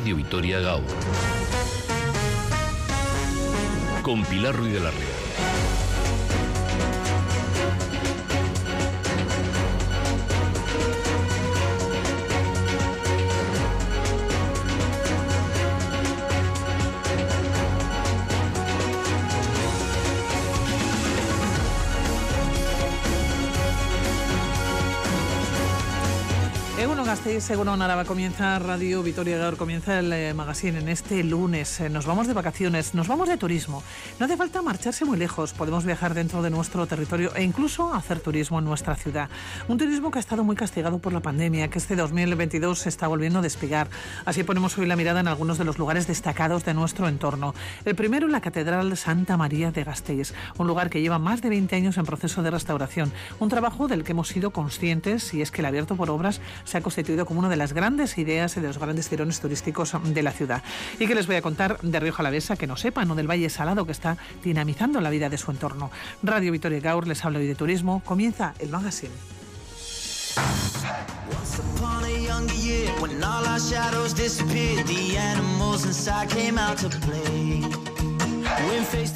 Radio Vitoria Gaur. Con Pilar Ruiz de la Ría. Gasteiz, seguro Araba comienza Radio Vitoria Gaur, comienza el eh, magazine en este lunes. Eh, nos vamos de vacaciones, nos vamos de turismo. No hace falta marcharse muy lejos, podemos viajar dentro de nuestro territorio e incluso hacer turismo en nuestra ciudad. Un turismo que ha estado muy castigado por la pandemia, que este 2022 se está volviendo a despegar. Así ponemos hoy la mirada en algunos de los lugares destacados de nuestro entorno. El primero, la Catedral Santa María de Gasteiz, un lugar que lleva más de 20 años en proceso de restauración. Un trabajo del que hemos sido conscientes y es que el abierto por obras se ha constituido como una de las grandes ideas y de los grandes tirones turísticos de la ciudad. Y que les voy a contar de Río Jalavesa, que no sepan, o del Valle Salado, que está dinamizando la vida de su entorno. Radio Victoria Gaur les habla hoy de turismo. Comienza el magazine.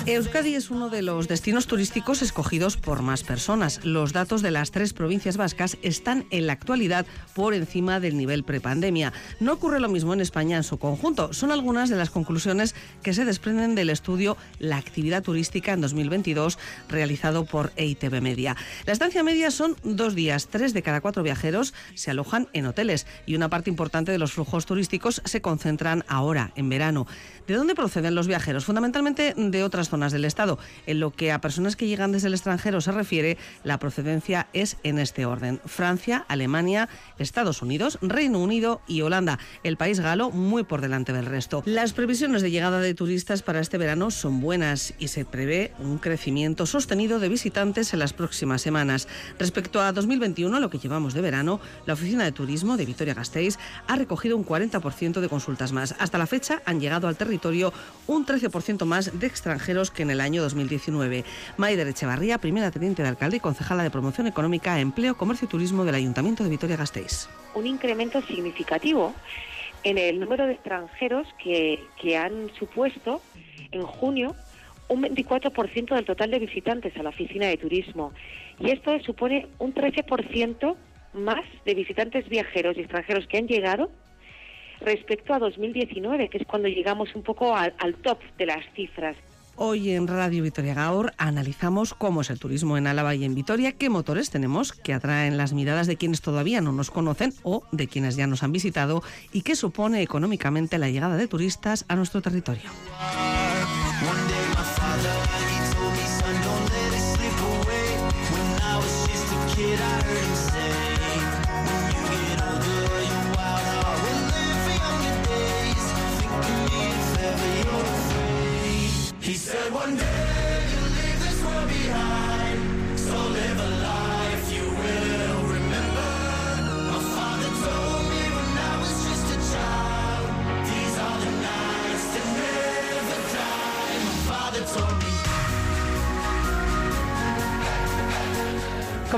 Euskadi es uno de los destinos turísticos escogidos por más personas. Los datos de las tres provincias vascas están en la actualidad por encima del nivel prepandemia. No ocurre lo mismo en España en su conjunto. Son algunas de las conclusiones que se desprenden del estudio La actividad turística en 2022 realizado por EITB Media. La estancia media son dos días. Tres de cada cuatro viajeros se alojan en hoteles y una parte importante de los flujos turísticos se concentran ahora, en verano. ¿De dónde proceden los viajeros? Fundamentalmente de otras zonas del Estado. En lo que a personas que llegan desde el extranjero se refiere, la procedencia es en este orden. Francia, Alemania, Estados Unidos, Reino Unido y Holanda. El país galo muy por delante del resto. Las previsiones de llegada de turistas para este verano son buenas y se prevé un crecimiento sostenido de visitantes en las próximas semanas. Respecto a 2021, lo que llevamos de verano, la Oficina de Turismo de Vitoria-Gasteiz ha recogido un 40% de consultas más. Hasta la fecha han llegado al territorio un 13% más de extranjeros que en el año 2019. Maider Echevarría, primera teniente de alcalde y concejala de Promoción Económica, Empleo, Comercio y Turismo del Ayuntamiento de Vitoria-Gasteiz. Un incremento significativo en el número de extranjeros que, que han supuesto en junio un 24% del total de visitantes a la oficina de turismo. Y esto supone un 13% más de visitantes viajeros y extranjeros que han llegado respecto a 2019, que es cuando llegamos un poco al, top de las cifras. Hoy en Radio Vitoria Gaur analizamos cómo es el turismo en Álava y en Vitoria, qué motores tenemos que atraen las miradas de quienes todavía no nos conocen o de quienes ya nos han visitado y qué supone económicamente la llegada de turistas a nuestro territorio.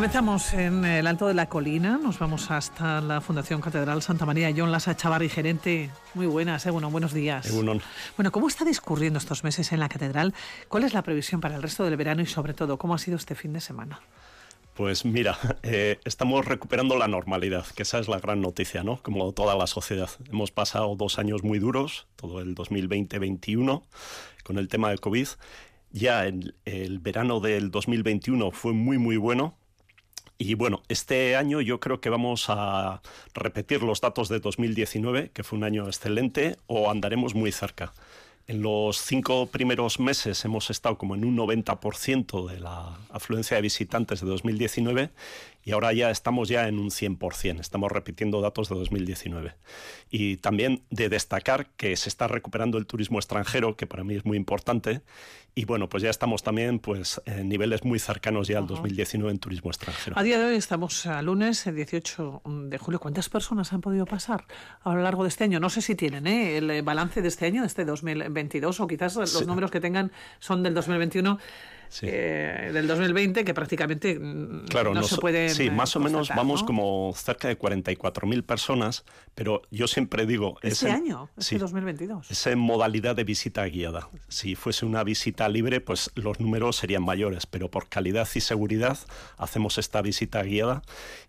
Comenzamos en el Alto de la Colina, nos vamos hasta la Fundación Catedral Santa María. John Lasa Chavarri, gerente. Muy buenas, bueno, buenos días. Bueno, ¿cómo está discurriendo estos meses en la Catedral? ¿Cuál es la previsión para el resto del verano y sobre todo, cómo ha sido este fin de semana? Pues mira, eh, estamos recuperando la normalidad, que esa es la gran noticia, ¿no? Como toda la sociedad. Hemos pasado dos años muy duros, todo el 2020-21, con el tema del COVID. Ya el, el verano del 2021 fue muy, muy bueno, y bueno, este año yo creo que vamos a repetir los datos de 2019, que fue un año excelente, o andaremos muy cerca. En los cinco primeros meses hemos estado como en un 90% de la afluencia de visitantes de 2019 y ahora ya estamos ya en un 100%, estamos repitiendo datos de 2019. Y también de destacar que se está recuperando el turismo extranjero, que para mí es muy importante, y bueno, pues ya estamos también pues en niveles muy cercanos ya al 2019 en turismo extranjero. A día de hoy estamos a lunes, el 18 de julio. ¿Cuántas personas han podido pasar a lo largo de este año? No sé si tienen ¿eh? el balance de este año, de este 2022, o quizás los números que tengan son del 2021. Eh, del 2020 que prácticamente mm, claro, no, se puede. Sí, más o menos vamos como cerca de 44.000 personas, pero yo siempre digo. Este año, este 2022. Es en modalidad de visita guiada. Si fuese una visita libre, pues los números serían mayores, pero por calidad y seguridad hacemos esta visita guiada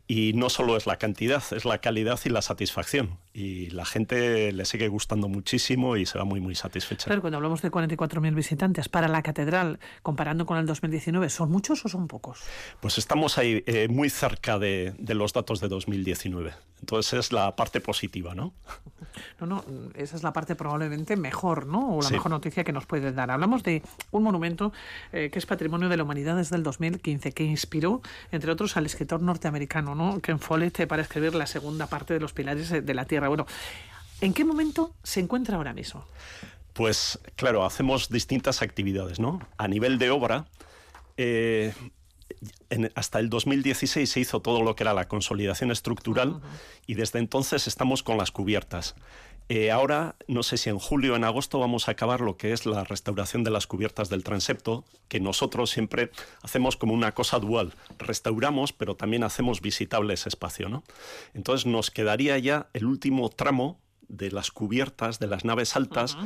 y no solo es la cantidad, es la calidad y la satisfacción. Y la gente le sigue gustando muchísimo y se va muy, muy satisfecha. Claro, cuando hablamos de 44.000 visitantes para la catedral, comparando con el 2019, ¿son muchos o son pocos? Pues estamos ahí eh, muy cerca de, de, los datos de 2019. Entonces es la parte positiva, ¿no? No, no, esa es la parte probablemente mejor, ¿no? O la mejor noticia que nos puede dar. Hablamos de un monumento eh, que es Patrimonio de la Humanidad desde el 2015, que inspiró, entre otros, al escritor norteamericano, ¿no? Ken Follett, para escribir la segunda parte de los pilares de la Tierra. Bueno, ¿en qué momento se encuentra ahora mismo? Pues claro, hacemos distintas actividades, ¿no? A nivel de obra, eh, hasta el 2016 se hizo todo lo que era la consolidación estructural y desde entonces estamos con las cubiertas. Eh, ahora, no sé si en julio o en agosto vamos a acabar lo que es la restauración de las cubiertas del transepto, que nosotros siempre hacemos como una cosa dual. Restauramos, pero también hacemos visitable ese espacio. ¿no? Entonces nos quedaría ya el último tramo de las cubiertas de las naves altas,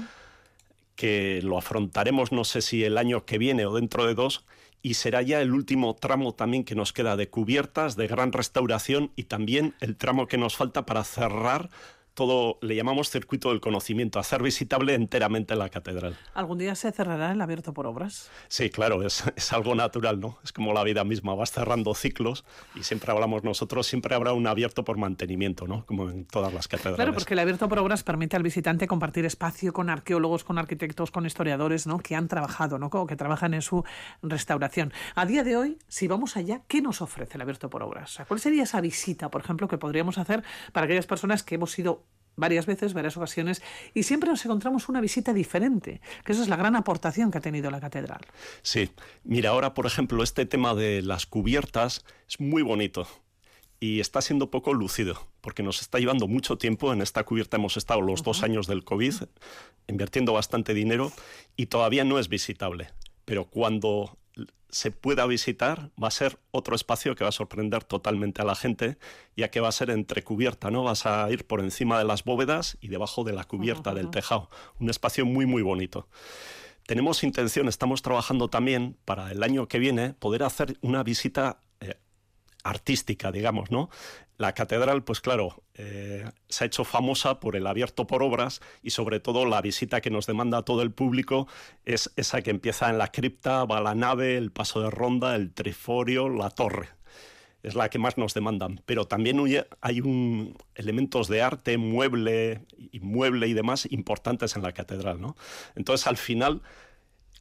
que lo afrontaremos no sé si el año que viene o dentro de dos, y será ya el último tramo también que nos queda de cubiertas, de gran restauración y también el tramo que nos falta para cerrar todo, le llamamos circuito del conocimiento, hacer visitable enteramente la catedral. ¿Algún día se cerrará el abierto por obras? Sí, claro, es, es, algo natural, ¿no? Es como la vida misma, vas cerrando ciclos y siempre hablamos nosotros, siempre habrá un abierto por mantenimiento, ¿no? Como en todas las catedrales. Claro, porque el abierto por obras permite al visitante compartir espacio con arqueólogos, con arquitectos, con historiadores, ¿no? Que han trabajado, ¿no? O que trabajan en su restauración. A día de hoy, si vamos allá, ¿qué nos ofrece el abierto por obras? ¿Cuál sería esa visita, por ejemplo, que podríamos hacer para aquellas personas que hemos sido varias veces, varias ocasiones, y siempre nos encontramos una visita diferente, que eso es la gran aportación que ha tenido la catedral. Sí, mira, ahora por ejemplo este tema de las cubiertas es muy bonito y está siendo poco lucido, porque nos está llevando mucho tiempo. En esta cubierta hemos estado los dos años del COVID, invirtiendo bastante dinero y todavía no es visitable. Pero cuando se pueda visitar, va a ser otro espacio que va a sorprender totalmente a la gente, ya que va a ser entrecubierta, ¿no? Vas a ir por encima de las bóvedas y debajo de la cubierta del tejado. Un espacio muy, muy bonito. Tenemos intención, estamos trabajando también para el año que viene poder hacer una visita artística, digamos, ¿no? La catedral, pues claro, eh, se ha hecho famosa por el abierto por obras y sobre todo la visita que nos demanda todo el público es esa que empieza en la cripta, va a la nave, el paso de ronda, el triforio, la torre. Es la que más nos demandan. Pero también hay elementos de arte, mueble, mueble y demás importantes en la catedral, ¿no? Entonces, al final,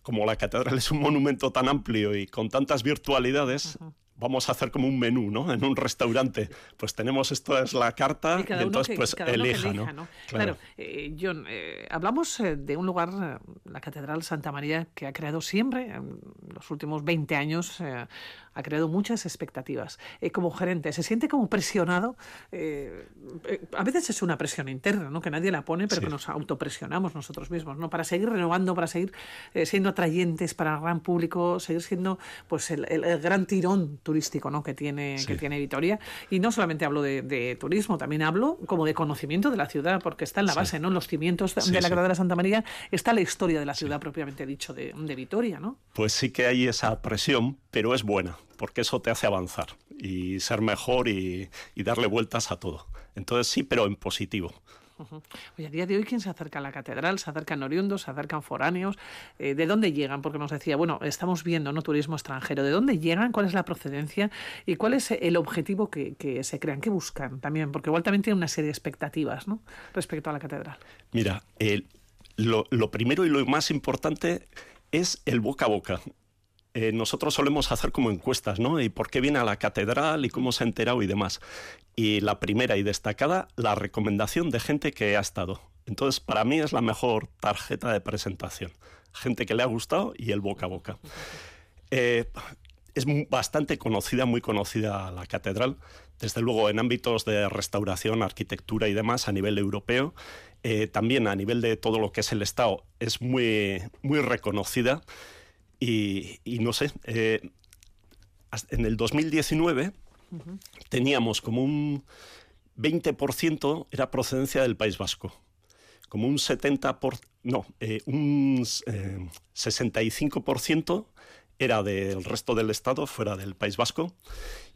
como la catedral es un monumento tan amplio y con tantas virtualidades, vamos a hacer como un menú, ¿no? En un restaurante. Pues tenemos esto es la carta y, entonces pues elija, ¿no? Claro, eh, John, eh, hablamos eh, de un lugar, la Catedral Santa María, que ha creado siempre, en los últimos 20 años, ha creado muchas expectativas. como gerente, se siente como presionado. a veces es una presión interna, ¿no? Que nadie la pone, pero que nos autopresionamos nosotros mismos, ¿no? Para seguir renovando, para seguir siendo atrayentes para el gran público, seguir siendo pues el, el, el gran tirón turístico ¿no? que, tiene, que tiene Vitoria. Y no solamente hablo de, turismo, también hablo como de conocimiento de la ciudad, porque está en la base, ¿no? En los cimientos de, la Catedral de Santa María está la historia de la ciudad propiamente dicho de, de Vitoria, ¿no? Pues sí que hay esa presión, pero es buena, porque eso te hace avanzar y ser mejor y, y darle vueltas a todo. Entonces sí, pero en positivo. A día de hoy, ¿quién se acerca a la catedral? ¿Se acercan oriundos? ¿Se acercan foráneos? Eh, ¿De dónde llegan? Porque nos decía, bueno, estamos viendo no turismo extranjero. ¿De dónde llegan? ¿Cuál es la procedencia? ¿Y cuál es el objetivo que, se crean? ¿Qué buscan también? Porque igual también tiene una serie de expectativas ¿no? respecto a la catedral. Mira, lo, lo primero y lo más importante es el boca a boca. Eh, nosotros solemos hacer como encuestas, ¿no? ¿Y por qué viene a la catedral y cómo se ha enterado y demás? Y la primera y destacada, la recomendación de gente que ha estado. Entonces, para mí es la mejor tarjeta de presentación. Gente que le ha gustado y el boca a boca. Eh, es bastante conocida, muy conocida la catedral, desde luego en ámbitos de restauración, arquitectura y demás a nivel europeo. Eh, también a nivel de todo lo que es el Estado es muy, muy reconocida Y, no sé, eh, en el 2019 teníamos como un 20% era procedencia del País Vasco, como un 70%, por, no, eh, un 65% eh, era del resto del Estado, fuera del País Vasco,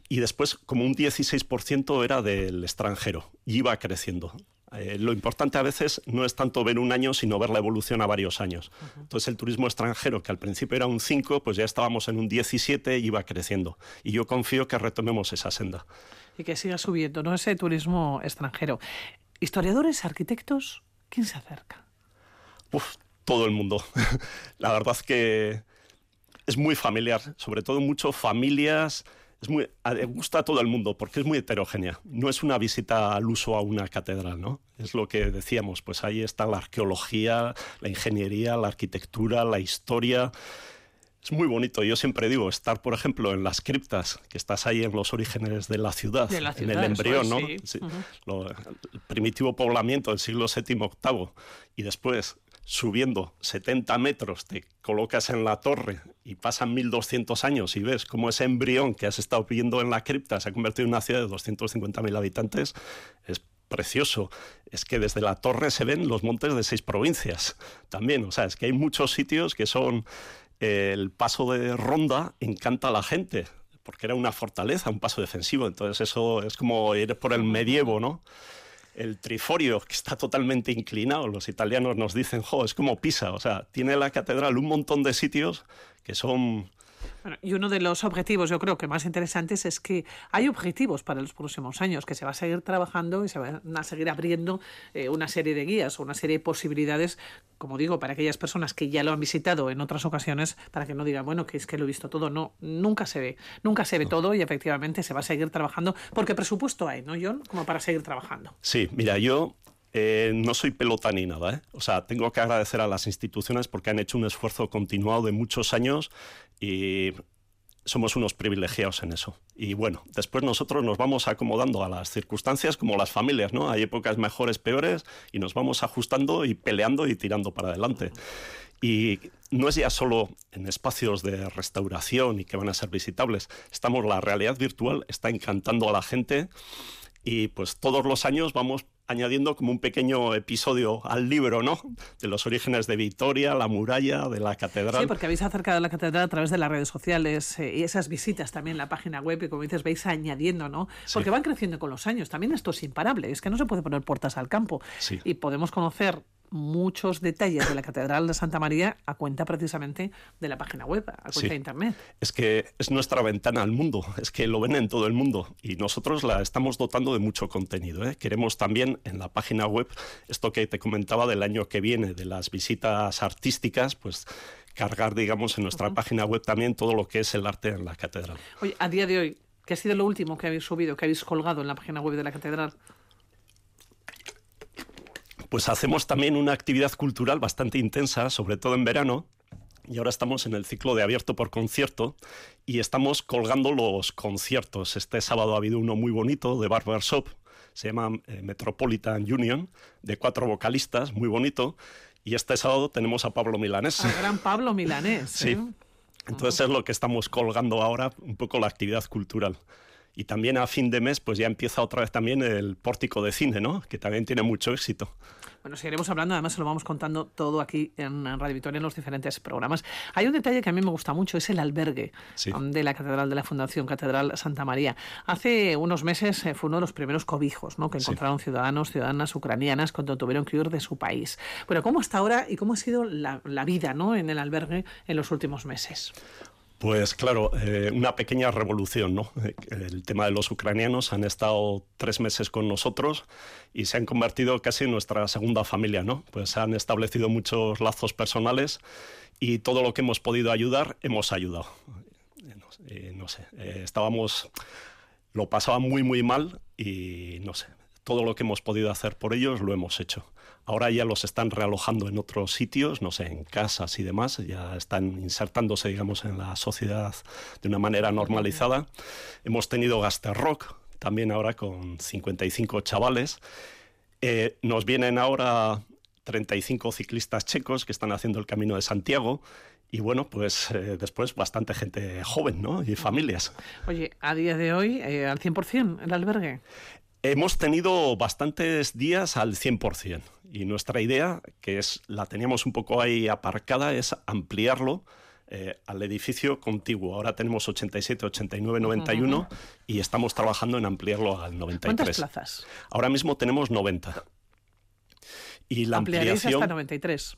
y después como un 16% era del extranjero, y iba creciendo. Eh, lo importante a veces no es tanto ver un año, sino ver la evolución a varios años. Entonces el turismo extranjero, que al principio era un 5, pues ya estábamos en un 17 y iba creciendo. Y yo confío que retomemos esa senda. Y que siga subiendo, ¿no? Ese turismo extranjero. Historiadores, arquitectos, ¿quién se acerca? Uf, todo el mundo. la verdad que es muy familiar, sobre todo mucho familias es muy, gusta a todo el mundo porque es muy heterogénea. No es una visita al uso a una catedral, ¿no? Es lo que decíamos, pues ahí está la arqueología, la ingeniería, la arquitectura, la historia. Es muy bonito. Yo siempre digo, estar, por ejemplo, en las criptas, que estás ahí en los orígenes de la ciudad, en el embrión, ¿no? el primitivo poblamiento del siglo VII, VIII, y después subiendo 70 metros, te colocas en la torre y pasan 1200 años y ves cómo ese embrión que has estado viendo en la cripta se ha convertido en una ciudad de 250.000 habitantes, es precioso. Es que desde la torre se ven los montes de seis provincias también. O sea, es que hay muchos sitios que son. Eh, el paso de ronda encanta a la gente porque era una fortaleza, un paso defensivo. Entonces, eso es como ir por el medievo, ¿no? El triforio, que está totalmente inclinado. Los italianos nos dicen, jo, es como Pisa. O sea, tiene la catedral un montón de sitios que son y uno de los objetivos, yo creo que más interesantes, es que hay objetivos para los próximos años, que se va a seguir trabajando y se van a seguir abriendo eh, una serie de guías o una serie de posibilidades, como digo, para aquellas personas que ya lo han visitado en otras ocasiones, para que no digan, bueno, que es que lo he visto todo. No, nunca se ve, nunca se ve todo y efectivamente se va a seguir trabajando, porque presupuesto hay, ¿no, John? Como para seguir trabajando. Sí, mira, yo eh, no soy pelota ni nada. ¿eh? O sea, tengo que agradecer a las instituciones porque han hecho un esfuerzo continuado de muchos años y somos unos privilegiados en eso. Y bueno, después nosotros nos vamos acomodando a las circunstancias como las familias, ¿no? Hay épocas mejores, peores, y nos vamos ajustando y peleando y tirando para adelante. Y no es ya solo en espacios de restauración y que van a ser visitables. Estamos, la realidad virtual está encantando a la gente y pues todos los años vamos añadiendo como un pequeño episodio al libro, ¿no? De los orígenes de Victoria, la muralla, de la catedral. Sí, porque habéis acercado a la catedral a través de las redes sociales eh, y esas visitas también en la página web y como dices, vais añadiendo, ¿no? Porque van creciendo con los años. También esto es imparable, es que no se puede poner puertas al campo. Y podemos conocer muchos detalles de la Catedral de Santa María a cuenta precisamente de la página web, a cuenta de Internet. Es que es nuestra ventana al mundo, es que lo ven en todo el mundo y nosotros la estamos dotando de mucho contenido. ¿eh? Queremos también en la página web, esto que te comentaba del año que viene, de las visitas artísticas, pues cargar, digamos, en nuestra página web también todo lo que es el arte en la catedral. Oye, a día de hoy, ¿qué ha sido lo último que habéis subido, que habéis colgado en la página web de la catedral? Pues hacemos también una actividad cultural bastante intensa, sobre todo en verano, y ahora estamos en el ciclo de abierto por concierto y estamos colgando los conciertos. Este sábado ha habido uno muy bonito de Barber Shop, se llama eh, Metropolitan Union, de cuatro vocalistas, muy bonito. Y este sábado tenemos a Pablo Milanés. Al gran Pablo Milanés. sí. ¿eh? Entonces es lo que estamos colgando ahora, un poco la actividad cultural. Y también a fin de mes, pues ya empieza otra vez también el pórtico de cine, ¿no? Que también tiene mucho éxito. Bueno, seguiremos hablando, además se lo vamos contando todo aquí en Radio Victoria en los diferentes programas. Hay un detalle que a mí me gusta mucho, es el albergue um, de la Catedral de la Fundación Catedral Santa María. Hace unos meses eh, fue uno de los primeros cobijos ¿no? que encontraron ciudadanos, ciudadanas ucranianas cuando tuvieron que huir de su país. Bueno, ¿cómo está ahora y cómo ha sido la, la vida ¿no? en el albergue en los últimos meses? Pues claro, eh, una pequeña revolución, ¿no? El tema de los ucranianos han estado tres meses con nosotros y se han convertido casi en nuestra segunda familia, ¿no? Pues han establecido muchos lazos personales y todo lo que hemos podido ayudar, hemos ayudado. Eh, no sé, eh, estábamos, lo pasaban muy, muy mal y no sé, todo lo que hemos podido hacer por ellos lo hemos hecho. Ahora ya los están realojando en otros sitios, no sé, en casas y demás, ya están insertándose, digamos, en la sociedad de una manera normalizada. Hemos tenido Rock también ahora con 55 chavales. Eh, nos vienen ahora 35 ciclistas checos que están haciendo el Camino de Santiago y bueno, pues eh, después bastante gente joven, ¿no? Y familias. Oye, a día de hoy, eh, al 100% el albergue. Hemos tenido bastantes días al 100% y nuestra idea, que es la teníamos un poco ahí aparcada, es ampliarlo eh, al edificio contiguo. Ahora tenemos 87, 89, 91 y estamos trabajando en ampliarlo al 93. ¿Cuántas plazas? Ahora mismo tenemos 90. Y la Ampliaréis ampliación... hasta 93.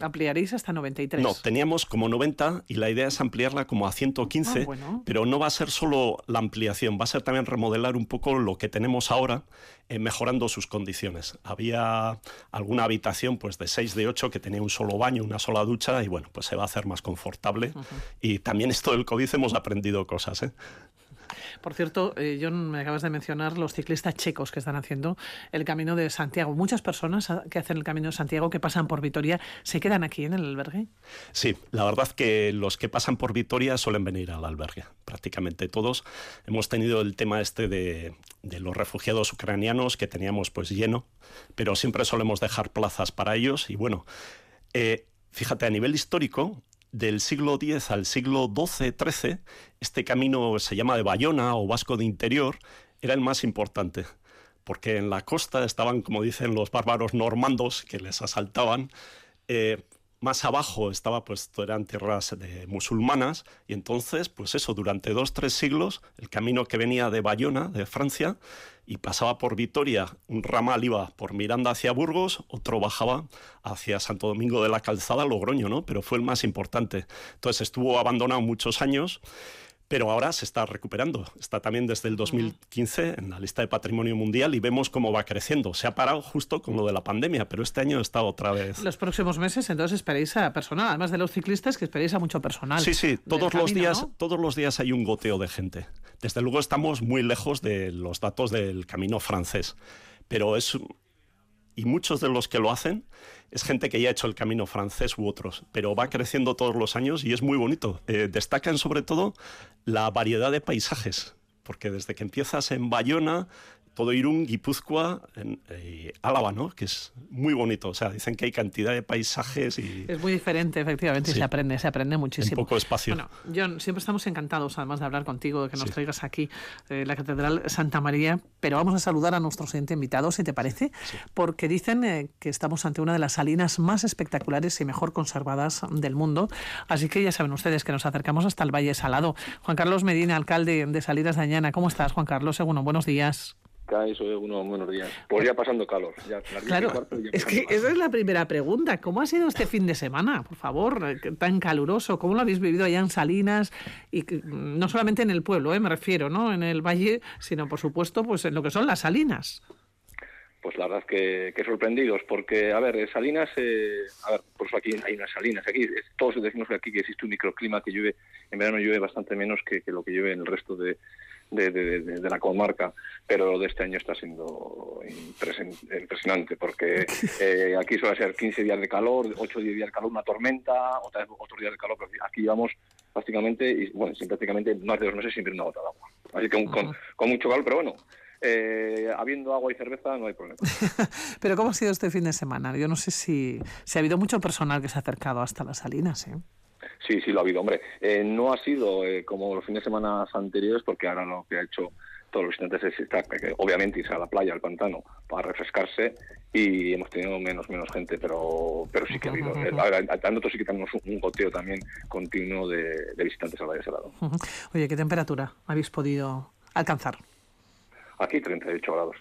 Ampliaréis hasta 93. No, teníamos como 90 y la idea es ampliarla como a 115, Ah, bueno. pero no va a ser solo la ampliación, va a ser también remodelar un poco lo que tenemos ahora, eh, mejorando sus condiciones. Había alguna habitación pues de 6, de 8 que tenía un solo baño, una sola ducha y bueno, pues se va a hacer más confortable. Y también esto del COVID hemos aprendido cosas. ¿eh? Por cierto, eh, John, me acabas de mencionar los ciclistas checos que están haciendo el Camino de Santiago. Muchas personas que hacen el Camino de Santiago, que pasan por Vitoria, se quedan aquí en el albergue. Sí, la verdad que los que pasan por Vitoria suelen venir al albergue, prácticamente todos. Hemos tenido el tema este de, de los refugiados ucranianos que teníamos pues lleno, pero siempre solemos dejar plazas para ellos y bueno, eh, fíjate, a nivel histórico, del siglo X al siglo XII-XIII, este camino se llama de Bayona o Vasco de Interior, era el más importante, porque en la costa estaban, como dicen los bárbaros normandos, que les asaltaban, eh, más abajo estaba, pues, eran tierras de musulmanas, y entonces, pues eso, durante dos, tres siglos, el camino que venía de Bayona, de Francia, y pasaba por Vitoria, un ramal iba por Miranda hacia Burgos, otro bajaba hacia Santo Domingo de la Calzada, Logroño, ¿no? Pero fue el más importante. Entonces estuvo abandonado muchos años, pero ahora se está recuperando. Está también desde el 2015 en la lista de patrimonio mundial y vemos cómo va creciendo. Se ha parado justo con lo de la pandemia, pero este año está otra vez. Los próximos meses, entonces, esperéis a personal, además de los ciclistas, que esperéis a mucho personal. Sí, sí, todos los camino, días, ¿no? todos los días hay un goteo de gente. Desde luego estamos muy lejos de los datos del camino francés, pero es y muchos de los que lo hacen es gente que ya ha hecho el camino francés u otros, pero va creciendo todos los años y es muy bonito. Eh, destacan sobre todo la variedad de paisajes, porque desde que empiezas en Bayona, todo Irún, Guipúzcoa, en, eh, Álava, ¿no? Que es muy bonito. O sea, dicen que hay cantidad de paisajes y Es muy diferente, efectivamente, y se aprende, se aprende en muchísimo. poco espacio. Bueno, John, siempre estamos encantados, además de hablar contigo, de que nos traigas aquí eh, la Catedral Santa María, pero vamos a saludar a nuestro siguiente invitado, si te parece, porque dicen eh, que estamos ante una de las salinas más espectaculares y mejor conservadas del mundo, así que ya saben ustedes que nos acercamos hasta el Valle Salado. Juan Carlos Medina, alcalde de Salinas de Añana, ¿cómo estás, Juan Carlos? Bueno, buenos días. Cae, soy uno buenos días. Pues ya pasando calor. Ya, Claro, cuarto ya es que esa es la primera pregunta. ¿Cómo ha sido este fin de semana? Por favor, eh, tan caluroso. ¿Cómo lo habéis vivido allá en Salinas? Y mm, no solamente en el pueblo, eh, me refiero, ¿no? En el valle, sino por supuesto, pues en lo que son las Salinas. Pues la verdad que, que sorprendidos, porque, a ver, Salinas, eh, a ver, por eso aquí hay unas Salinas. Aquí es- todos decimos que aquí que existe un microclima que llueve, en verano llueve bastante menos que, que lo que llueve en el resto de, de, de- de- de la comarca, pero lo de este año está siendo impresionante, porque eh, aquí suele ser 15 días de calor, 8 días de calor, una tormenta, otra vez otros días de calor, pero aquí llevamos prácticamente, y, bueno, sin prácticamente más de dos meses sin ver una gota de agua. Así que con mucho calor, pero bueno, eh, habiendo agua y cerveza no hay problema. Pero ¿cómo ha sido este fin de semana? Yo no sé si, si ha habido mucho personal que se ha acercado hasta las Salinas, ¿eh? Sí, sí, lo ha habido, hombre. Eh, no ha sido eh, como los fines de semana anteriores, porque ahora lo que ha hecho todos los visitantes es estar, eh, obviamente, irse a la playa, al pantano, para refrescarse y hemos tenido menos menos gente, pero pero sí que ha habido. Ujú, Eh, ujú. ahora, nosotros sí que tenemos un, un goteo también continuo de, de visitantes al Valle Salado. Ujú. Oye, ¿qué temperatura habéis podido alcanzar? Aquí 38 grados.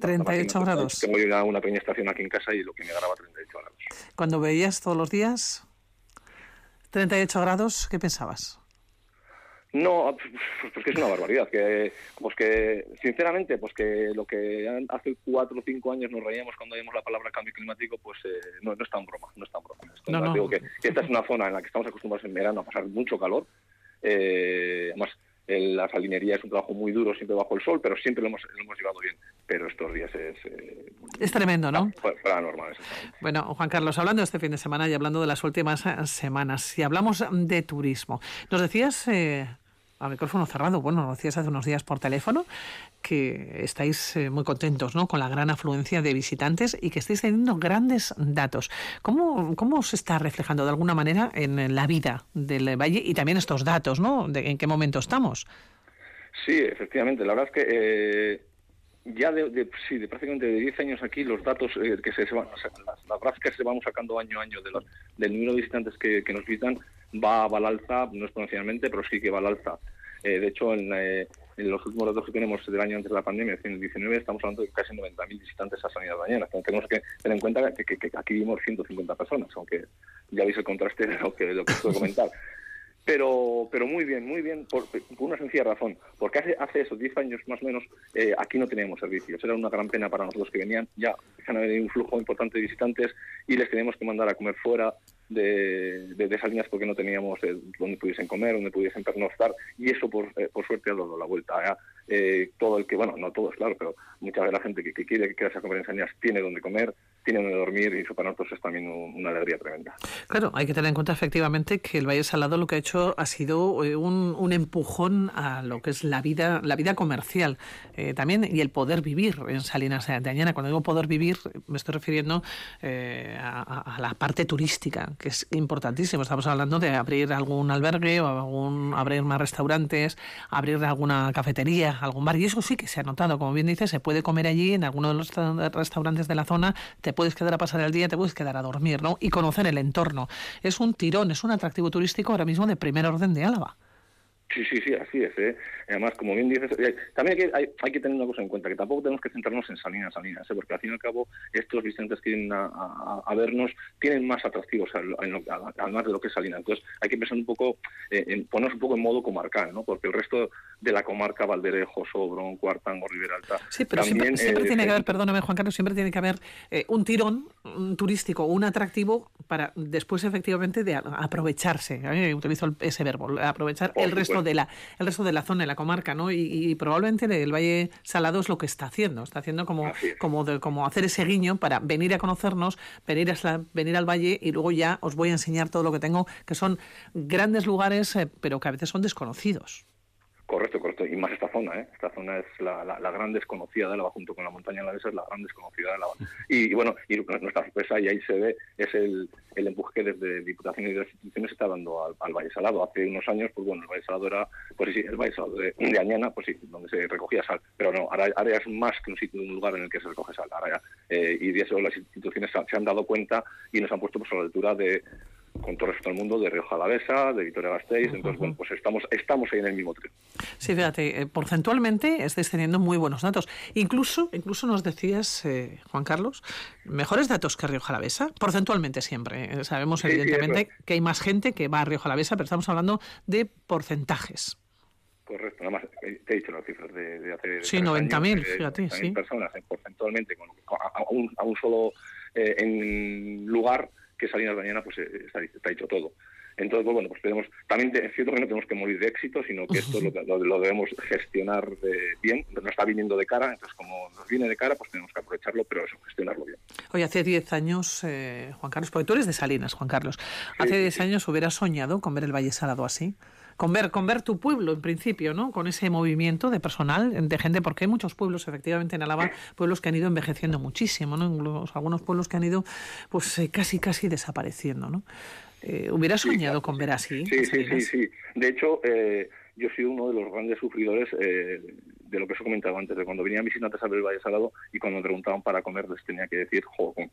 38 Imagínate, grados. Tengo ya una pequeña estación aquí en casa y lo que me graba 38 grados. Cuando veías todos los días 38 grados, ¿qué pensabas? No, pues que es una barbaridad. Que, pues que, sinceramente, pues que lo que hace cuatro o cinco años nos reíamos cuando oíamos la palabra cambio climático, pues eh, no, no es tan broma, no es tan broma. Esto, No, no. Digo que, que esta es una zona en la que estamos acostumbrados en verano a pasar mucho calor. Eh, además, el- la salinería es un trabajo muy duro, siempre bajo el sol, pero siempre lo hemos, lo hemos llevado bien. Pero estos días es... Eh, Es tremendo, ¿no? fuera- fuera normal, exactamente. Bueno, Juan Carlos, hablando de este fin de semana y hablando de las últimas eh, semanas, si hablamos de turismo, nos decías eh, a micrófono cerrado. Bueno, lo decías hace unos días por teléfono que estáis eh, muy contentos ¿no? con la gran afluencia de visitantes y que estáis teniendo grandes datos. ¿Cómo, cómo se está reflejando de alguna manera en la vida del valle y también estos datos? ¿no? De, ¿En qué momento estamos? Sí, efectivamente. La verdad es que eh, ya de, sí, de prácticamente de 10 años aquí, los datos eh, que se, van, las, gráficas se vamos sacando año a año de del número de visitantes que, nos visitan va, al alza, no exponencialmente, pero sí que va al alza. Eh, de hecho, en, los últimos datos que tenemos del año antes de la pandemia, 2019, estamos hablando de casi 90.000 visitantes a Sanidad Mañana. tenemos que tener en cuenta que, aquí vivimos 150 personas, aunque ya veis el contraste de lo que, de lo que puedo comentar. Pero, pero muy bien, muy bien, por, una sencilla razón. Porque hace, hace esos 10 años más o menos eh, aquí no teníamos servicios. Era una gran pena para nosotros que venían, ya empiezan a venir un flujo importante de visitantes y les teníamos que mandar a comer fuera de, de, esas líneas porque no teníamos eh, donde pudiesen comer, donde pudiesen pernoctar. Y eso, por, eh, por suerte, ha dado la vuelta. todo el que, bueno, no todos, claro, pero mucha de la gente que, quiere quedarse a comer en Salinas tiene donde comer, tienen donde dormir y eso para nosotros es también una alegría tremenda. Claro, hay que tener en cuenta efectivamente que el Valle Salado lo que ha hecho ha sido eh, un, un empujón a lo que es la vida, la vida comercial eh, también y el poder vivir en Salinas de Añana. Cuando digo poder vivir me estoy refiriendo eh, a, la parte turística, que es importantísimo. Estamos hablando de abrir algún albergue o algún, abrir más restaurantes, abrir alguna cafetería, algún bar y eso sí que se ha notado. Como bien dice, se puede comer allí en alguno de los restaurantes de la zona, te puedes quedar a pasar el día, te puedes quedar a dormir, ¿no? Y conocer el entorno. Es un tirón, es un atractivo turístico ahora mismo de primer orden de Álava. Sí, sí, sí, así es. ¿eh? Además, como bien dices, eh, también hay que, hay, hay, que tener una cosa en cuenta, que tampoco tenemos que centrarnos en Salinas, Salinas, ¿eh? porque al fin y al cabo estos visitantes que vienen a, a, vernos tienen más atractivos además de lo que es Salinas. Entonces hay que pensar un poco, eh, en, ponernos un poco en modo comarcal, ¿no? porque el resto de la comarca, Valderejo, Sobrón, Cuartango, Rivera Alta... Sí, pero siempre, tiene que haber, perdóname Juan Carlos, siempre tiene que haber un tirón turístico, un atractivo para después efectivamente de aprovecharse, utilizo ese verbo, aprovechar el resto de la, el resto de la zona, de la comarca, ¿no? Y, probablemente el Valle Salado es lo que está haciendo, está haciendo como, como, como hacer ese guiño para venir a conocernos, venir, a, venir al Valle y luego ya os voy a enseñar todo lo que tengo, que son grandes lugares, eh, pero que a veces son desconocidos. Correcto, correcto. Y más esta zona, ¿eh? Esta zona es la, la, gran desconocida de Álava, junto con la montaña la es la gran desconocida de Álava. Y, y, bueno, y nuestra sorpresa, y ahí se ve, es el, el empuje que desde Diputación y de las instituciones se está dando al, al, Valle Salado. Hace unos años, pues bueno, el Valle Salado era, pues sí, el Valle Salado de, Añana, pues sí, donde se recogía sal. Pero no, ahora, ahora es más que un sitio, un lugar en el que se recoge sal. Ahora eh, y de eso las instituciones se han dado cuenta y nos han puesto pues, a la altura de con todo el resto del mundo, de Río Jalavesa, de Vitoria-Gasteiz, entonces, bueno, pues estamos, estamos ahí en el mismo tren. Sí, fíjate, eh, porcentualmente estáis teniendo muy buenos datos. Incluso, incluso nos decías, eh, Juan Carlos, mejores datos que Río Jalavesa, porcentualmente siempre. Eh, sabemos, evidentemente, que hay más gente que va a Río Jalavesa, pero estamos hablando de porcentajes. Correcto, nada más te he dicho las cifras de, hace. Sí, 90.000, fíjate, sí. personas, porcentualmente, con, a, un, a, un, solo en lugar que Salinas mañana pues eh, está, está dicho todo. Entonces, pues, bueno, pues tenemos, también es cierto que no tenemos que morir de éxito, sino que esto lo, lo, debemos gestionar bien, nos está viniendo de cara, entonces como nos viene de cara, pues tenemos que aprovecharlo, pero eso, gestionarlo bien. Oye, hace 10 años, eh, Juan Carlos, porque tú eres de Salinas, Juan Carlos, hace 10 años hubieras soñado con ver el Valle Salado así con ver, con ver tu pueblo en principio, ¿no? Con ese movimiento de personal, de gente, porque hay muchos pueblos, efectivamente, en Álava, pueblos que han ido envejeciendo muchísimo, ¿no? algunos pueblos que han ido, pues, eh, casi, casi desapareciendo, ¿no? Eh, ¿Hubiera soñado con ver así? Sí, sí, sí, sí. De hecho, eh, yo sido uno de los grandes sufridores eh, de lo que os he comentado antes, de cuando venían visitantes a ver el Valle Salado y cuando me preguntaban para comer les tenía que decir, jo, con,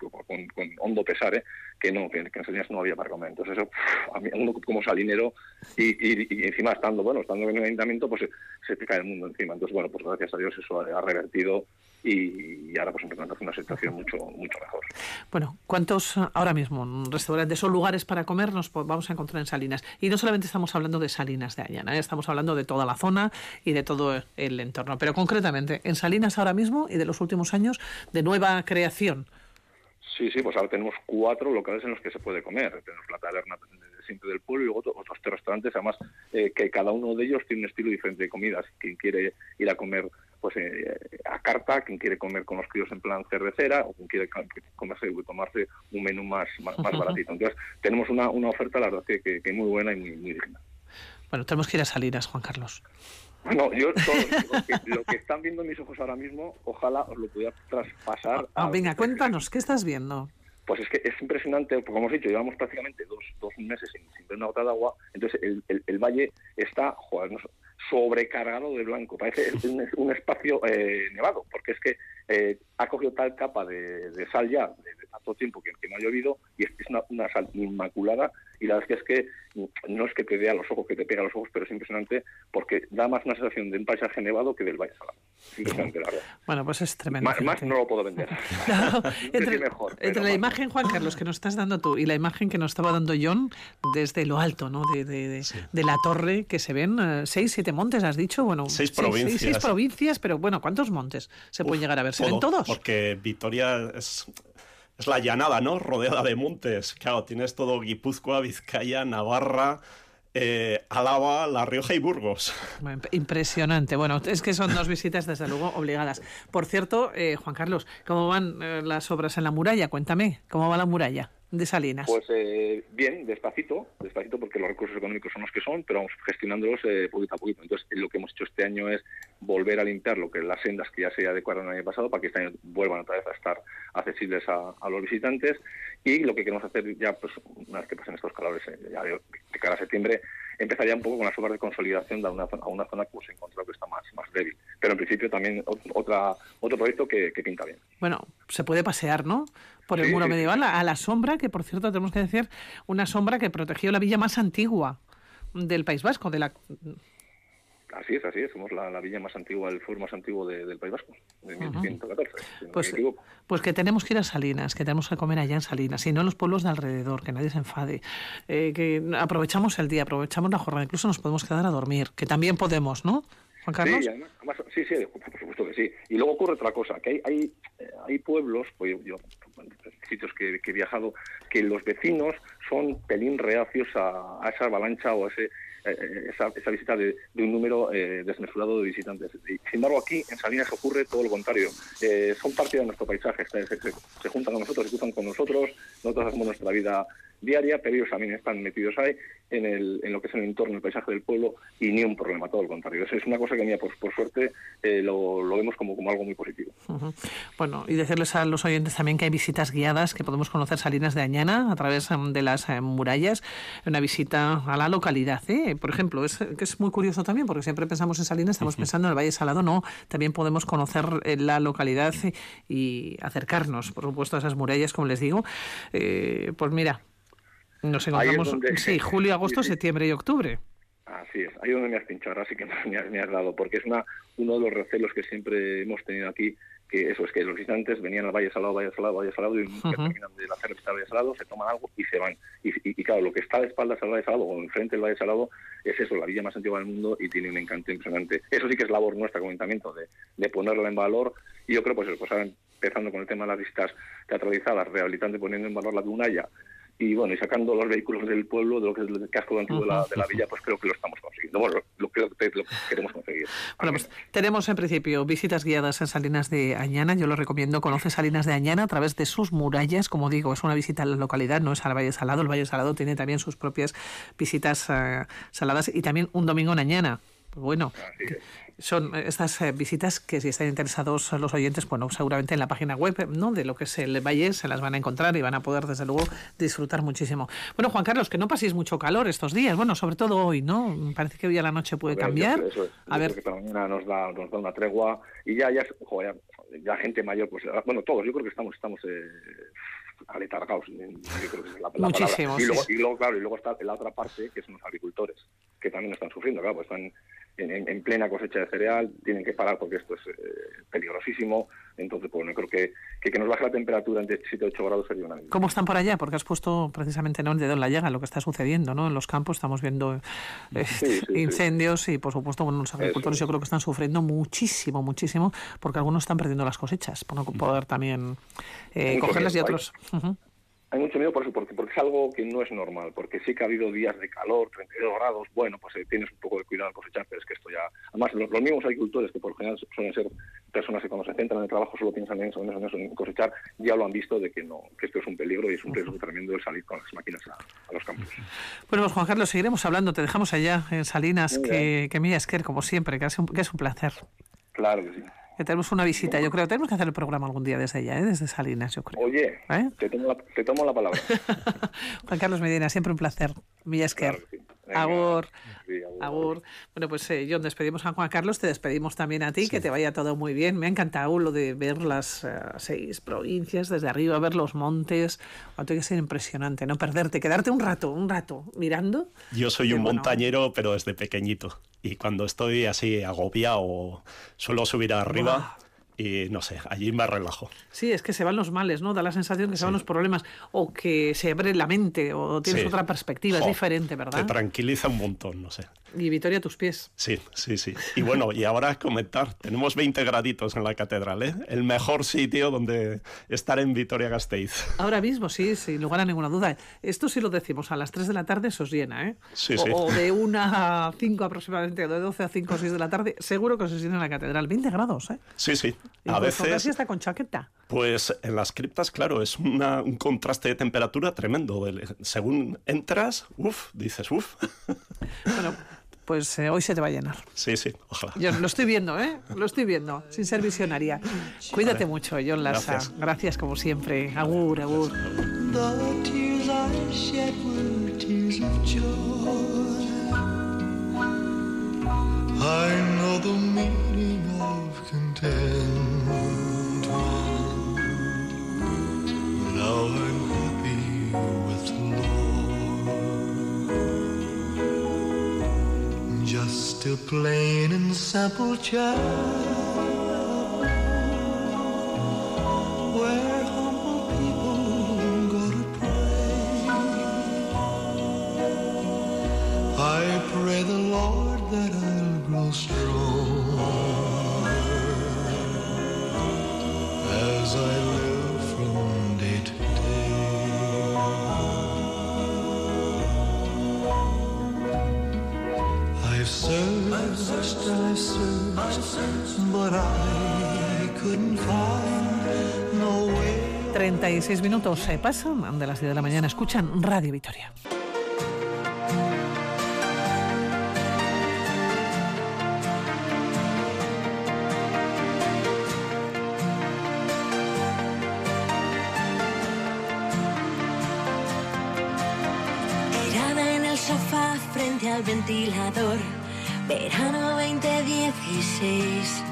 hondo pesar, ¿eh? que no, que, en Salinas no había para comer. Entonces eso, a mí, uno como salinero y, y, encima estando, bueno, estando en el ayuntamiento, pues se, te cae el mundo encima. Entonces, bueno, pues gracias a Dios eso ha revertido y, ahora pues empezamos una situación mucho mucho mejor. Bueno, ¿cuántos ahora mismo restaurantes o lugares para comer nos vamos a encontrar en Salinas? Y no solamente estamos hablando de Salinas de Ayana, ¿eh? estamos hablando de toda la zona y de todo el entorno, pero concretamente en Salinas ahora mismo y de los últimos años de nueva creación. Sí, sí, pues ahora tenemos cuatro locales en los que se puede comer. Tenemos la taberna siempre del pueblo y luego otros tres restaurantes, además eh, que cada uno de ellos tiene un estilo diferente de comida. quien quiere ir a comer pues eh, a carta, quien quiere comer con los críos en plan cervecera o quien quiere comerse y tomarse un menú más, más, baratito. Entonces, tenemos una, una oferta, la verdad, que, que, muy buena y muy, muy digna. Bueno, tenemos que ir a Salinas, Juan Carlos. No, yo lo, que, están viendo mis ojos ahora mismo, ojalá os lo pudiera traspasar. Ah, venga, cuéntanos, ¿qué estás viendo? Pues es que es impresionante, como hemos dicho, llevamos prácticamente dos, dos meses sin, ver una gota de agua, entonces el, el, valle está joder, sobrecargado de blanco, parece un, un espacio eh, nevado, porque es que eh, ha cogido tal capa de, sal ya de, tanto tiempo que, no ha llovido y es, una, una, sal inmaculada y la verdad es que no es que te dé a los ojos, que te pega a los ojos, pero es impresionante porque da más una sensación de un paisaje nevado que del Valle Salado. Impresionante, la verdad. Bueno, pues es tremendo. Más, no lo puedo vender. entre, entre la imagen, Juan Carlos, que nos estás dando tú y la imagen que nos estaba dando John desde lo alto, ¿no? De, de, de, la torre que se ven, eh, seis, siete montes, has dicho. Bueno, seis provincias. Seis, provincias, pero bueno, ¿cuántos montes se pueden llegar a ver? ¿Se ven todos? Porque Vitoria es es la llanada, ¿no? Rodeada de montes. Claro, tienes todo Guipúzcoa, Vizcaya, Navarra, eh, La Rioja y Burgos. Impresionante. Bueno, es que son dos visitas desde luego obligadas. Por cierto, eh, Juan Carlos, ¿cómo van eh, las obras en la muralla? Cuéntame, ¿cómo va la muralla? De Salinas? Pues eh, bien, despacito, despacito porque los recursos económicos son los que son, pero vamos gestionándolos eh, poquito a poquito. Entonces, lo que hemos hecho este año es volver a limpiar lo que las sendas que ya se adecuaron el año pasado para que este año vuelvan otra vez a estar accesibles a, los visitantes y lo que queremos hacer ya, pues una vez que pasen estos calores, eh, ya de, cara a septiembre, empezaría un poco con las obras de consolidación de una, a una zona que hemos encontrado que está más, más débil. Pero en principio también otra, otro proyecto que, que pinta bien. Bueno, se puede pasear, ¿no? por el muro medieval, a la sombra, que por cierto tenemos que decir, una sombra que protegió la villa más antigua del País Vasco, de la Así es, así es. Somos la, villa más antigua, el foro más antiguo del País Vasco, de 1114. pues, pues que tenemos que ir a Salinas, que tenemos que comer allá en Salinas, y no en los pueblos de alrededor, que nadie se enfade. Eh, que aprovechamos el día, aprovechamos la jornada, incluso nos podemos quedar a dormir, que también podemos, ¿no? Juan Carlos. Sí, además, sí, sí, por supuesto que sí. Y luego ocurre otra cosa, que hay, hay, eh, hay pueblos, pues yo, sitios que, he viajado, que los vecinos son pelín reacios a, a esa avalancha o a ese eh, esa, esa, visita de, un número eh, desmesurado de visitantes. sin embargo, aquí en Salinas ocurre todo lo contrario. Eh, son parte de nuestro paisaje, se, se, juntan con nosotros, se cruzan con nosotros, nosotros hacemos nuestra vida diaria, pero ellos también están metidos ahí en, el, en lo que es el entorno, el paisaje del pueblo, y ni un problema, todo lo contrario. Eso es una cosa que, mira, pues, por suerte, eh, lo, lo, vemos como, como algo muy positivo. Bueno, y decirles a los oyentes también que hay visitas guiadas, que podemos conocer Salinas de Añana a través em, de las em, murallas, una visita a la localidad. ¿eh? Por ejemplo, es que es muy curioso también, porque siempre pensamos en Salinas, estamos pensando en el Valle Salado, no, también podemos conocer eh, la localidad y acercarnos, por supuesto, a esas murallas, como les digo. pues mira, nos encontramos, sí, julio, agosto, septiembre y octubre. Así es, ahí donde me has pinchado, ahora sí que me has, dado, porque es una, uno de los recelos que siempre hemos tenido aquí, que eso es que los visitantes venían al Valle Salado, Valle Salado, Valle Salado, y terminan de hacer el Valle Salado, se toman algo y se van. Y, y, claro, lo que está de espaldas al Valle Salado o enfrente del Valle Salado es eso, la villa más antigua del mundo y tiene un encanto impresionante. Eso sí que es labor nuestra como ayuntamiento, de, de ponerla en valor, y yo creo pues, pues empezando con el tema de las visitas teatralizadas, rehabilitando y poniendo en valor la Dunaya, y bueno, y sacando los vehículos del pueblo, de lo que es el casco antiguo de, la, de, la, villa, pues creo que lo estamos consiguiendo. Bueno, lo, creo que lo queremos conseguir. Bueno, pues tenemos en principio visitas guiadas en Salinas de Añana. Yo lo recomiendo. Conoce Salinas de Añana a través de sus murallas. Como digo, es una visita a la localidad, no es al Valle Salado. El Valle Salado tiene también sus propias visitas uh, saladas y también un domingo en Añana. Bueno, son estas eh, visitas que si están interesados los oyentes, bueno, seguramente en la página web ¿no? de lo que es el Valle se las van a encontrar y van a poder desde luego disfrutar muchísimo. Bueno, Juan Carlos, que no paséis mucho calor estos días, bueno, sobre todo hoy, ¿no? Parece que hoy a la noche puede cambiar. a ver, que mañana nos da, nos da una tregua y ya, ya, joder, ya, gente mayor, pues, bueno, todos, yo creo que estamos, estamos eh, aletargados. Muchísimo. Y luego, y luego, claro, y luego está la otra parte, que son los agricultores, que también están sufriendo, claro, pues están en, plena cosecha de cereal, tienen que parar porque esto es eh, peligrosísimo. Entonces, pues, bueno, creo que, que, nos baje la temperatura entre 7 8 grados sería una ¿Cómo están por allá? Porque has puesto precisamente ¿no? el dedo en la llaga lo que está sucediendo ¿no? en los campos. Estamos viendo eh, incendios y, por supuesto, bueno, los agricultores yo creo que están sufriendo muchísimo, muchísimo, porque algunos están perdiendo las cosechas por no poder también eh, cogerlas y otros hay mucho miedo por eso, porque, porque es algo que no es normal, porque sí que ha habido días de calor, 32 grados, bueno, pues eh, tienes un poco de cuidado al cosechar, pero es que esto ya... Además, los, mismos agricultores, que por lo general suelen ser personas que cuando se centran en el trabajo solo piensan en eso, en eso, en cosechar, ya lo han visto de que no, que esto es un peligro y es un riesgo tremendo el salir con las máquinas a, los campos. Bueno, pues Juan Carlos, seguiremos hablando, te dejamos allá en Salinas, que, que mira, como siempre, que es, un, que es un placer. Claro que sí. Que tenemos una visita, yo creo. Tenemos que hacer el programa algún día desde allá, ¿eh? desde Salinas, yo creo. Oye, ¿Eh? te, tomo la, te, tomo la, palabra. Juan Carlos Medina, siempre un placer. Villasker. Claro Agur. agur. Bueno, pues eh, John, despedimos a Juan Carlos, te despedimos también a ti, que te vaya todo muy bien. Me ha encantado lo de ver las eh, seis provincias desde arriba, ver los montes. Tiene que ser impresionante, no perderte, quedarte un rato, un rato mirando. Yo soy un montañero, pero desde pequeñito. Y cuando estoy así agobiado, suelo subir arriba y no sé, allí me relajo. Sí, es que se van los males, ¿no? Da la sensación que se van los problemas o que se abre la mente o tienes otra perspectiva, es diferente, ¿verdad? Te tranquiliza un montón, no sé. Y Vitoria a tus pies. Sí, sí, sí. Y bueno, y ahora comentar, tenemos 20 graditos en la catedral, ¿eh? El mejor sitio donde estar en Vitoria-Gasteiz. Ahora mismo, sí, sin lugar a ninguna duda. Esto sí lo decimos, a las 3 de la tarde se os llena, ¿eh? Sí, sí. O de 1 a 5 aproximadamente, o de 12 a 5 o 6 de la tarde, seguro que os llena en la catedral. 20 grados, ¿eh? Sí, sí. a veces... está con chaqueta. Pues en las criptas, claro, es un contraste de temperatura tremendo. Según entras, uff, dices uff. Bueno, pues eh, hoy se te va a llenar. Sí, sí, ojalá. Yo lo estoy viendo, ¿eh? Lo estoy viendo, sin ser visionaria. Cuídate mucho, John Lassa. Gracias. Gracias como siempre. Agur, agur. I know the meaning of Now Just a plain and simple child. Where humble people go to pray. I pray the Lord that I'll grow strong as I live searched, I've searched, but I couldn't find no way. 36 minutos se pasan de las 10 de la mañana. Escuchan Radio Victoria. Tirada en el sofá frente al ventilador, verano 2016.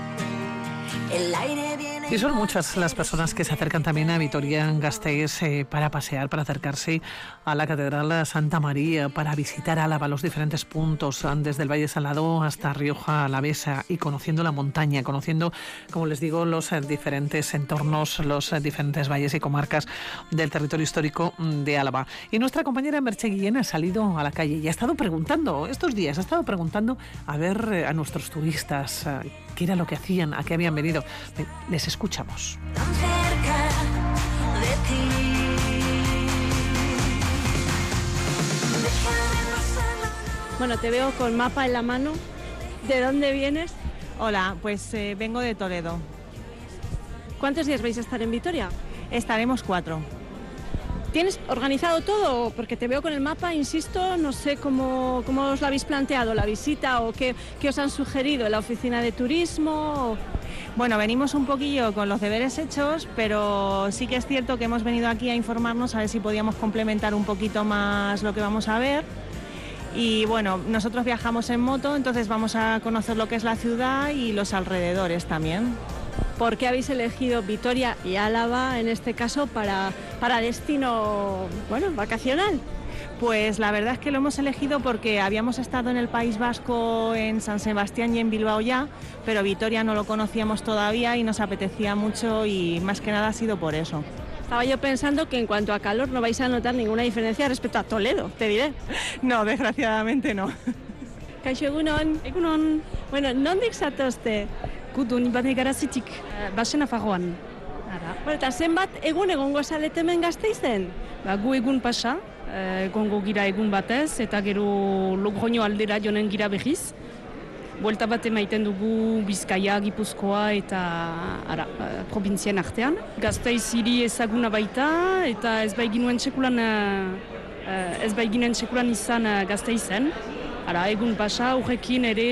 El aire. Y son muchas las personas que se acercan también a Vitoria-Gasteiz eh, para pasear, para acercarse a la Catedral Santa María, para visitar Álava, los diferentes puntos, desde el Valle Salado hasta Rioja Alavesa y conociendo la montaña, conociendo, como les digo, los eh, diferentes entornos, los eh, diferentes valles y comarcas del territorio histórico de Álava. Y nuestra compañera Merche Guillén ha salido a la calle y ha estado preguntando, estos días, ha estado preguntando a ver eh, a nuestros turistas eh, qué era lo que hacían, a qué habían venido. Les escuchamos. tan cerca de ti. Déjame pasar la Bueno, te veo con mapa en la mano. ¿De dónde vienes? Hola, pues eh, vengo de Toledo. ¿Cuántos días vais a estar en Vitoria? Estaremos cuatro. ¿Tienes organizado todo? Porque te veo con el mapa, insisto, no sé cómo, cómo os lo habéis planteado, la visita o qué, qué os han sugerido la oficina de turismo. Bueno, venimos un poquillo con los deberes hechos, pero sí que es cierto que hemos venido aquí a informarnos a ver si podíamos complementar un poquito más lo que vamos a ver. Y bueno, nosotros viajamos en moto, entonces vamos a conocer lo que es la ciudad y los alrededores también. ¿Por qué habéis elegido Vitoria y Álava en este caso para, para destino bueno, vacacional? Pues la verdad es que lo hemos elegido porque habíamos estado en el País Vasco, en San Sebastián y en Bilbao ya, pero Vitoria no lo conocíamos todavía y nos apetecía mucho y más que nada ha sido por eso. Estaba yo pensando que en cuanto a calor no vais a notar ninguna diferencia respecto a Toledo, te diré. No, desgraciadamente no. Kaixo egunon. Egunon, Bueno, nondik zatozte? Gudun ibane garazitik, basen afarroan. Ara. Bueno, eta zenbat egun egongo zalet hemen gazteizen? Ba, gu egun pasa, eh, egongo gira egun batez, eta gero logroño aldera jonen gira behiz. buelta bat emaiten dugu Bizkaia, Gipuzkoa eta ara, uh, provintzien artean. Gazteiz hiri ezaguna baita eta ez baiginuen txekulan, uh, uh, ez baiginen txekulan izan uh, Gazteizen. Ara, egun pasa, horrekin ere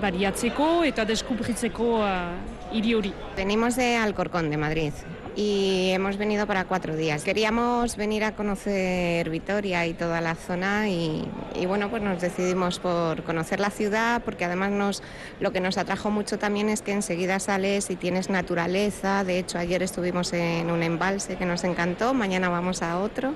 bariatzeko eta deskubritzeko uh, hiri hori. Venimos de Alcorcón, de Madrid, y hemos venido para cuatro días. Queríamos venir a conocer Vitoria y toda la zona y, y bueno, pues nos decidimos por conocer la ciudad porque además nos, lo que nos atrajo mucho también es que enseguida sales y tienes naturaleza. De hecho, ayer estuvimos en un embalse que nos encantó, mañana vamos a otro.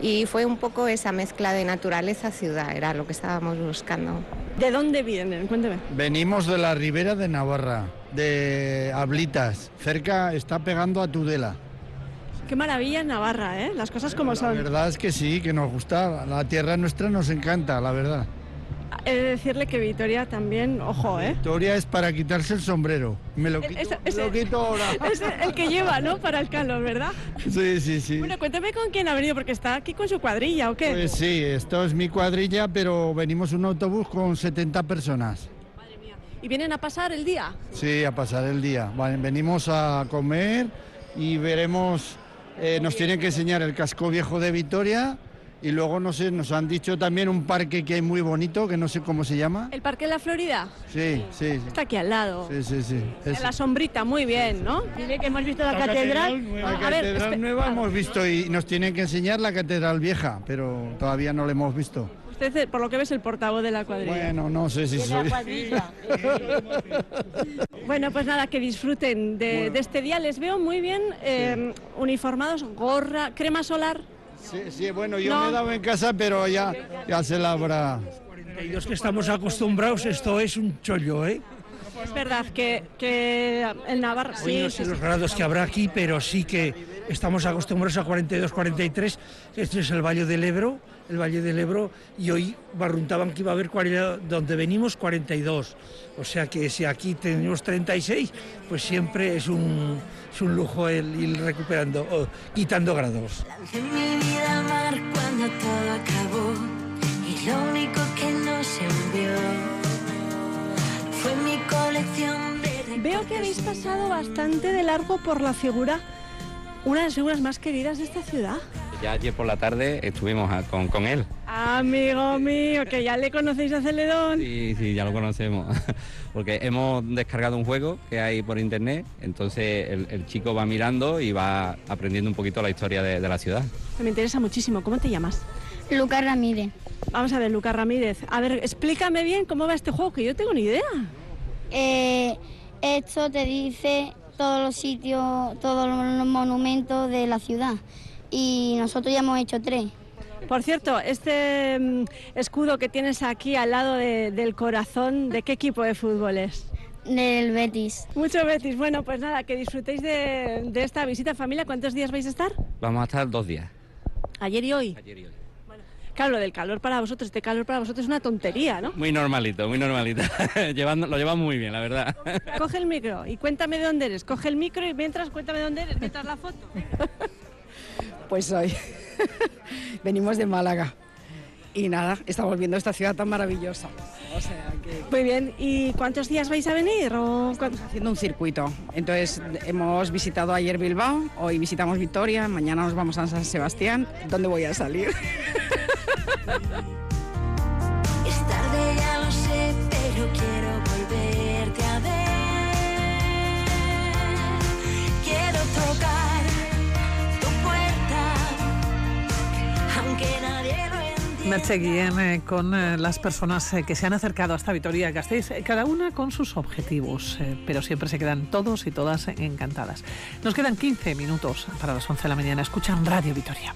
Y fue un poco esa mezcla de naturaleza-ciudad, era lo que estábamos buscando. ¿De dónde vienen? Cuénteme. Venimos de la ribera de Navarra, de Ablitas. Cerca está pegando a Tudela. Qué maravilla en Navarra, ¿eh? Las cosas como La son. verdad es que sí, que nos gusta. La tierra nuestra nos encanta, la verdad. He de decirle que Vitoria también, ojo, ¿eh? Victoria es para quitarse el sombrero. Me lo quito, Es, me es- lo quito ahora. es el que lleva, ¿no? Para el calor, ¿verdad? Sí, sí, sí. Bueno, cuénteme con quién ha venido, porque está aquí con su cuadrilla, ¿o qué? Pues sí, esto es mi cuadrilla, pero venimos un autobús con 70 personas. ¿Y vienen a pasar el día? Sí, a pasar el día. Vale, venimos a comer y veremos, eh, nos tienen que enseñar el casco viejo de Vitoria y luego, no sé, nos han dicho también un parque que hay muy bonito, que no sé cómo se llama. ¿El Parque de la Florida? Sí, sí, sí. Está aquí al lado. Sí, sí, sí. En ese. la sombrita, muy bien, ¿no? Dile que hemos visto la, catedral. La Ah, a ver, catedral nueva hemos visto y nos tienen que enseñar la catedral vieja, pero todavía no la hemos visto. Usted, eh, por lo que ves, el portavoz de la cuadrilla. Bueno, no sé si soy... Bueno, pues nada, que disfruten de, de este día. Les veo muy bien eh, uniformados, gorra, crema solar. Sí, sí, bueno, yo No. me he dado en casa, pero ya, ya se la habrá... Y los que estamos acostumbrados, esto es un chollo, ¿eh? Es verdad que, que en Navarra... Hoy Sí, no sí, sé sí. los grados que habrá aquí, pero sí que estamos acostumbrados a 42, 43. Este es el Valle del Ebro, el Valle del Ebro, y hoy barruntaban que iba a haber 40, donde venimos 42. O sea que si aquí tenemos 36, pues siempre es un, es un lujo el ir recuperando, o quitando grados. Lancé mi vida al mar cuando todo acabó y lo único que no se envió fue mi colección de Veo que habéis pasado bastante de largo por la figura, una de las figuras más queridas de esta ciudad. Ya ayer por la tarde estuvimos a- con, con él. Amigo mío, que ya le conocéis a Celedón. Sí, sí, ya lo conocemos. Porque hemos descargado un juego que hay por internet, entonces el, el chico va mirando y va aprendiendo un poquito la historia de, de la ciudad. Me interesa muchísimo. ¿Cómo te llamas? Lucas Ramírez. Vamos a ver, Lucas Ramírez. A ver, explícame bien cómo va este juego, que yo tengo ni idea. Eh, esto te dice todos los sitios, todos los monumentos de la ciudad. Y nosotros ya hemos hecho tres. Por cierto, este mm, escudo que tienes aquí al lado de- del corazón, ¿de qué equipo de fútbol es? Del Betis. Mucho Betis. Bueno, pues nada, que disfrutéis de, de esta visita familia. ¿Cuántos días vais a estar? Vamos a estar dos días. Ayer y hoy. Claro, lo del calor para vosotros, este calor para vosotros es una tontería, ¿no? Muy normalito, muy normalito. Llevando, lo llevamos muy bien, la verdad. Coge el micro y cuéntame de dónde eres. Coge el micro y mientras cuéntame de dónde eres, mientras la foto. Pues hoy venimos de Málaga y nada, estamos viendo esta ciudad tan maravillosa. O sea que Muy bien, ¿y cuántos días vais a venir? O estamos haciendo un circuito. Entonces hemos visitado ayer Bilbao, hoy visitamos Vitoria, mañana nos vamos a San Sebastián. ¿Dónde voy a salir? Es tarde, ya lo sé, pero quiero volverte a ver. Quiero tocar tu puerta, aunque nadie lo. Merche Guillén eh, con eh, las personas eh, que se han acercado hasta Vitoria Gasteiz, eh, cada una con sus objetivos, eh, pero siempre se quedan todos y todas encantadas. Nos quedan 15 minutos para las 11 de la mañana. Escuchan Radio Vitoria.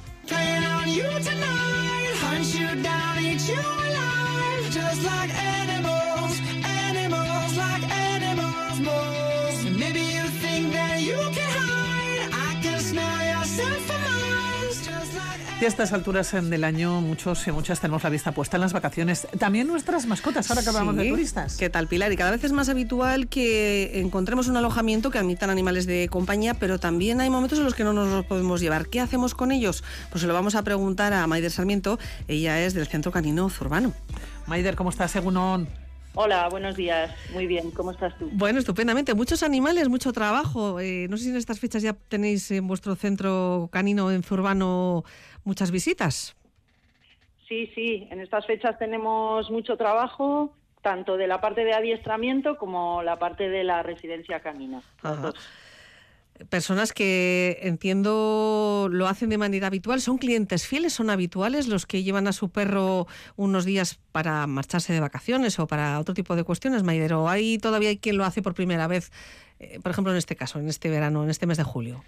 Y a estas alturas del año muchos y muchas tenemos la vista puesta en las vacaciones. También nuestras mascotas, ahora que hablamos de turistas. ¿Qué tal, Pilar? Y cada vez es más habitual que encontremos un alojamiento que admitan animales de compañía, pero también hay momentos en los que no nos los podemos llevar. ¿Qué hacemos con ellos? Pues se lo vamos a preguntar a Maider Sarmiento. Ella es del Centro Canino Zurbano. Maider, ¿cómo estás, Egunon? Hola, buenos días. Muy bien, ¿cómo estás tú? Bueno, estupendamente. Muchos animales, mucho trabajo. Eh, no sé si en estas fechas ya tenéis en vuestro centro canino en Zurbano muchas visitas. Sí, sí, en estas fechas tenemos mucho trabajo, tanto de la parte de adiestramiento como la parte de la residencia canina. Personas que entiendo lo hacen de manera habitual, son clientes fieles, son habituales los que llevan a su perro unos días para marcharse de vacaciones o para otro tipo de cuestiones, Maidero. ¿Hay todavía hay quien lo hace por primera vez, eh, por ejemplo, en este caso, en este verano, en este mes de julio?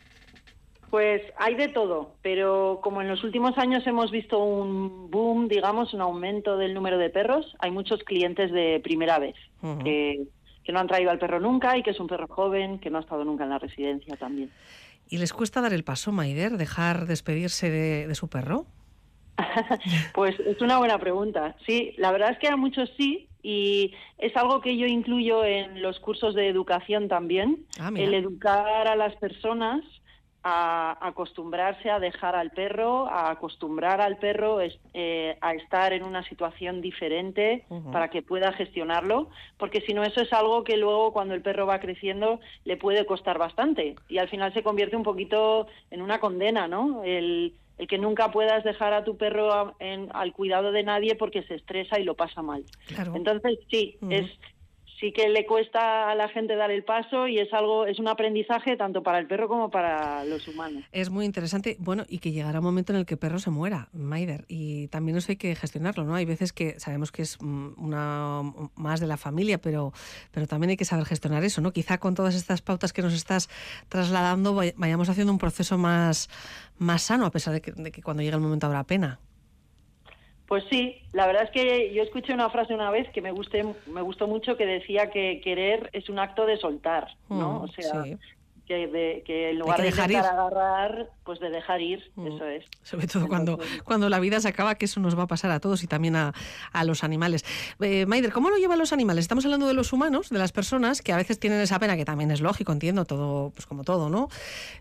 Pues hay de todo, pero como en los últimos años hemos visto un boom, digamos, un aumento del número de perros, hay muchos clientes de primera vez que, que no han traído al perro nunca y que es un perro joven que no ha estado nunca en la residencia también. ¿Y les cuesta dar el paso, Maider, dejar despedirse de, de su perro? Pues es una buena pregunta. Sí, la verdad es que a muchos sí y es algo que yo incluyo en los cursos de educación también, Ah, el educar a las personas a acostumbrarse a dejar al perro, a acostumbrar al perro es- eh, a estar en una situación diferente para que pueda gestionarlo, porque si no eso es algo que luego cuando el perro va creciendo le puede costar bastante y al final se convierte un poquito en una condena, ¿no? El, el que nunca puedas dejar a tu perro a- en- al cuidado de nadie porque se estresa y lo pasa mal. Claro. Entonces sí, es sí que le cuesta a la gente dar el paso y es algo es un aprendizaje tanto para el perro como para los humanos. Es muy interesante, bueno, y que llegará un momento en el que el perro se muera, Maider, y también eso hay que gestionarlo, ¿no? Hay veces que sabemos que es mm, una más de la familia, pero, pero también hay que saber gestionar eso, ¿no? Quizá con todas estas pautas que nos estás trasladando vay- vayamos haciendo un proceso más, más sano, a pesar de que, de que cuando llegue el momento habrá pena. Pues sí, la verdad es que yo escuché una frase una vez que me gusté, me gustó mucho que decía que querer es un acto de soltar, ¿no? Mm, o sea, sí. Que, de, que en lugar de, dejar intentar ir. agarrar, pues de dejar ir, Mm. eso es. Sobre todo cuando, cuando la vida se acaba, que eso nos va a pasar a todos y también a, a los animales. Eh, Maider, ¿cómo lo llevan los animales? Estamos hablando de los humanos, de las personas que a veces tienen esa pena, que también es lógico, entiendo, todo, pues como todo, ¿no?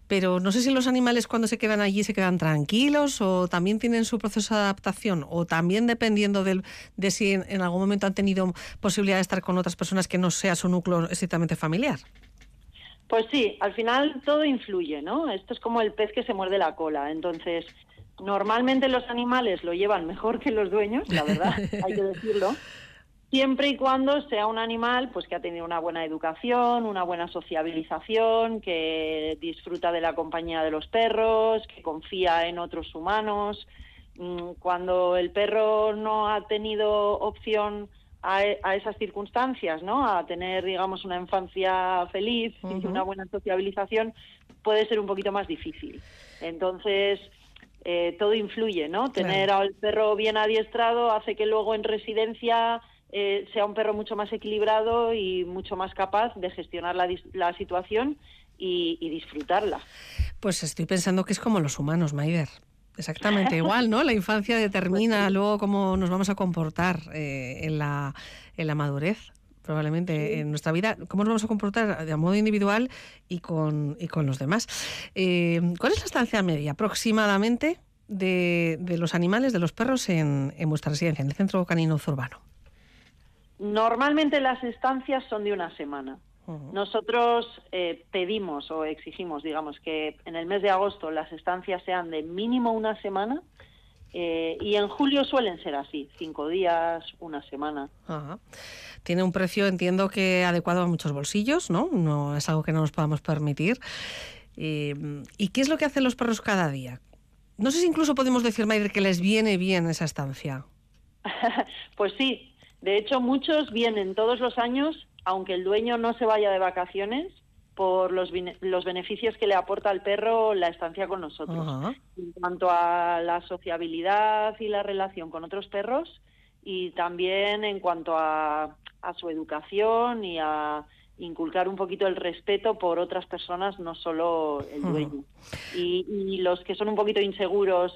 Pero no sé si los animales cuando se quedan allí se quedan tranquilos o también tienen su proceso de adaptación o también dependiendo del, de si en, en algún momento han tenido posibilidad de estar con otras personas que no sea su núcleo estrictamente familiar. Pues sí, al final todo influye, ¿no? Esto es como el pez que se muerde la cola. Entonces, normalmente los animales lo llevan mejor que los dueños, la verdad, hay que decirlo. Siempre y cuando sea un animal pues que ha tenido una buena educación, una buena sociabilización, que disfruta de la compañía de los perros, que confía en otros humanos. Mm, Cuando el perro no ha tenido opción a, a esas circunstancias, ¿no? A tener, digamos, una infancia feliz y una buena sociabilización, puede ser un poquito más difícil. Entonces, eh, todo influye, ¿no? Tener al perro bien adiestrado hace que luego en residencia eh, sea un perro mucho más equilibrado y mucho más capaz de gestionar la, la situación y, y disfrutarla. Pues estoy pensando que es como los humanos, Maider. Exactamente igual, ¿no? La infancia determina luego cómo nos vamos a comportar eh, en, la, en la madurez, probablemente en nuestra vida, cómo nos vamos a comportar de modo individual y con, y con los demás. Eh, ¿Cuál es la estancia media aproximadamente de, de los animales, de los perros en, en vuestra residencia, en el centro canino urbano? Normalmente las estancias son de una semana. Nosotros eh, pedimos o exigimos, digamos, que en el mes de agosto las estancias sean de mínimo una semana eh, y en julio suelen ser así, cinco días, una semana. Ajá. Tiene un precio, entiendo que adecuado a muchos bolsillos, ¿no? No es algo que no nos podamos permitir. Eh, ¿Y qué es lo que hacen los perros cada día? No sé si incluso podemos decir, Maider, que les viene bien esa estancia. Pues sí, de hecho muchos vienen todos los años, aunque el dueño no se vaya de vacaciones, por los, los beneficios que le aporta al perro la estancia con nosotros. En cuanto a la sociabilidad y la relación con otros perros y también en cuanto a, a su educación y a inculcar un poquito el respeto por otras personas, no solo el dueño. Y, y los que son un poquito inseguros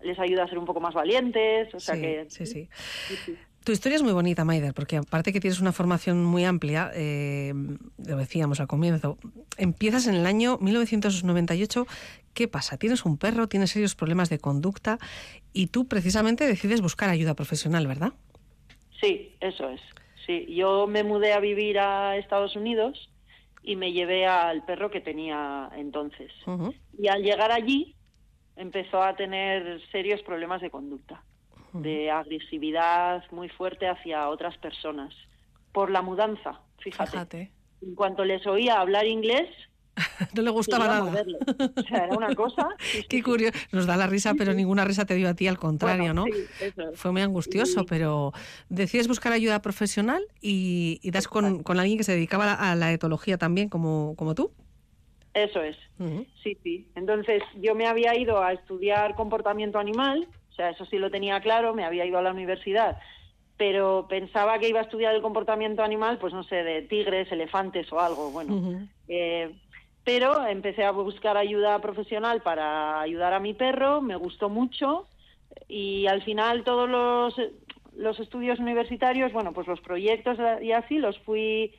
les ayuda a ser un poco más valientes, o sea Sí, que sí, sí. Tu historia es muy bonita, Maider, porque aparte que tienes una formación muy amplia, eh, lo decíamos al comienzo, empiezas en el año 1998. ¿Qué pasa? Tienes un perro, tienes serios problemas de conducta y tú precisamente decides buscar ayuda profesional, ¿verdad? Sí, eso es. Sí, yo me mudé a vivir a Estados Unidos y me llevé al perro que tenía entonces. Y al llegar allí empezó a tener serios problemas de conducta, de agresividad muy fuerte hacia otras personas, por la mudanza, fíjate. Fíjate. En cuanto les oía hablar inglés, No le gustaba nada. morderle. O sea, era una cosa... Qué curioso. Nos da la risa, pero ninguna risa te dio a ti, al contrario, Bueno, ¿no? sí, eso. Fue muy angustioso, pero decides buscar ayuda profesional y, y das con, con alguien que se dedicaba a la, a la etología también, como, como tú. Eso es. Sí, sí. Entonces yo me había ido a estudiar comportamiento animal, o sea, eso sí lo tenía claro, me había ido a la universidad, pero pensaba que iba a estudiar el comportamiento animal, pues no sé, de tigres, elefantes o algo, bueno. Eh, pero empecé a buscar ayuda profesional para ayudar a mi perro, me gustó mucho. Y al final todos los, los estudios universitarios, bueno, pues los proyectos y así los fui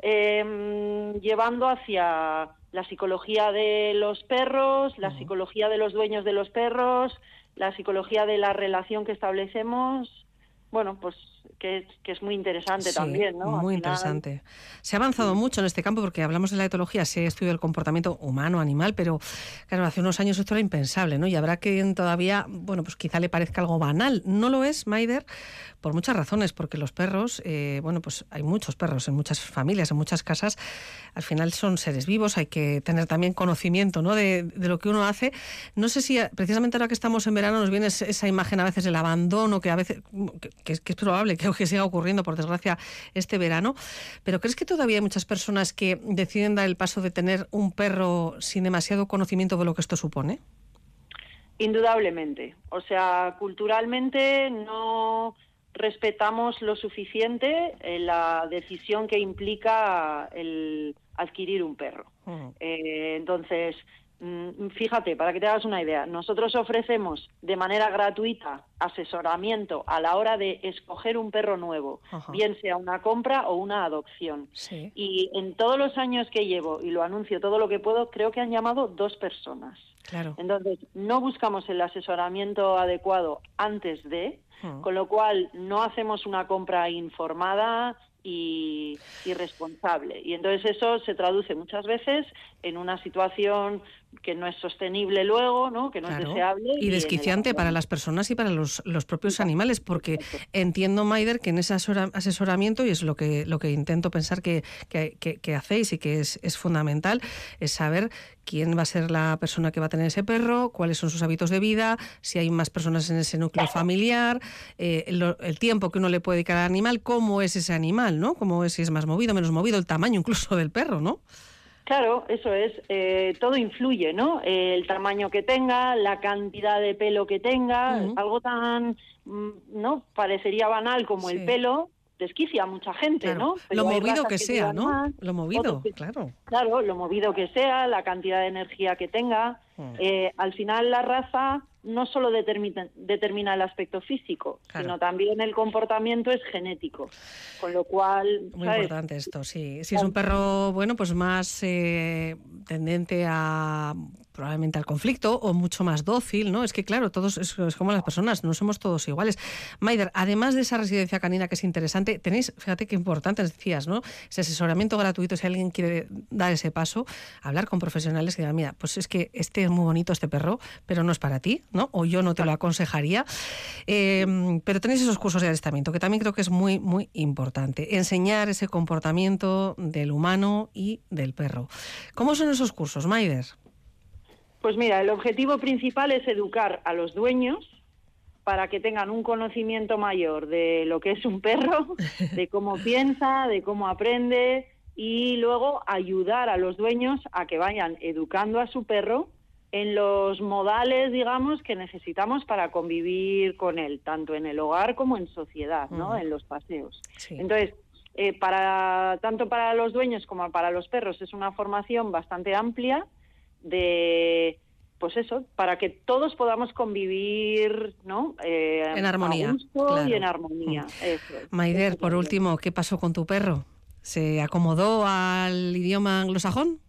eh, llevando hacia la psicología de los perros, la psicología de los dueños de los perros, la psicología de la relación que establecemos. Bueno, pues que, es- que es muy interesante Sí, también, ¿no? Al Muy final- interesante. Se ha avanzado mucho en este campo porque hablamos de la etología, se estudia el comportamiento humano, animal, pero claro, hace unos años esto era impensable, ¿no? Y habrá quien todavía, bueno, pues quizá le parezca algo banal. No lo es, Maider, por muchas razones, porque los perros, eh, bueno, pues hay muchos perros en muchas familias, en muchas casas, al final son seres vivos, hay que tener también conocimiento, ¿no? De, de lo que uno hace. No sé si precisamente ahora que estamos en verano nos viene es- esa imagen a veces del abandono, que a veces, que, que es probable que, que siga ocurriendo, por desgracia, este verano. Pero ¿crees que todavía hay muchas personas que deciden dar el paso de tener un perro sin demasiado conocimiento de lo que esto supone? Indudablemente. O sea, culturalmente no respetamos lo suficiente eh, la decisión que implica el adquirir un perro. Eh, entonces, mm, fíjate, para que te hagas una idea, nosotros ofrecemos de manera gratuita asesoramiento a la hora de escoger un perro nuevo, Ajá. bien sea una compra o una adopción. Sí. Y en todos los años que llevo, y lo anuncio todo lo que puedo, creo que han llamado dos personas. Claro. Entonces, no buscamos el asesoramiento adecuado antes de, Mm. con lo cual no hacemos una compra informada y irresponsable. Y entonces eso se traduce muchas veces en una situación que no es sostenible luego, ¿no? que no es deseable. Y desquiciante para las personas y para los, los propios animales, porque entiendo, Maider, que en ese asesora- asesoramiento, y es lo que, lo que intento pensar que, que- que- que hacéis y que es, es fundamental, es saber quién va a ser la persona que va a tener ese perro, cuáles son sus hábitos de vida, si hay más personas en ese núcleo familiar, eh, lo- el tiempo que uno le puede dedicar al animal, cómo es ese animal, ¿no? Cómo es, si es más movido, menos movido, el tamaño incluso del perro, ¿no? Claro, eso es. eh, todo influye, ¿no? Eh, el tamaño que tenga, la cantidad de pelo que tenga, algo tan, mm, ¿no? Parecería banal como Sí. el pelo, desquicia a mucha gente, Claro. ¿no? Pero Lo movido que sea, ¿no? más, Lo movido, que- claro. Claro, lo movido que sea, la cantidad de energía que tenga. Mm. Eh, al final la raza no solo determina, determina el aspecto físico, Claro. sino también el comportamiento es genético. Con lo cual, Muy ¿sabes? importante esto, sí. Si es un perro, bueno, pues más eh, tendente a probablemente al conflicto o mucho más dócil, ¿no? Es que claro, todos es, como las personas, no somos todos iguales. Maider, además de esa residencia canina que es interesante, tenéis, fíjate qué importante decías, ¿no? Ese asesoramiento gratuito, si alguien quiere dar ese paso, hablar con profesionales que digan, mira, pues es que este es muy bonito este perro, pero no es para ti, ¿no? O yo no te lo aconsejaría. Eh, pero tenéis esos cursos de adiestramiento, que también creo que es muy, muy importante. Enseñar ese comportamiento del humano y del perro. ¿Cómo son esos cursos, Maider? Pues mira, el objetivo principal es educar a los dueños para que tengan un conocimiento mayor de lo que es un perro, de cómo piensa, de cómo aprende y luego ayudar a los dueños a que vayan educando a su perro en los modales, digamos, que necesitamos para convivir con él, tanto en el hogar como en sociedad, ¿no? Ujú. En los paseos. Entonces, eh, para tanto para los dueños como para los perros es una formación bastante amplia de pues eso, para que todos podamos convivir, ¿no? Eh, En armonía, a gusto claro. y en armonía. Eso es. Maider, por último, ¿qué pasó con tu perro? ¿Se acomodó al idioma anglosajón?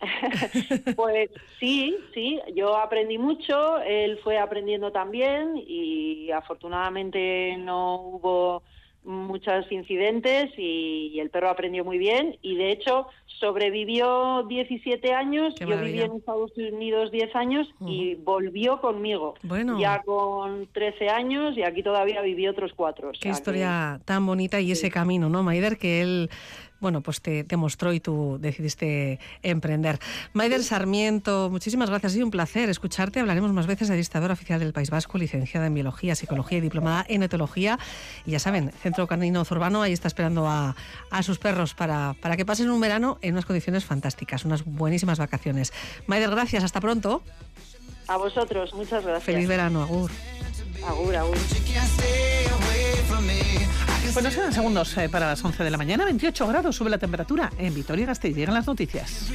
Pues sí, sí, yo aprendí mucho, él fue aprendiendo también y afortunadamente no hubo muchos incidentes y, el perro aprendió muy bien y de hecho sobrevivió 17 años, Qué yo viví en Estados Unidos 10 años y volvió conmigo. Bueno. Ya con 13 años y aquí todavía viví otros cuatro. o Qué que- historia tan bonita y ese camino, ¿no, Maider? Que él, bueno, pues te, te mostró y tú decidiste emprender. Maider Sarmiento, muchísimas gracias. Ha sido un placer escucharte. Hablaremos más veces de dictadora oficial del País Vasco, licenciada en Biología, Psicología y diplomada en Etología. Y ya saben, Centro Canino Zurbano ahí está esperando a, a sus perros para, para que pasen un verano en unas condiciones fantásticas, unas buenísimas vacaciones. Maider, gracias. Hasta pronto. A vosotros, muchas gracias. Feliz verano. Agur. Agur, agur. Pues nos quedan segundos eh, para las 11 de la mañana. 28 grados sube la temperatura en Vitoria-Gasteiz. Llegan las noticias.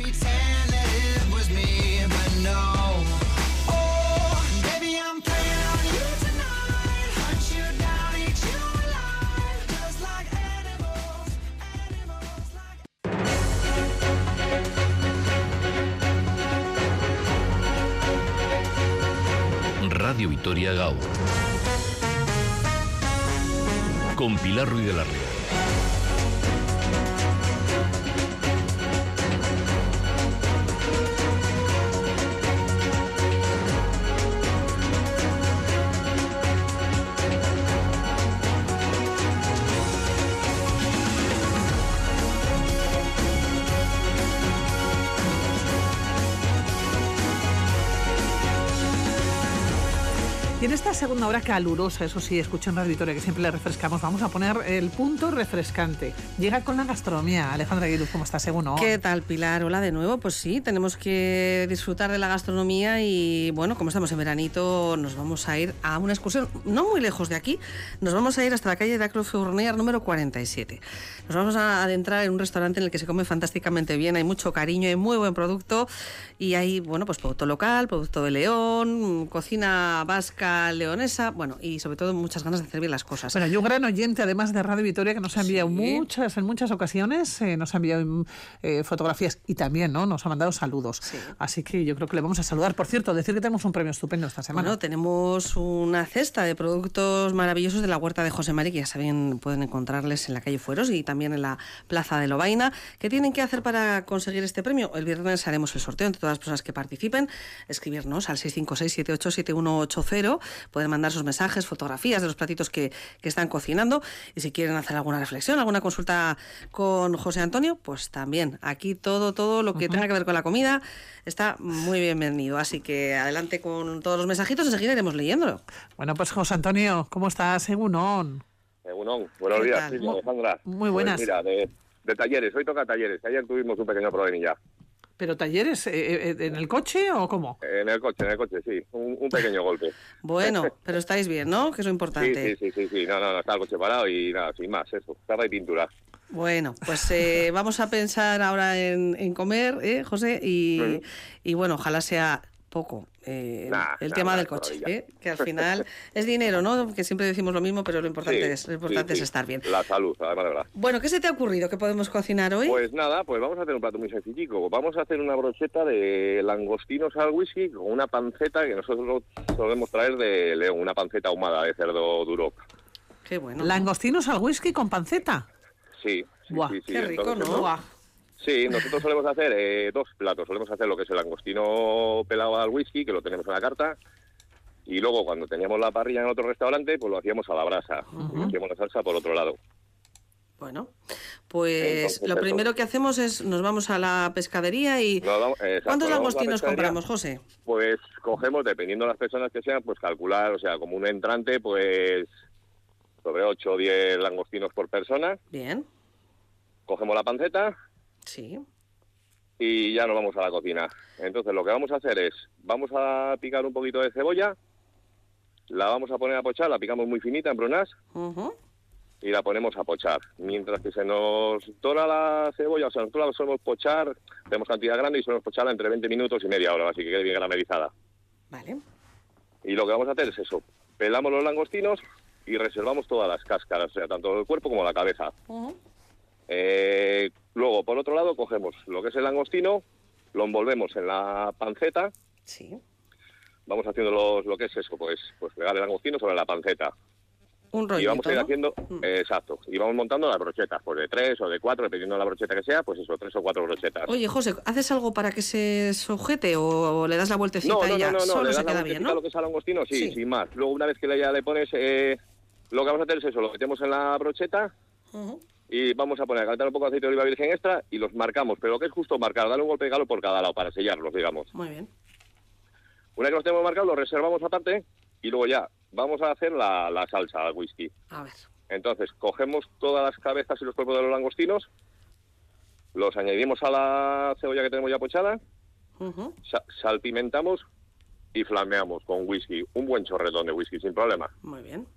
Radio Vitoria Gau. Con Pilar Ruiz de la. Segunda hora calurosa, eso sí, escuchen Radio Vitoria, que siempre le refrescamos, vamos a poner el punto refrescante. Llega con la gastronomía. Alejandra Guiluz, ¿cómo estás? Según? ¿Qué tal, Pilar? Hola de nuevo. Pues sí, tenemos que disfrutar de la gastronomía y, bueno, como estamos en veranito, nos vamos a ir a una excursión no muy lejos de aquí. Nos vamos a ir hasta la calle de Acrofeurnear número 47. Nos vamos a adentrar en un restaurante en el que se come fantásticamente bien, hay mucho cariño, hay muy buen producto y hay, bueno, pues producto local, producto de León, cocina vasca, leonesa, bueno, y sobre todo muchas ganas de hacer bien las cosas. Bueno, hay un gran oyente, además de Radio Vitoria, que nos ha enviado muchas, en muchas ocasiones, eh, nos ha enviado eh, fotografías y también ¿no? nos ha mandado saludos. Así que yo creo que le vamos a saludar. Por cierto, decir que tenemos un premio estupendo esta semana. Bueno, tenemos una cesta de productos maravillosos de la huerta de José Mari, que ya saben, pueden encontrarles en la calle Fueros y también en la plaza de Lobaina. ¿Qué tienen que hacer para conseguir este premio? El viernes haremos el sorteo entre todas las personas que participen. Escribirnos al 656-787180. Pueden mandar sus mensajes, fotografías de los platitos que, que están cocinando. Y si quieren hacer alguna reflexión, alguna consulta con José Antonio, pues también. Aquí todo, todo lo que tenga que ver con la comida está muy bienvenido. Así que adelante con todos los mensajitos, enseguida iremos leyéndolo. Bueno, pues José Antonio, ¿cómo estás? Egunon. Egunon, buenos ¿Qué días, Mu- Alejandra. muy buenas. Pues mira, de, de talleres, hoy toca talleres. Ayer tuvimos un pequeño problemilla. ¿Pero talleres eh, eh, en el coche o cómo? En el coche, en el coche, sí. Un, un pequeño golpe. Bueno, pero estáis bien, ¿no? Que es lo importante. sí, sí, sí, sí. No, no, no, está el coche parado y nada, sin más, eso. Carga y pintura. Bueno, pues eh, vamos a pensar ahora en, en comer, ¿eh, José? Y, y bueno, ojalá sea poco eh, Nah, el nah, tema nah, del coche. ¿eh? que al final es dinero, ¿no? Que siempre decimos lo mismo, pero lo importante, Sí, es, lo importante sí, es estar bien. La salud, además de verdad. Bueno, ¿qué se te ha ocurrido que podemos cocinar hoy? Pues nada, pues vamos a hacer un plato muy sencillico. Vamos a hacer una brocheta de langostinos al whisky con una panceta que nosotros solemos traer de León, una panceta ahumada de cerdo duro. Qué bueno. Langostinos al whisky con panceta. Sí, sí, Buah, sí, sí. qué rico, Entonces, ¿no? Buah. Sí, nosotros solemos hacer eh, dos platos. Solemos hacer lo que es el langostino pelado al whisky, que lo tenemos en la carta. Y luego, cuando teníamos la parrilla en otro restaurante, pues lo hacíamos a la brasa. Y hacíamos la salsa por otro lado. Bueno, pues Entonces, lo primero que hacemos es nos vamos a la pescadería y... Nos vamos- exacto, ¿Cuántos la langostinos compramos, José? Pues cogemos, dependiendo de las personas que sean, pues calcular, o sea, como un entrante, pues sobre 8 o 10 langostinos por persona. Bien. Cogemos la panceta Sí. y ya nos vamos a la cocina. Entonces lo que vamos a hacer es, vamos a picar un poquito de cebolla, la vamos a poner a pochar, la picamos muy finita en brunas y la ponemos a pochar. Mientras que se nos dora la cebolla, o sea, nosotros la solemos pochar, tenemos cantidad grande y solemos pocharla entre 20 minutos y media hora, así que quede bien caramelizada. Vale. Y lo que vamos a hacer es eso, pelamos los langostinos y reservamos todas las cáscaras, o sea, tanto el cuerpo como la cabeza. Eh, luego, por otro lado, cogemos lo que es el langostino, lo envolvemos en la panceta. Sí. Vamos haciendo los- lo que es eso, pues, pues pegar el langostino sobre la panceta. Un y rollito, vamos a ir ¿no? haciendo, eh, exacto, y vamos montando las brochetas, pues de tres o de cuatro, dependiendo de la brocheta que sea, pues eso, tres o cuatro brochetas. Oye, José, ¿haces algo para que se sujete o le das la vueltecita no, no, y ya? Solo se queda bien, ¿no? lo que es al langostino, sí, Sí. sin más. Luego, una vez que ya le pones, eh, lo que vamos a hacer es eso, lo metemos en la brocheta Ujú. Y vamos a poner a calentar un poco de aceite de oliva virgen extra y los marcamos, pero lo que es justo marcar, darle un golpe de calor por cada lado para sellarlos, digamos. Muy bien. Una vez que los tenemos marcados, los reservamos aparte y luego ya vamos a hacer la, la salsa al whisky. A ver. Entonces, cogemos todas las cabezas y los cuerpos de los langostinos, los añadimos a la cebolla que tenemos ya pochada, sa- salpimentamos y flameamos con whisky, un buen chorretón de whisky sin problema. Muy bien.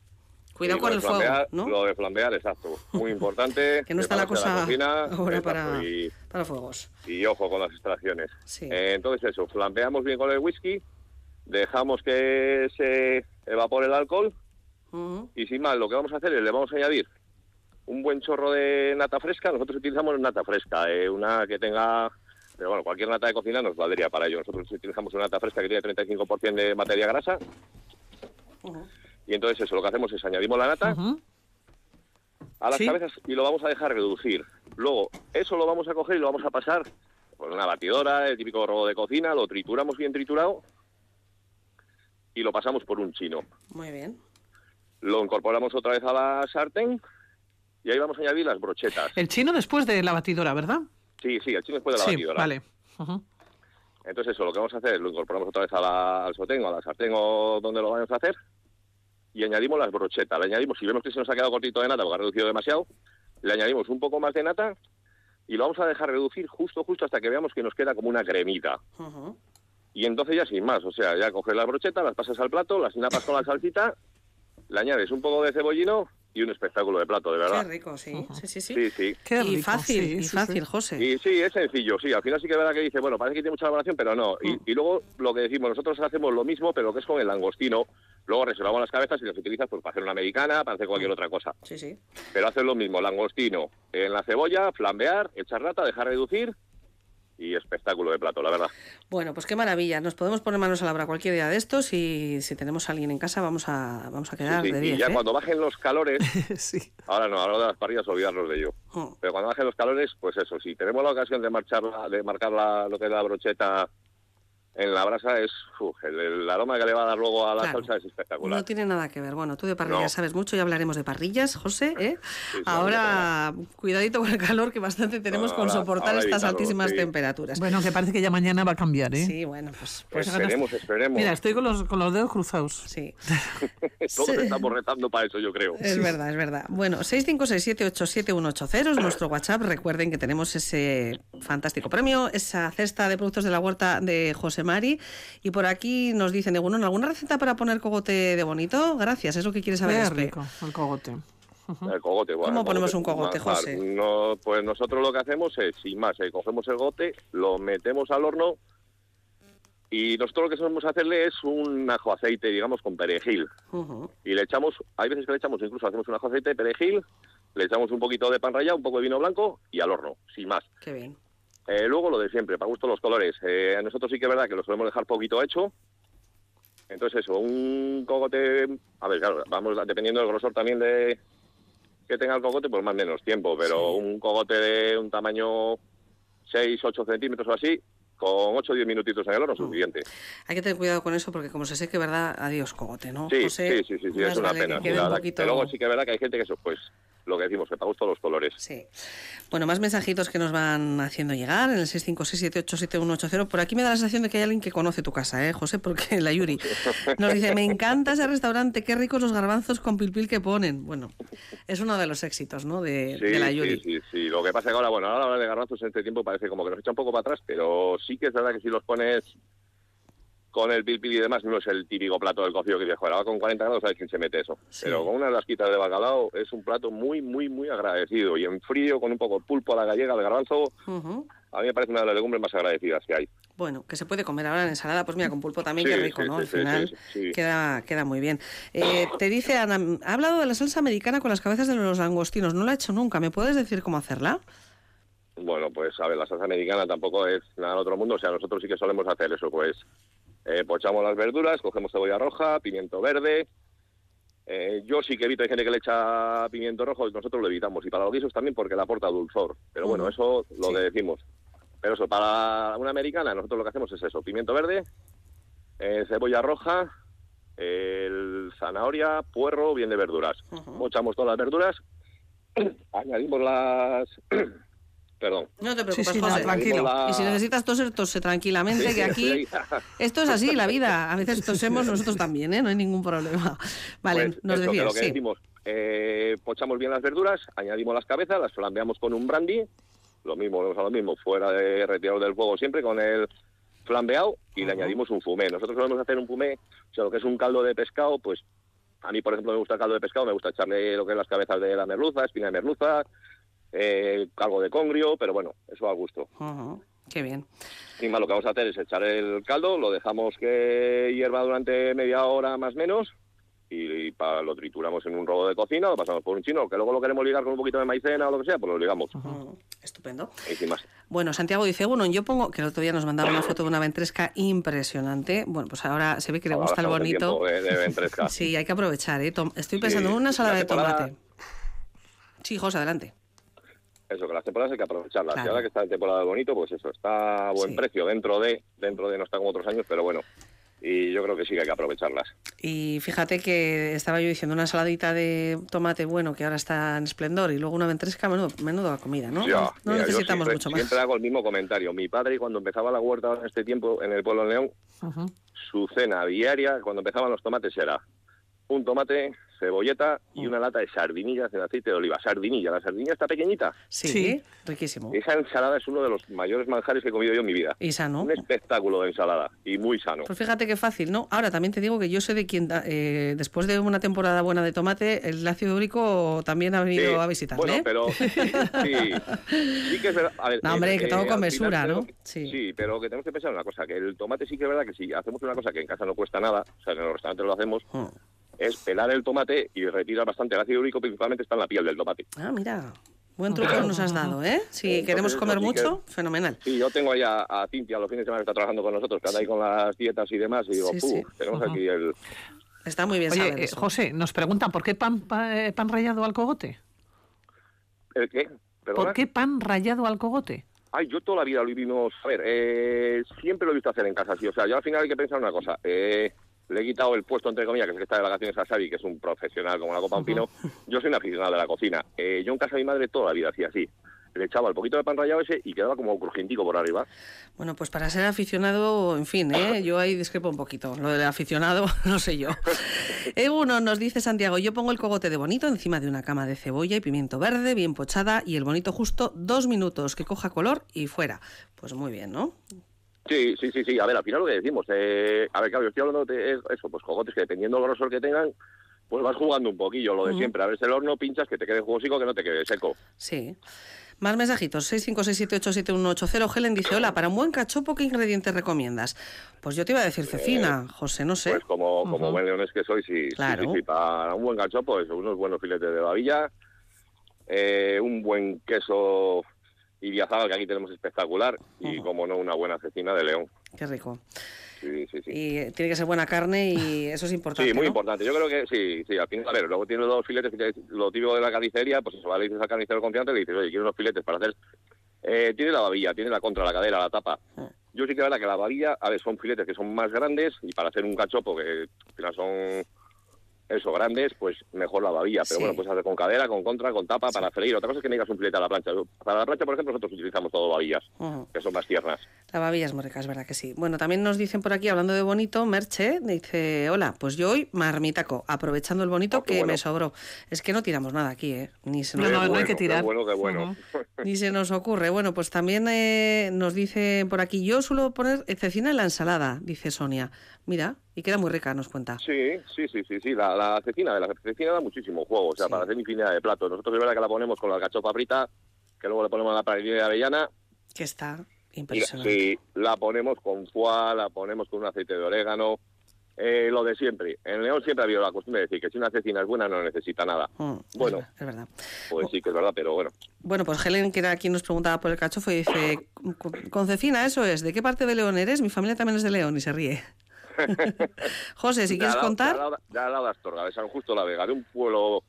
Cuidado con el de fuego, flambear- ¿no? Lo de flambear, exacto. Muy importante. Que no está la cosa cocina, ahora para- Y, Para fuegos. y ojo con las extracciones. Sí. Eh, entonces eso, flambeamos bien con el whisky, dejamos que se evapore el alcohol Ujú. y sin más, lo que vamos a hacer es le vamos a añadir un buen chorro de nata fresca. Nosotros utilizamos nata fresca, eh, una que tenga... Pero bueno, cualquier nata de cocina nos valdría para ello. Nosotros utilizamos una nata fresca que tiene 35% de materia grasa. Y entonces eso, lo que hacemos es añadimos la nata a las Sí. cabezas y lo vamos a dejar reducir. Luego, eso lo vamos a coger y lo vamos a pasar por una batidora, el típico robo de cocina, lo trituramos bien triturado y lo pasamos por un chino. Muy bien. Lo incorporamos otra vez a la sartén y ahí vamos a añadir las brochetas. El chino después de la batidora, ¿verdad? Sí, sí, el chino después de la sí, batidora. vale. Entonces eso, lo que vamos a hacer es lo incorporamos otra vez a la- al sotén o a la sartén o donde lo vayamos a hacer y añadimos las brochetas. Le añadimos, si vemos que se nos ha quedado cortito de nata porque ha reducido demasiado, le añadimos un poco más de nata y lo vamos a dejar reducir justo, justo hasta que veamos que nos queda como una cremita. Y entonces ya sin más, o sea, ya coges las brochetas, las pasas al plato, las napas con la salsita, le añades un poco de cebollino y un espectáculo de plato, de verdad. Qué rico, sí. Sí, sí, sí. Sí, sí. y fácil, y fácil, José. Y sí, es sencillo, sí. Al final sí que es verdad que dice, bueno, parece que tiene mucha elaboración, pero no. Y, Mm. y luego lo que decimos, nosotros hacemos lo mismo, pero que es con el langostino. Luego reservamos las cabezas y las utilizas pues, para hacer una americana, para hacer cualquier otra cosa. Sí, sí. Pero haces lo mismo, langostino en la cebolla, flambear, echar rata, dejar reducir y espectáculo de plato, la verdad. Bueno, pues qué maravilla. Nos podemos poner manos a la obra cualquier día de estos y si tenemos a alguien en casa vamos a, vamos a quedar Sí, de y 10. ya ¿eh? cuando bajen los calores, ahora no, ahora de las parrillas olvidarnos de ello. Mm. Pero cuando bajen los calores, pues eso, si tenemos la ocasión de marchar, la- de marcar la- lo que es la brocheta en la brasa, es uf, el, el aroma que le va a dar luego a la Claro. salsa es espectacular. No tiene nada que ver. Bueno, tú de parrillas No. sabes mucho y hablaremos de parrillas, José. ¿eh? sí, ahora, cuidadito con el calor que bastante tenemos No, con ahora- soportar ahora estas evitarlo, altísimas sí. temperaturas. Bueno, que parece que ya mañana va a cambiar, ¿eh? Sí, bueno, pues... pues esperemos, esperemos. Mira, estoy con los, con los dedos cruzados. Sí. Todos Sí. estamos retando para eso, yo creo. Es verdad, es verdad. Bueno, 656787180 es nuestro WhatsApp. Recuerden que tenemos ese fantástico premio, esa cesta de productos de la huerta de José Mari. Y por aquí nos dicen, Egunon, ¿alguna receta para poner cogote de bonito? Gracias, es lo que quiere saber Qué Espe. rico, el cogote. El cogote, bueno, ¿Cómo el ponemos un cogote. José? No, pues nosotros lo que hacemos es, sin más, eh, cogemos el gote, lo metemos al horno y nosotros lo que solemos hacerle es un ajo aceite, digamos, con perejil. Y le echamos, hay veces que le echamos, incluso hacemos un ajo aceite de perejil, le echamos un poquito de pan rallado, un poco de vino blanco y al horno, sin más. Qué bien. Eh, luego lo de siempre, para gusto los colores. Eh, a nosotros sí que es verdad que lo solemos dejar poquito hecho. Entonces eso, un cogote, a ver, claro, vamos dependiendo del grosor también de que tenga el cogote, pues más o menos tiempo, pero un cogote de un tamaño 6, 8 centímetros o así, con 8 o 10 minutitos en el horno, suficiente. Hay que tener cuidado con eso porque como se sé que verdad, adiós cogote, ¿no? Sí, José, sí, sí, sí, es una vale pena. que sí, quede la un verdad. poquito... Que luego sí que es verdad que hay gente que eso, pues lo que decimos, que para gusto los colores. Sí. Bueno, más mensajitos que nos van haciendo llegar en el 656787180. Por aquí me da la sensación de que hay alguien que conoce tu casa, ¿eh, José? Porque la Yuri nos dice, me encanta ese restaurante, qué ricos los garbanzos con pilpil que ponen. Bueno, es uno de los éxitos, ¿no? De, Sí, de la sí, Yuri. sí, sí. Lo que pasa es que ahora, bueno, ahora hablar de garbanzos en este tiempo parece como que nos echa un poco para atrás, pero sí que es verdad que si los pones con el pil pil y demás, no es el típico plato del cocido que dices, joder, con 40 grados sabes quién se mete eso. Pero con unas lasquitas de bacalao es un plato muy, muy, muy agradecido. Y en frío, con un poco de pulpo a la gallega, el garbanzo, a mí me parece una de las legumbres más agradecidas que hay. Bueno, que se puede comer ahora en ensalada, pues mira, con pulpo también, Sí, qué rico, sí, ¿no? Al final. Queda, queda muy bien. Eh, te dice Ana, ha hablado de la salsa americana con las cabezas de los langostinos, no la he hecho nunca, ¿me puedes decir cómo hacerla? Bueno, pues a ver, la salsa americana tampoco es nada del otro mundo. O sea, nosotros sí que solemos hacer eso, pues eh, pochamos las verduras, cogemos cebolla roja, pimiento verde, Eh, yo sí que evito, hay gente que le echa pimiento rojo nosotros lo evitamos. Y para los guisos también porque le aporta dulzor. Pero bueno, eso lo que decimos. Pero eso, para una americana, nosotros lo que hacemos es eso: pimiento verde, eh, cebolla roja, el zanahoria, puerro, bien de verduras. Mochamos todas las verduras, añadimos las. Perdón. No te preocupes, sí, José. nada, tranquilo. Y si necesitas toser, tose tranquilamente, Sí, que aquí... sí. Esto es así, la vida. A veces tosemos nosotros también, ¿eh? No hay ningún problema. Vale, Pues nos eso, que decías, lo que sí. decimos, eh, pochamos bien las verduras, añadimos las cabezas, las flambeamos con un brandy, lo mismo, volvemos a lo mismo, fuera de retirado del fuego siempre con el flambeado y le añadimos un fumé. Nosotros solemos hacer un fumé, o sea, lo que es un caldo de pescado, pues a mí, por ejemplo, me gusta el caldo de pescado, me gusta echarle lo que es las cabezas de la merluza, espina de merluza, eh, algo de congrio, pero bueno, eso a gusto. Qué bien. Y más lo que vamos a hacer es echar el caldo, lo dejamos que hierva durante media hora más o menos y, pa- lo trituramos en un robo de cocina, lo pasamos por un chino, que luego lo queremos ligar con un poquito de maicena o lo que sea, pues lo ligamos. Estupendo. Y sin más. Bueno, Santiago dice, bueno, yo pongo, que el otro día nos mandaba una foto de una ventresca impresionante. Bueno, pues ahora se ve que le Ahora gusta el bonito. tiempo de- de ventresca. Sí, hay que aprovechar, ¿eh? Tom- Estoy pensando Sí, en una ensalada la de tomate. Sí, José, adelante. Eso, que las temporadas hay que aprovecharlas. Claro. Y ahora que está en temporada bonito, pues eso, está a buen precio dentro de, dentro de no está como otros años, pero bueno. Y yo creo que sí que hay que aprovecharlas. Y fíjate que estaba yo diciendo una ensaladita de tomate bueno que ahora está en esplendor y luego una ventresca, menudo, menudo comida, ¿no? Ya, no mira, necesitamos siempre, mucho más. Siempre hago el mismo comentario. Mi padre, cuando empezaba la huerta en este tiempo en el pueblo de León, su cena diaria, cuando empezaban los tomates, era un tomate, cebolleta y Mm. una lata de sardinillas en aceite de oliva. Sardinilla, la sardinilla está pequeñita. Sí, riquísimo. Esa ensalada es uno de los mayores manjares que he comido yo en mi vida. Y sano. Un espectáculo de ensalada y muy sano. Pues fíjate qué fácil, ¿no? Ahora también te digo que yo sé de quien, da- eh, después de una temporada buena de tomate, el ácido úrico también ha venido Sí, a visitarme. Bueno, ¿eh? pero sí, sí, sí que es verdad. A ver, No, hombre, eh, que todo eh, con mesura, ¿no? que- Sí. pero que tenemos que pensar una cosa, que el tomate sí que es verdad que si hacemos una cosa que en casa no cuesta nada, o sea, en los restaurantes lo hacemos, Hmm. Es pelar el tomate y retirar bastante. El ácido úrico principalmente está en la piel del tomate. Ah, mira, buen truco nos has dado, ¿eh? Si Entonces, queremos comer que- mucho, fenomenal. Sí, yo tengo ahí a, a Cintia los fines de semana que está trabajando con nosotros, que anda ahí con las dietas y demás, y digo, Sí, "Puh, sí. tenemos aquí el... Está muy bien Oye, saber eh. José, nos preguntan, ¿por qué pan, pa- eh, pan rallado al cogote? ¿El qué? ¿Perdona? ¿Por qué pan rallado al cogote? Ay, yo toda la vida lo vivimos. A ver, eh, siempre lo he visto hacer en casa, sí. O sea, yo al final hay que pensar una cosa. Eh, le he quitado el puesto, entre comillas, que es el que está de vacaciones a Xavi, que es un profesional como la copa un pino. Yo soy un aficionado de la cocina. Eh, yo en casa de mi madre toda la vida hacía así. Le echaba el poquito de pan rallado ese y quedaba como crujientico por arriba. Bueno, pues para ser aficionado, en fin, ¿eh? yo ahí discrepo un poquito. Lo del aficionado, no sé yo. Eh, uno nos dice Santiago, yo pongo el cogote de bonito encima de una cama de cebolla y pimiento verde, bien pochada, y el bonito justo dos minutos, que coja color y fuera. Pues muy bien, ¿no? Sí, sí, sí, sí. A ver, al final lo que decimos. Eh, a ver, claro, yo estoy hablando de eso, pues cogotes que dependiendo del grosor que tengan, pues vas jugando un poquillo, lo de siempre. A ver si el horno pinchas, que te quede jugosico, que no te quede seco. Sí. Más mensajitos, 656787180. Helen dice, hola, para un buen cachopo, ¿qué ingredientes recomiendas? Pues yo te iba a decir cecina, José, no sé. Pues como, como buen leones que soy, sí, Claro. sí, sí, para un buen cacho, pues unos buenos filetes de babilla, eh, un buen queso ibiazabal, que aquí tenemos espectacular, y como no, una buena cecina de león. Qué rico. Sí, sí, sí. Y tiene que ser buena carne y eso es importante, Sí, muy ¿no? importante. Yo creo que sí, sí, al final, a ver, luego tiene los filetes, lo típico de la carnicería, pues eso, va, le dices al carnicero confiante, le dices, oye, quiero unos filetes para hacer... Eh, tiene la babilla, tiene la contra, la cadera, la tapa. Ah. Yo sí que es verdad que la babilla, a ver, son filetes que son más grandes y para hacer un cachopo que al final son eso, grandes, pues mejor la babilla. Pero Sí. bueno, pues hacer con cadera, con contra, con tapa, para freír. Otra cosa es que digas un filete a la plancha. Para la plancha, por ejemplo, nosotros utilizamos todo babillas, Ujú. que son más tiernas. La babilla es muy rica, es verdad que sí. Bueno, también nos dicen por aquí, hablando de bonito, Merche, dice, hola, pues yo hoy marmitaco, aprovechando el bonito que bueno. me sobró. Es que no tiramos nada aquí, ¿eh? Ni se No, nos, no, no hay que tirar. Qué bueno, qué bueno. ni se nos ocurre. Bueno, pues también eh, nos dice por aquí, yo suelo poner cecina en la ensalada, dice Sonia. Mira, y queda muy rica, nos cuenta. Sí, sí, sí, sí, sí. La, la cecina, la cecina da muchísimo juego, o sea, para hacer infinidad de platos. Nosotros es verdad que la ponemos con la cachopa frita, que luego le ponemos la paella de avellana, Que está y impresionante. sí, la ponemos con foie, la ponemos con un aceite de orégano, eh, lo de siempre. En León siempre ha habido la costumbre de decir que si una cecina es buena no necesita nada. Mm, Bueno, es verdad. pues sí que es verdad, pero bueno. Bueno, pues Helen, que era quien nos preguntaba por el cachofo, y dice, con, con cecina, eso es, ¿de qué parte de León eres? Mi familia también es de León y se ríe. José, si quieres contar. Ya al de Astorga, de San Justo la Vega, de un pueblo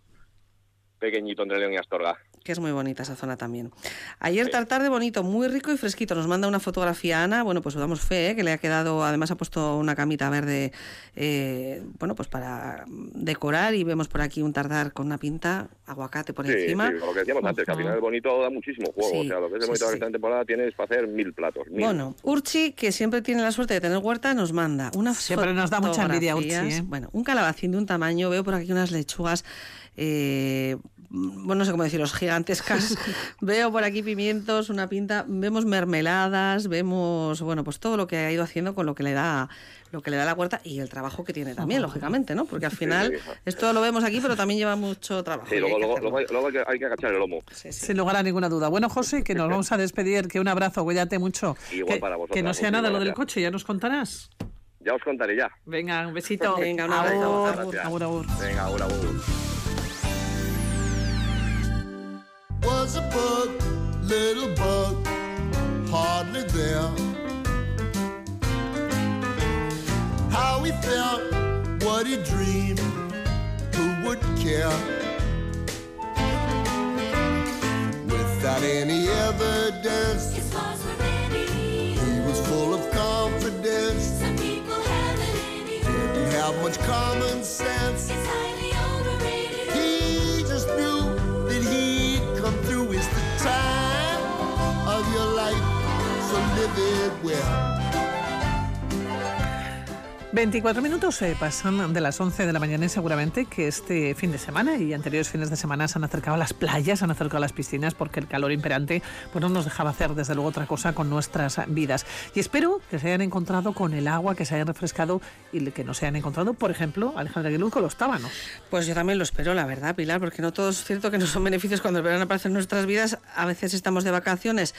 pequeñito entre León y Astorga. Que es muy bonita esa zona también. Ayer tarde bonito, muy rico y fresquito. Nos manda una fotografía Ana, bueno, pues damos fe, ¿eh? que le ha quedado, además ha puesto una camita verde, eh, bueno, pues para decorar y vemos por aquí un tardar con una pinta, aguacate por Sí, encima. sí, lo que decíamos antes, que al final el bonito da muchísimo juego. Sí, o sea, lo que es el sí, bonito de esta temporada tienes para hacer mil platos. Mil. Bueno, Urchi, que siempre tiene la suerte de tener huerta, nos manda unas Siempre nos da mucha envidia, Urchi. ¿eh? Bueno, un calabacín de un tamaño, veo por aquí unas lechugas, eh, bueno, no sé cómo deciros, gigantescas. veo por aquí pimientos, una pinta, vemos mermeladas, vemos, bueno, pues todo lo que ha ido haciendo con lo que le da lo que le da la huerta y el trabajo que tiene también, lógicamente, ¿no? Porque al final sí. esto lo vemos aquí, pero también lleva mucho trabajo. Sí, y hay luego, que luego, luego hay, luego que, hay que agachar el lomo. Sin lugar a ninguna duda. Bueno, José, que nos vamos a despedir, que un abrazo, cuídate mucho. Igual que, para que no sea nada lo del coche, ya nos contarás. Ya os contaré ya. Venga, un besito. Venga, un abrazo. Venga, agur. Was a bug, little bug, hardly there. How he felt, what he dreamed, who would care? Without any evidence, His flaws were many. he was full of confidence, Some people have it in didn't have much common sense. Of your life, so live it well. 24 minutos se pasan de las 11 de la mañana y seguramente que este fin de semana y anteriores fines de semana se han acercado a las playas, se han acercado a las piscinas porque el calor imperante pues no nos dejaba hacer desde luego otra cosa con nuestras vidas. Y espero que se hayan encontrado con el agua, que se hayan refrescado y que no se hayan encontrado, por ejemplo, Alejandra Aguiluz con los tábanos. Pues yo también lo espero, la verdad, Pilar, porque no todo es cierto que no son beneficios cuando el verano aparece nuestras vidas. A veces estamos de vacaciones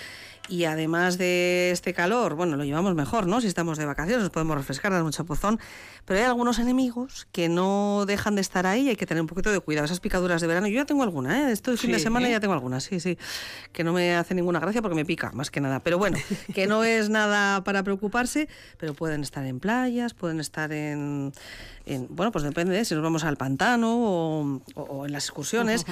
y además de este calor, bueno, lo llevamos mejor, ¿no? Si estamos de vacaciones, nos podemos refrescar, dar mucho pozón. Pero hay algunos enemigos que no dejan de estar ahí y hay que tener un poquito de cuidado. Esas picaduras de verano, yo ya tengo alguna, ¿eh? Este fin de semana ya tengo algunas, sí, sí. Que no me hace ninguna gracia porque me pica, más que nada. Pero bueno, que no es nada para preocuparse, pero pueden estar en playas, pueden estar en, en- bueno, pues depende de si nos vamos al pantano o, o- o en las excursiones.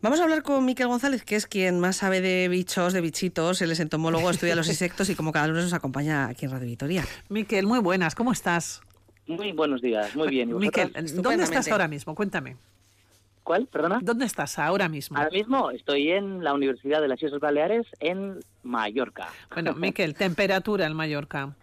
Vamos a hablar con Miquel González, que es quien más sabe de bichos, de bichitos. Él es entomólogo, estudia los insectos y como cada lunes nos acompaña aquí en Radio Vitoria. Miquel, muy buenas, ¿cómo estás? Muy buenos días, muy bien. ¿Y Miquel? ¿dónde estás ahora mismo? Cuéntame. ¿Cuál? Perdona. ¿Dónde estás ahora mismo? Ahora mismo estoy en la Universidad de las Islas Baleares en Mallorca. Bueno, Miquel, temperatura en Mallorca.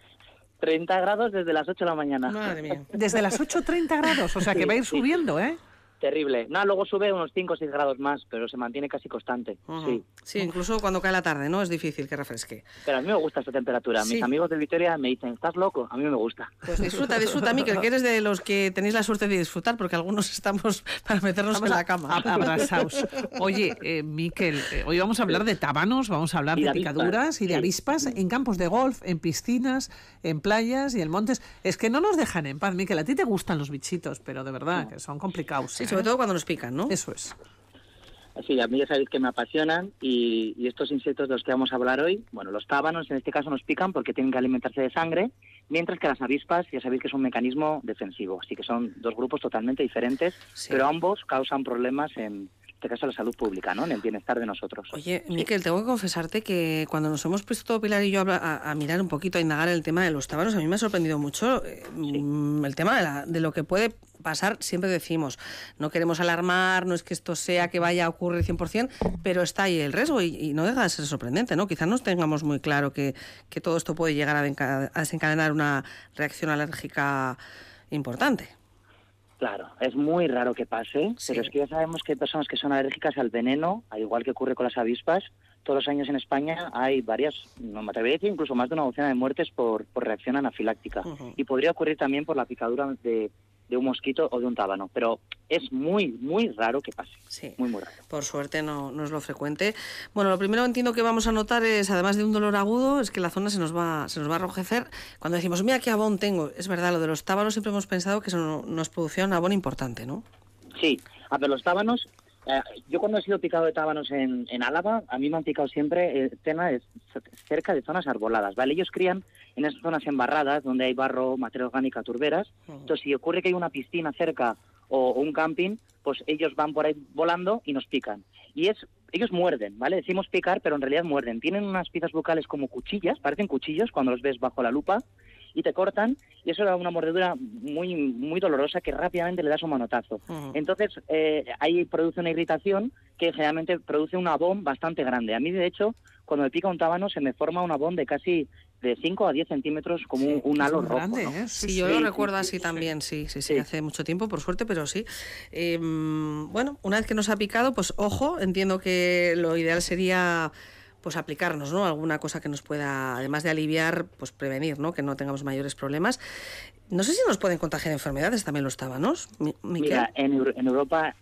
30 grados desde las 8 de la mañana. Madre mía. Desde las 8.30 grados, o sea que va a ir Sí, sí. subiendo, ¿eh? Terrible. No, luego sube unos 5 o 6 grados más, pero se mantiene casi constante. Sí. Sí, incluso cuando cae la tarde, ¿no? Es difícil que refresque. Pero a mí me gusta esta temperatura. Sí. Mis amigos de Vitoria me dicen, ¿estás loco? A mí me gusta. Pues disfruta, disfruta, Miquel, que eres de los que tenéis la suerte de disfrutar, porque algunos estamos para meternos Vamos en la cama. abrazaos. Oye, eh, Miquel, eh, hoy vamos a hablar de tábanos, vamos a hablar Y de avispas, picaduras y de sí. avispas en campos de golf, en piscinas, en playas y en montes. Es que no nos dejan en paz, Miquel. A ti te gustan los bichitos, pero de verdad que son complicados. Sí, ¿eh? Sobre todo cuando nos pican, ¿no? Eso es. Sí, a mí ya sabéis que me apasionan y, y estos insectos de los que vamos a hablar hoy, bueno, los tábanos en este caso nos pican porque tienen que alimentarse de sangre, mientras que las avispas ya sabéis que es un mecanismo defensivo, así que son dos grupos totalmente diferentes, pero ambos causan problemas en este caso la salud pública, ¿no? En el bienestar de nosotros. Oye, Miquel, tengo que confesarte que cuando nos hemos puesto Pilar y yo a- a mirar un poquito, a indagar el tema de los tábanos, a mí me ha sorprendido mucho eh, mm, el tema de, la- de lo que puede pasar. Siempre decimos, no queremos alarmar, no es que esto sea que vaya a ocurrir 100%, pero está ahí el riesgo y, y no deja de ser sorprendente, ¿no? Quizás no tengamos muy claro que, que todo esto puede llegar a, a desencadenar una reacción alérgica importante. Claro, es muy raro que pase, pero es que ya sabemos que hay personas que son alérgicas al veneno, al igual que ocurre con las avispas. Todos los años en España hay varias, no me atrevería a decir, incluso más de una docena de muertes por, por reacción anafiláctica. Y podría ocurrir también por la picadura de, de un mosquito o de un tábano, pero es muy, muy raro que pase. Sí. Muy, muy raro. Por suerte no, no es lo frecuente. Bueno, lo primero que entiendo que vamos a notar es, además de un dolor agudo, es que la zona se nos va, se nos va a rojecer. Cuando decimos, mira qué abón tengo, es verdad, lo de los tábanos siempre hemos pensado que eso no- nos producía un abón importante, ¿no? Sí, a ver, los tábanos Eh, yo cuando he sido picado de tábanos en, en Álava, a mí me han picado siempre eh, de- cerca de zonas arboladas, ¿vale? Ellos crían en esas zonas embarradas donde hay barro, materia orgánica, turberas. Entonces, si ocurre que hay una piscina cerca o, o un camping, pues ellos van por ahí volando y nos pican. Y es ellos muerden, ¿vale? Decimos picar, pero en realidad muerden. Tienen unas piezas bucales como cuchillas, parecen cuchillos cuando los ves bajo la lupa y te cortan y eso da una mordedura muy muy dolorosa que rápidamente le das un manotazo. Entonces eh, ahí produce una irritación que generalmente produce una abón bastante grande. A mí de hecho cuando me pica un tábano se me forma una abón de casi de 5 a 10 centímetros como un, un halo rojo. ¿no? ¿eh? Sí, yo lo recuerdo así también, sí, sí, sí, hace mucho tiempo, por suerte, pero sí. Eh, bueno, una vez que nos ha picado, pues ojo, entiendo que lo ideal sería pues aplicarnos, ¿no? Alguna cosa que nos pueda, además de aliviar, pues prevenir, ¿no? Que no tengamos mayores problemas. No sé si nos pueden contagiar enfermedades también los tábanos, Mi- Miquel. Mira, en, en Europa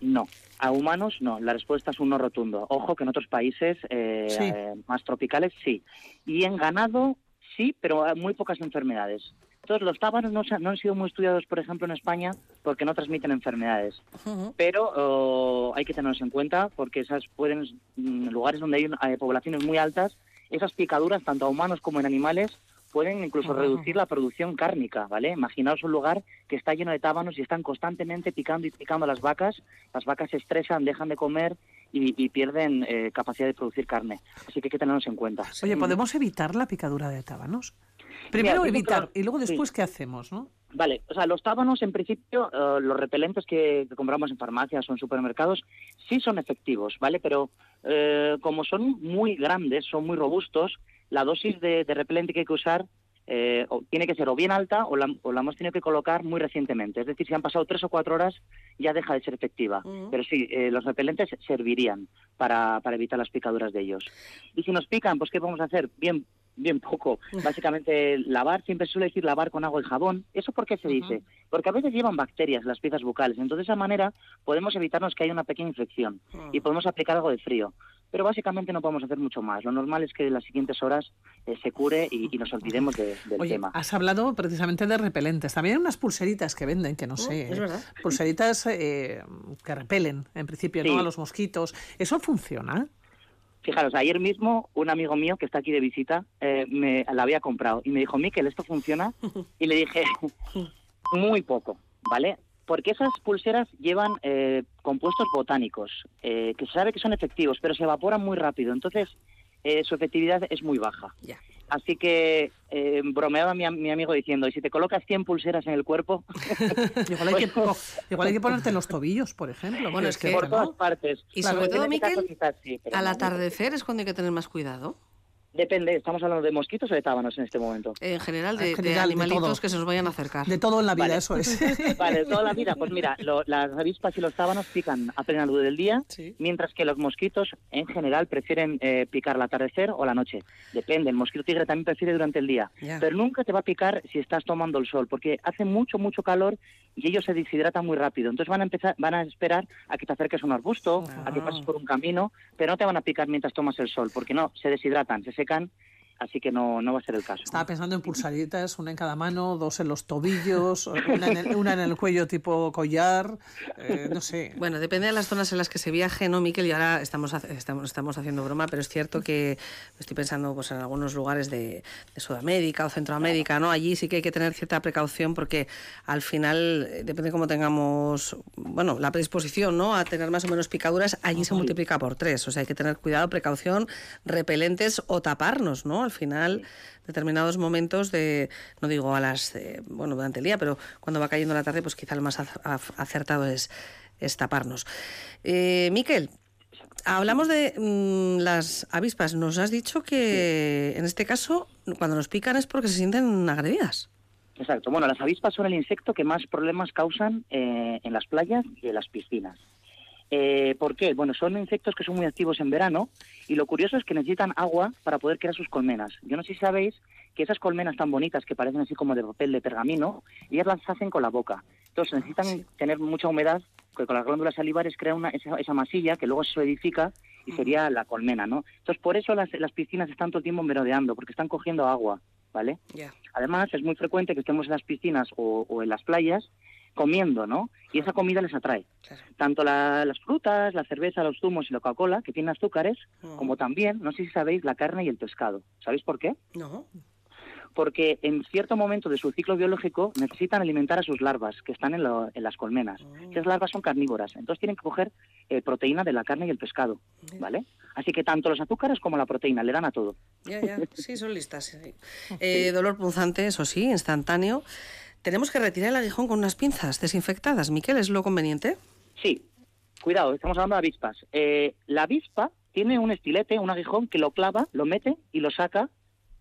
no. A humanos no. La respuesta es un no rotundo. Ojo que en otros países eh, Sí. eh, más tropicales sí. Y en ganado sí, pero hay muy pocas enfermedades. Entonces los tábanos no, se- no han sido muy estudiados, por ejemplo, en España porque no transmiten enfermedades. Pero oh, hay que tenerlos en cuenta porque esas pueden, mm, lugares donde hay, un- hay poblaciones muy altas, esas picaduras, tanto a humanos como en animales, pueden incluso reducir la producción cárnica, ¿vale? Imaginaos un lugar que está lleno de tábanos y están constantemente picando y picando a las vacas, las vacas se estresan, dejan de comer y, y pierden eh, capacidad de producir carne. Así que hay que tenerlos en cuenta. Oye, ¿podemos evitar la picadura de tábanos? Primero Mira, evitar y luego sí. después, ¿qué hacemos, no? Vale, o sea, los tábanos en principio, eh, los repelentes que, que compramos en farmacias o en supermercados, sí son efectivos, ¿vale? Pero eh, como son muy grandes, son muy robustos, la dosis de, de repelente que hay que usar eh, o tiene que ser o bien alta o la, o la hemos tenido que colocar muy recientemente. Es decir, si han pasado tres o cuatro horas ya deja de ser efectiva. Pero sí, eh, los repelentes servirían para, para evitar las picaduras de ellos. Y si nos pican, pues ¿qué vamos a hacer? Bien, bien poco. Básicamente lavar, siempre suele decir lavar con agua y jabón. ¿Eso por qué se dice? Porque a veces llevan bacterias las piezas bucales. Entonces de esa manera podemos evitarnos que haya una pequeña infección y podemos aplicar algo de frío. Pero básicamente no podemos hacer mucho más. Lo normal es que en las siguientes horas eh, se cure y, y nos olvidemos de- del Oye, tema. has hablado precisamente de repelentes. También hay unas pulseritas que venden, que no sé. es ¿eh? verdad. Pulseritas eh, que repelen, en principio, Sí. ¿no? A los mosquitos. ¿Eso funciona? Fijaros, ayer mismo un amigo mío que está aquí de visita eh, me la había comprado y me dijo, Miquel, ¿esto funciona? Y le dije, muy poco, ¿vale? Porque esas pulseras llevan eh, compuestos botánicos eh, que se sabe que son efectivos, pero se evaporan muy rápido. Entonces, eh, su efectividad es muy baja. Así que eh, bromeaba mi, am- mi amigo diciendo, ¿y si te colocas 100 pulseras en el cuerpo? Igual hay, que, po- igual hay que ponerte en los tobillos, por ejemplo. Bueno, es que- por ¿no? todas partes. Y Claro, sobre todo, este caso Miquel, quizás sí, pero al no. atardecer es cuando hay que tener más cuidado. Depende, ¿estamos hablando de mosquitos o de tábanos en este momento? En general, de, En de general, de animalitos todo. que se nos vayan a acercar. De todo en la vida, Vale. eso es. Vale, de toda la vida. Pues mira, lo- las avispas y los tábanos pican a plena luz del día, mientras que los mosquitos en general prefieren eh, picar al atardecer o la noche. Depende, el mosquito tigre también prefiere durante el día. Ya. Pero nunca te va a picar si estás tomando el sol, porque hace mucho, mucho calor y ellos se deshidratan muy rápido. Entonces van a empezar, van a esperar a que te acerques a un arbusto, a que pases por un camino, pero no te van a picar mientras tomas el sol, porque no, se deshidratan, se secan, así que no, no va a ser el caso. Estaba pensando en pulseritas, una en cada mano, dos en los tobillos, una en el, una en el cuello tipo collar, eh, no sé. Bueno, depende de las zonas en las que se viaje, ¿no, Miquel? Y ahora estamos, hace- estamos, estamos haciendo broma, pero es cierto que estoy pensando pues, en algunos lugares de, de Sudamérica o Centroamérica, ¿no? Allí sí que hay que tener cierta precaución porque al final, eh, depende cómo tengamos, bueno, la predisposición, ¿no? A tener más o menos picaduras, allí se multiplica por tres. O sea, hay que tener cuidado, precaución, repelentes o taparnos, ¿no? Al final, determinados momentos de, no digo a las, eh, bueno, durante el día, pero cuando va cayendo la tarde, pues quizá lo más ac- ac- acertado es, es taparnos. Eh, Miquel, hablamos de mm, las avispas. Nos has dicho que en este caso, cuando nos pican es porque se sienten agredidas. Exacto. Bueno, las avispas son el insecto que más problemas causan eh, en las playas y en las piscinas. Eh, ¿Por qué? Bueno, son insectos que son muy activos en verano y lo curioso es que necesitan agua para poder crear sus colmenas. Yo no sé si sabéis que esas colmenas tan bonitas que parecen así como de papel de pergamino, ellas las hacen con la boca. Entonces necesitan tener mucha humedad, que con las glándulas salivares crea una, esa, esa masilla que luego se solidifica y sería la colmena, ¿no? Entonces por eso las, las piscinas están todo el tiempo merodeando, porque están cogiendo agua, ¿vale? Además, es muy frecuente que estemos en las piscinas o, o en las playas comiendo, ¿no? Y esa comida les atrae. Tanto la- las frutas, la cerveza, los zumos y la Coca-Cola, que tienen azúcares, como también, no sé si sabéis, la carne y el pescado. ¿Sabéis por qué? No. Porque en cierto momento de su ciclo biológico necesitan alimentar a sus larvas, que están en, lo- en las colmenas. Esas larvas son carnívoras, entonces tienen que coger eh, proteína de la carne y el pescado, ¿vale? Así que tanto los azúcares como la proteína le dan a todo. Ya, ya, sí, son listas. sí. Eh, dolor punzante, eso sí, instantáneo. Tenemos que retirar el aguijón con unas pinzas desinfectadas. Miquel, ¿es lo conveniente? Sí, cuidado, estamos hablando de avispas. Eh, la avispa tiene un estilete, un aguijón que lo clava, lo mete y lo saca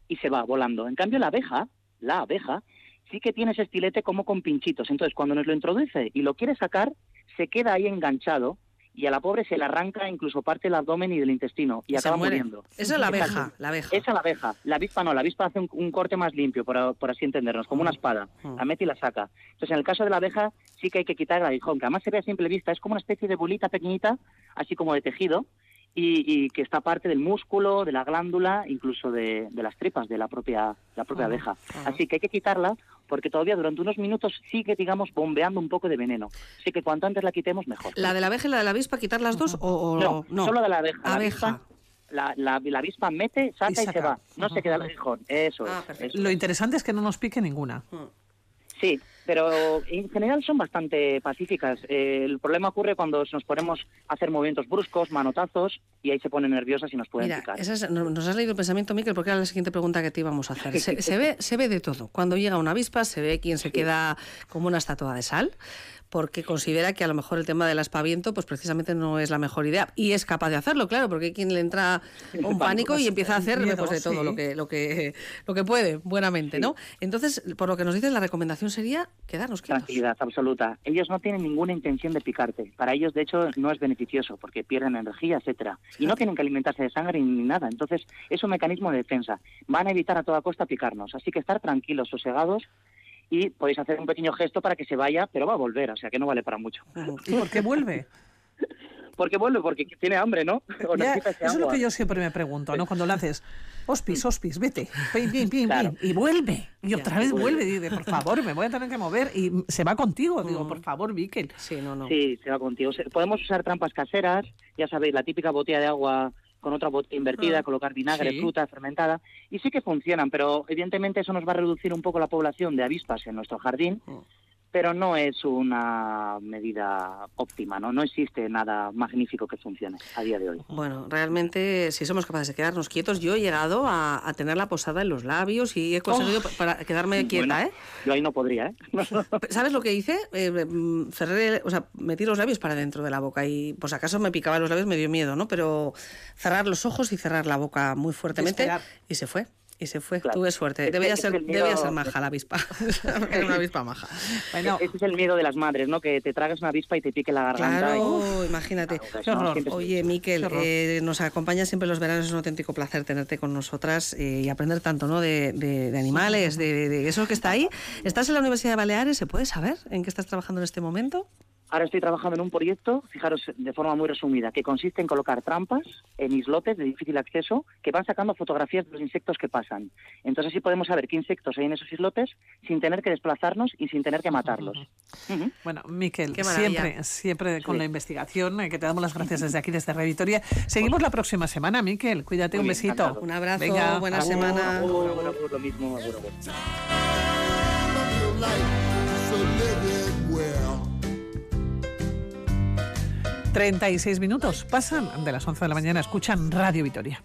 y se va volando. En cambio, la abeja, la abeja, sí que tiene ese estilete como con pinchitos. Entonces, cuando nos lo introduce y lo quiere sacar, se queda ahí enganchado y a la pobre se le arranca incluso parte del abdomen y del intestino y Se acaba muere. muriendo. Esa es la abeja, la abeja. Esa es la abeja. La avispa no, la avispa hace un, un corte más limpio, por, por así entendernos, como una espada. La mete y la saca. Entonces, en el caso de la abeja, sí que hay que quitar el aguijón, que además se ve a simple vista, es como una especie de bolita pequeñita, así como de tejido, y, y que está parte del músculo, de la glándula, incluso de, de las tripas de la propia, la propia Ajá, abeja. ajá. Así que hay que quitarla porque todavía durante unos minutos sigue, digamos, bombeando un poco de veneno. Así que cuanto antes la quitemos, mejor. ¿La de la abeja y la de la avispa, quitar las dos o, o No, solo de la abeja. La Abeja. avispa, la, la, la avispa mete, saca y, se va. No se queda el aguijón. Eso Ah, es. eso Lo es. interesante es que no nos pique ninguna. Sí, pero en general son bastante pacíficas. Eh, el problema ocurre cuando nos ponemos a hacer movimientos bruscos, manotazos, y ahí se ponen nerviosas y nos pueden Mira, picar. esa es- no- nos has leído el pensamiento, Miquel, porque era la siguiente pregunta que te íbamos a hacer. Se, se ve, se ve de todo. Cuando llega una avispa, se ve quien se queda como una estatua de sal, porque considera que a lo mejor el tema del aspaviento, pues precisamente no es la mejor idea. Y es capaz de hacerlo, claro, porque hay quien le entra un pánico y empieza a hacer Miedo, pues, de todo lo que, lo que lo que puede, buenamente, ¿no? Entonces, por lo que nos dices, la recomendación sería quedarnos quietos. Tranquilidad absoluta. Ellos no tienen ninguna intención de picarte. Para ellos, de hecho, no es beneficioso porque pierden energía, etcétera. Y no tienen que alimentarse de sangre ni nada. Entonces, es un mecanismo de defensa. Van a evitar a toda costa picarnos. Así que estar tranquilos, sosegados y podéis hacer un pequeño gesto para que se vaya, pero va a volver, o sea que no vale para mucho. ¿Y por qué vuelve? Porque vuelve, porque tiene hambre, ¿no? O Ya, necesita ese eso es lo que yo siempre me pregunto, ¿no? Cuando le haces, hospis, hospis, vete, pim, pim, pim, Claro. y vuelve. Y otra vez vuelve. vuelve. Y dice, por favor, me voy a tener que mover. Y se va contigo. Digo, por favor, Miquel. Sí, no, no. Sí, se va contigo. Podemos usar trampas caseras, ya sabéis, la típica botella de agua con otra botella invertida, Ah, colocar vinagre, sí. fruta fermentada, y sí que funcionan, pero evidentemente eso nos va a reducir un poco la población de avispas en nuestro jardín, pero no es una medida óptima, ¿no? No existe nada magnífico que funcione a día de hoy. Bueno, realmente, si somos capaces de quedarnos quietos, yo he llegado a, a tener la posada en los labios y he conseguido Oh. pa- para quedarme quieta, Bueno, ¿eh? Yo ahí no podría, ¿eh? ¿Sabes lo que hice? Eh, mm, cerré, o sea, metí los labios para dentro de la boca y, pues acaso me picaba los labios, me dio miedo, ¿no? Pero cerrar los ojos y cerrar la boca muy fuertemente Esperar. y se fue. Y se fue. Claro. Tuve suerte. Es Debía ser, miedo- debía ser maja la avispa. Era una avispa maja. Bueno, Ese es el miedo de las madres, ¿no? Que te tragas una avispa y te pique la garganta. y- Claro, imagínate. Claro, Qué horror. siempre- Oye, Miquel, Qué eh, nos acompaña siempre los veranos, es un auténtico placer tenerte con nosotras eh, y aprender tanto ¿no? de, de- de animales, de- de eso que está ahí. ¿Estás en la Universidad de Baleares? ¿Se puede saber en qué estás trabajando en este momento? Ahora estoy trabajando en un proyecto, fijaros de forma muy resumida, que consiste en colocar trampas en islotes de difícil acceso que van sacando fotografías de los insectos que pasan. Entonces así podemos saber qué insectos hay en esos islotes sin tener que desplazarnos y sin tener que matarlos. Bueno, Miquel, siempre, siempre con Sí. la investigación, eh, que te damos las gracias desde aquí, desde Radio Vitoria. Seguimos la próxima semana, Miquel. Cuídate, Muy un besito. encantado. Un abrazo, Venga, buena semana. Agur, agur, lo mismo, 36 minutos pasan de las 11 de la mañana, escuchan Radio Vitoria.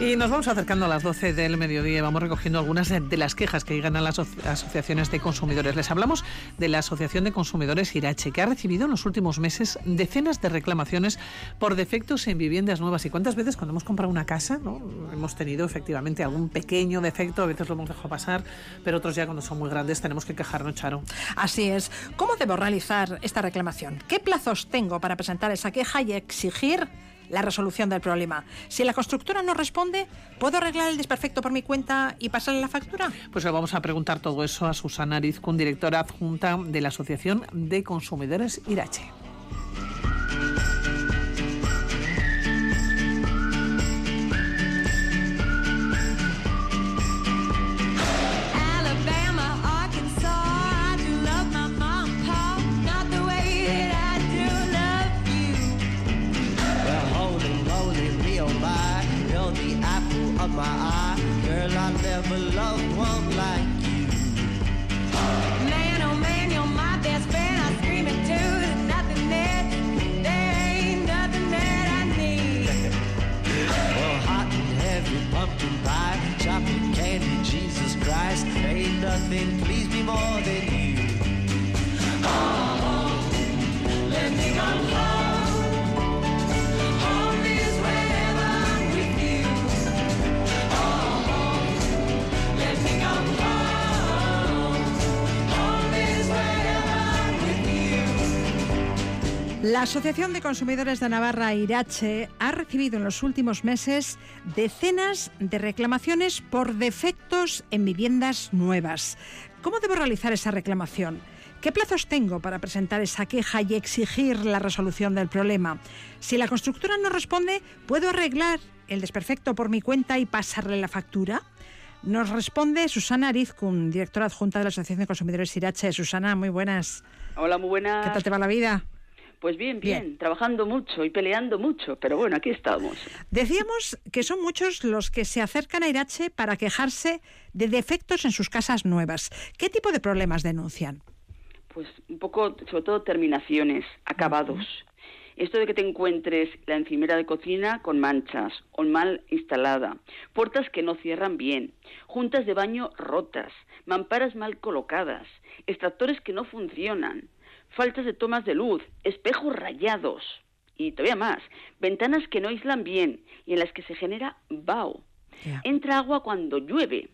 Y nos vamos acercando a las 12 del mediodía vamos recogiendo algunas de, de las quejas que llegan a las aso- asociaciones de consumidores. Les hablamos de la Asociación de Consumidores Irache, que ha recibido en los últimos meses decenas de reclamaciones por defectos en viviendas nuevas. ¿Y cuántas veces cuando hemos comprado una casa ¿no? hemos tenido efectivamente algún pequeño defecto? A veces lo hemos dejado pasar, pero otros ya cuando son muy grandes tenemos que quejarnos, Charo. Así es. ¿Cómo debo realizar esta reclamación? ¿Qué plazos tengo para presentar esa queja y exigir la resolución del problema. Si la constructora no responde, ¿puedo arreglar el desperfecto por mi cuenta y pasarle la factura? Pues le vamos a preguntar todo eso a Susana Arizcun, directora adjunta de la Asociación de Consumidores Irache. My eye. Girl, I never loved one like you. Man, oh man, you're my best friend. I scream it too. There's nothing that, there ain't nothing that I need. Well, hot and heavy pumpkin pie, chocolate candy, Jesus Christ. Ain't nothing please me more than you. Let me go home. La Asociación de Consumidores de Navarra, Irache, ha recibido en los últimos meses decenas de reclamaciones por defectos en viviendas nuevas. ¿Cómo debo realizar esa reclamación? ¿Qué plazos tengo para presentar esa queja y exigir la resolución del problema? Si la constructora no responde, ¿puedo arreglar el desperfecto por mi cuenta y pasarle la factura? Nos responde Susana Arizcun, directora adjunta de la Asociación de Consumidores Irache. Susana, muy buenas. Hola, muy buenas. ¿Qué tal te va la vida? Pues bien, bien, trabajando mucho y peleando mucho, pero bueno, aquí estamos. Decíamos que son muchos los que se acercan a Irache para quejarse de defectos en sus casas nuevas. ¿Qué tipo de problemas denuncian? Pues un poco, sobre todo, terminaciones, acabados. Esto de que te encuentres la encimera de cocina con manchas o mal instalada, puertas que no cierran bien, juntas de baño rotas, mamparas mal colocadas, extractores que no funcionan, faltas de tomas de luz, espejos rayados y todavía más, ventanas que no aíslan bien y en las que se genera vaho. Entra agua cuando llueve,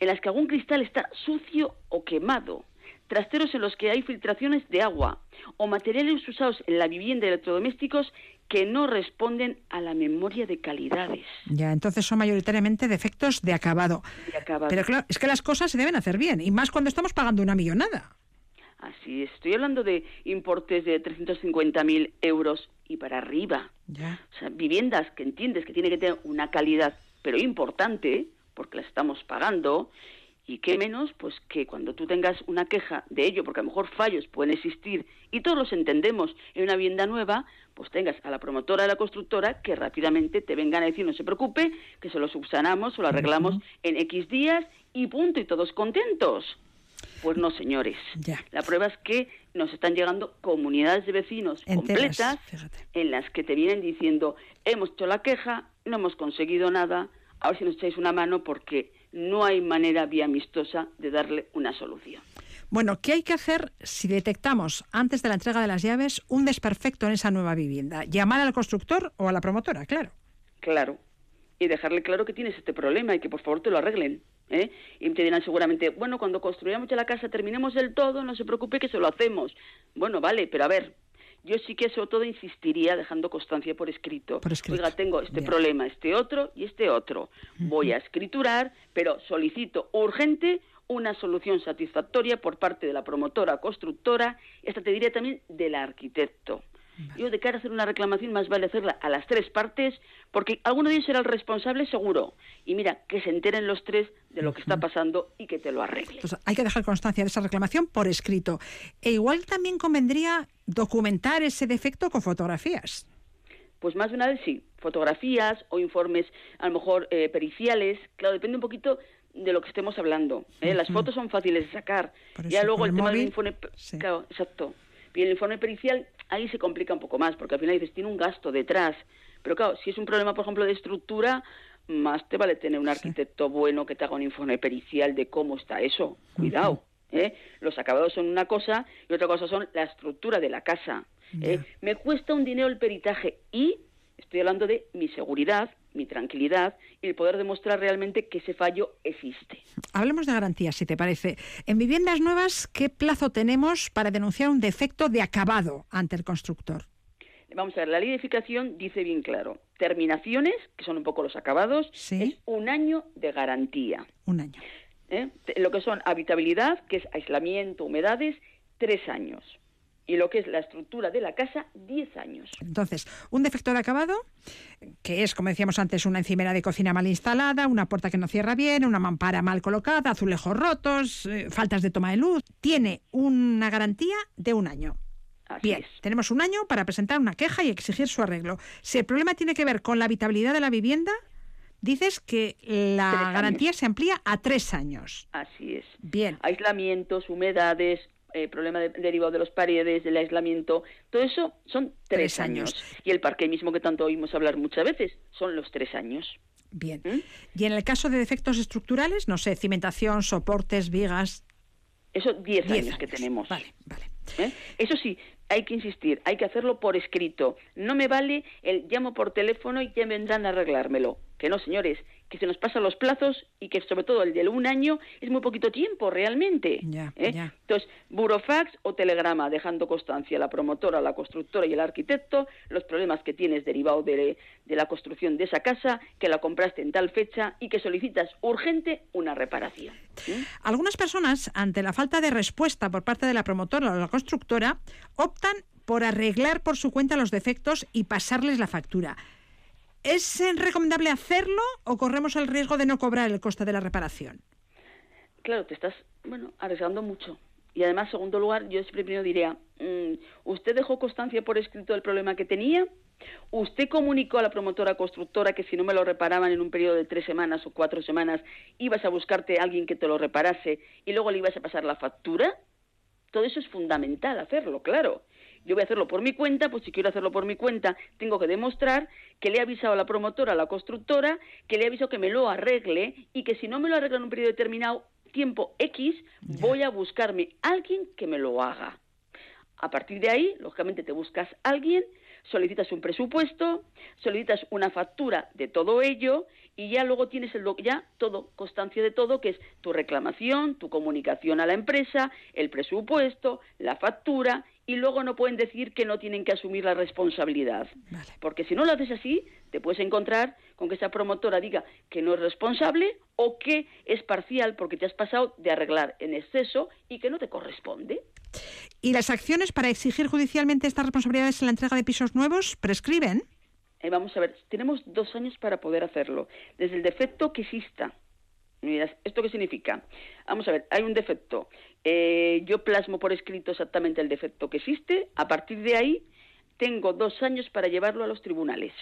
en las que algún cristal está sucio o quemado, trasteros en los que hay filtraciones de agua o materiales usados en la vivienda y electrodomésticos que no responden a la memoria de calidades. Ya, entonces son mayoritariamente defectos de acabado. De acabado. Pero claro, es que las cosas se deben hacer bien, y más cuando estamos pagando una millonada. Así es, estoy hablando de importes de 350.000 euros y para arriba. Ya. O sea, viviendas que entiendes que tienen que tener una calidad, pero importante, porque las estamos pagando, y qué menos, pues que cuando tú tengas una queja de ello, porque a lo mejor fallos pueden existir, y todos los entendemos en una vivienda nueva, pues tengas a la promotora de la constructora que rápidamente te vengan a decir, no se preocupe, que se lo subsanamos o lo arreglamos en X días y punto, y todos contentos. Pues no, señores. La prueba es que nos están llegando comunidades de vecinos Enteras, completas en las que te vienen diciendo, hemos hecho la queja, no hemos conseguido nada, a ver si nos echáis una mano porque no hay manera vía amistosa de darle una solución. Bueno, ¿qué hay que hacer si detectamos antes de la entrega de las llaves un desperfecto en esa nueva vivienda? Llamar al constructor o a la promotora, claro. Claro. Y dejarle claro que tienes este problema y que por favor te lo arreglen. ¿eh? Y te dirán seguramente, bueno, cuando construyamos ya la casa, terminemos del todo, no se preocupe que se lo hacemos. Bueno, vale, pero a ver, yo sí que sobre todo insistiría dejando constancia por escrito. Oiga, tengo este problema, este otro y este otro. Voy a escriturar, pero solicito urgente una solución satisfactoria por parte de la promotora constructora y hasta te diría también del arquitecto. Yo de cara a hacer una reclamación más vale hacerla a las tres partes porque alguno de ellos será el responsable seguro. Y mira, que se enteren los tres de lo que está pasando y que te lo arregle. Entonces, hay que dejar constancia de esa reclamación por escrito. E igual también convendría documentar ese defecto con fotografías. Pues más de una vez sí, fotografías o informes a lo mejor eh, periciales, claro, depende un poquito de lo que estemos hablando. ¿eh? Las fotos son fáciles de sacar. Por ya eso, luego el tema móvil, del informe, claro, exacto. Y el informe pericial ahí se complica un poco más, porque al final dices, tiene un gasto detrás. Pero claro, si es un problema, por ejemplo, de estructura, más te vale tener un arquitecto bueno que te haga un informe pericial de cómo está eso. Cuidado. ¿eh? Los acabados son una cosa y otra cosa son la estructura de la casa. ¿eh? Me cuesta un dinero el peritaje y estoy hablando de mi seguridad, mi tranquilidad y el poder demostrar realmente que ese fallo existe. Hablemos de garantías, si te parece. En viviendas nuevas, ¿qué plazo tenemos para denunciar un defecto de acabado ante el constructor? Vamos a ver, la ley de edificación dice bien claro, terminaciones, que son un poco los acabados, es un año de garantía. Un año. ¿eh? Lo que son habitabilidad, que es aislamiento, humedades, tres años. Y lo que es la estructura de la casa, diez años. Entonces, un defecto de acabado, que es, como decíamos antes, una encimera de cocina mal instalada, una puerta que no cierra bien, una mampara mal colocada, azulejos rotos, eh, faltas de toma de luz, tiene una garantía de un año. bien, tenemos un año para presentar una queja y exigir su arreglo. Si el problema tiene que ver con la habitabilidad de la vivienda, dices que la garantía se amplía a tres años. Así es. Bien. Aislamientos, humedades, eh, problema de- derivado de las paredes, del aislamiento, todo eso son tres, Tres años. años. Y el parque mismo que tanto oímos hablar muchas veces, son los tres años. Bien. ¿Mm? Y en el caso de defectos estructurales, no sé, cimentación, soportes, vigas. Eso diez, Diez años, que años. tenemos. Vale, vale. ¿Eh? Eso sí, hay que insistir, hay que hacerlo por escrito. No me vale el llamo por teléfono y ya vendrán a arreglármelo. Que no, señores, que se nos pasan los plazos y que sobre todo el del un año es muy poquito tiempo realmente. Ya, ¿eh? ya. Entonces, burofax o telegrama, dejando constancia a la promotora, la constructora y el arquitecto los problemas que tienes derivados de, de la construcción de esa casa, que la compraste en tal fecha y que solicitas urgente una reparación. Algunas personas, ante la falta de respuesta por parte de la promotora o la constructora, optan por arreglar por su cuenta los defectos y pasarles la factura. ¿Es recomendable hacerlo o corremos el riesgo de no cobrar el coste de la reparación? Claro, te estás, bueno, arriesgando mucho. Y además, segundo lugar, yo siempre diría, mm, ¿usted dejó constancia por escrito del problema que tenía? ¿Usted comunicó a la promotora constructora que si no me lo reparaban en un periodo de tres semanas o cuatro semanas, ibas a buscarte a alguien que te lo reparase y luego le ibas a pasar la factura? Todo eso es fundamental hacerlo, claro. Yo voy a hacerlo por mi cuenta, pues si quiero hacerlo por mi cuenta, tengo que demostrar que le he avisado a la promotora, a la constructora, que le he avisado que me lo arregle y que si no me lo arregla en un periodo determinado, tiempo X, voy a buscarme alguien que me lo haga. A partir de ahí, lógicamente te buscas a alguien, solicitas un presupuesto, solicitas una factura de todo ello y ya luego tienes el ya todo, constancia de todo, que es tu reclamación, tu comunicación a la empresa, el presupuesto, la factura y luego no pueden decir que no tienen que asumir la responsabilidad. Porque si no lo haces así, te puedes encontrar con que esa promotora diga que no es responsable o que es parcial porque te has pasado de arreglar en exceso y que no te corresponde. ¿Y las acciones para exigir judicialmente estas responsabilidades en la entrega de pisos nuevos prescriben? Eh, vamos a ver, tenemos dos años para poder hacerlo. Desde el defecto que exista. Mira, ¿esto qué significa? Vamos a ver, hay un defecto. Eh, yo plasmo por escrito exactamente el defecto que existe. A partir de ahí, tengo dos años para llevarlo a los tribunales.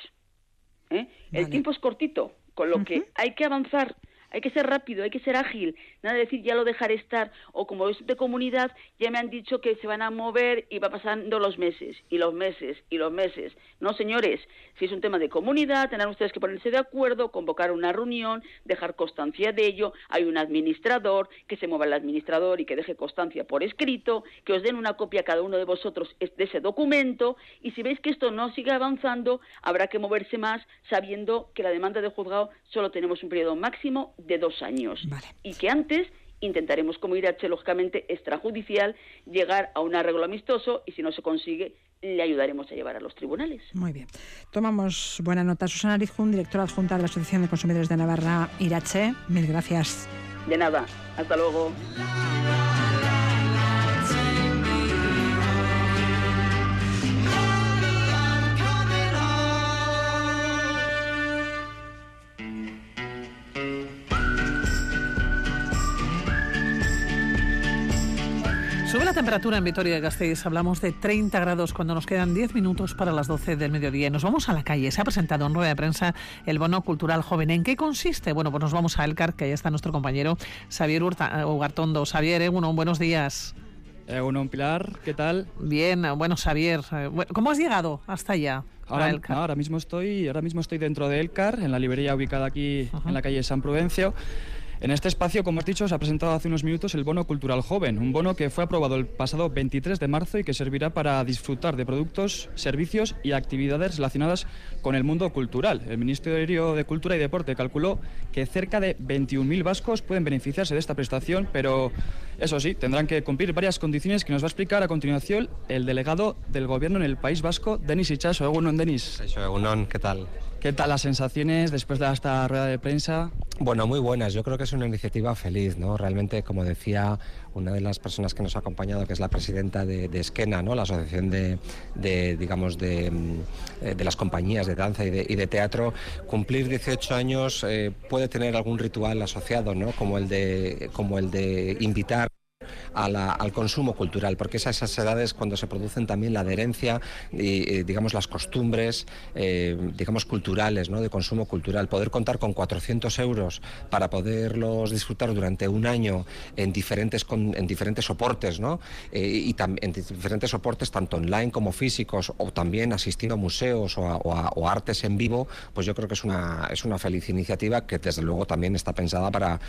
¿eh? El tiempo es cortito, con lo que hay que avanzar. Hay que ser rápido, hay que ser ágil. Nada de decir ya lo dejaré estar. O como es de comunidad, ya me han dicho que se van a mover y va pasando los meses, y los meses, y los meses. No, señores, si es un tema de comunidad, tendrán ustedes que ponerse de acuerdo, convocar una reunión, dejar constancia de ello. Hay un administrador, que se mueva el administrador y que deje constancia por escrito, que os den una copia cada uno de vosotros de ese documento. Y si veis que esto no sigue avanzando, habrá que moverse más, sabiendo que la demanda de juzgado solo tenemos un periodo máximo de dos años. Y que antes intentaremos, como IRH, lógicamente, extrajudicial, llegar a un arreglo amistoso y si no se consigue, le ayudaremos a llevar a los tribunales. Muy bien. Tomamos buena nota. Susana Arizjun, directora adjunta de la Asociación de Consumidores de Navarra, Irache. Mil gracias. De nada, hasta luego. Temperatura en Vitoria-Gasteiz. Hablamos de 30 grados cuando nos quedan 10 minutos para las 12 del mediodía. Nos vamos a la calle. Se ha presentado en rueda de prensa el bono cultural joven. ¿En qué consiste? Bueno, pues nos vamos a Elcar, que ahí está nuestro compañero Xavier Urta- Ugartondo. Xavier, Egunon, buenos días. Egunon, Pilar, ¿qué tal? Bien, bueno, Xavier, eh, ¿cómo has llegado hasta allá? Ahora, no, ahora mismo estoy, ahora mismo estoy dentro de Elcar, en la librería ubicada aquí en la calle San Prudencio. En este espacio, como has dicho, se ha presentado hace unos minutos el Bono Cultural Joven, un bono que fue aprobado el pasado 23 de marzo y que servirá para disfrutar de productos, servicios y actividades relacionadas con el mundo cultural. El Ministerio de Cultura y Deporte calculó que cerca de 21.000 vascos pueden beneficiarse de esta prestación, pero eso sí, tendrán que cumplir varias condiciones que nos va a explicar a continuación el delegado del Gobierno en el País Vasco, Denis Ichaso. Egunon, Denis. Egunon, ¿qué tal? ¿Qué tal las sensaciones después de esta rueda de prensa? Bueno, muy buenas. Yo creo que es una iniciativa feliz, ¿no? Realmente, como decía una de las personas que nos ha acompañado, que es la presidenta de, de Esquena, ¿no? La asociación de, digamos, mm, de las compañías de danza y de, y de teatro, cumplir 18 años eh, puede tener algún ritual asociado, ¿no? Como el de, como el de invitar al consumo cultural, porque es a esas edades cuando se producen también la adherencia y, eh, digamos, las costumbres, eh, digamos, culturales, ¿no? de consumo cultural. Poder contar con 400 euros para poderlos disfrutar durante un año en diferentes, en diferentes soportes, ¿no? Eh, y tam- en diferentes soportes, tanto online como físicos, o también asistiendo a museos o a artes en vivo, pues yo creo que es una, es una feliz iniciativa que desde luego también está pensada para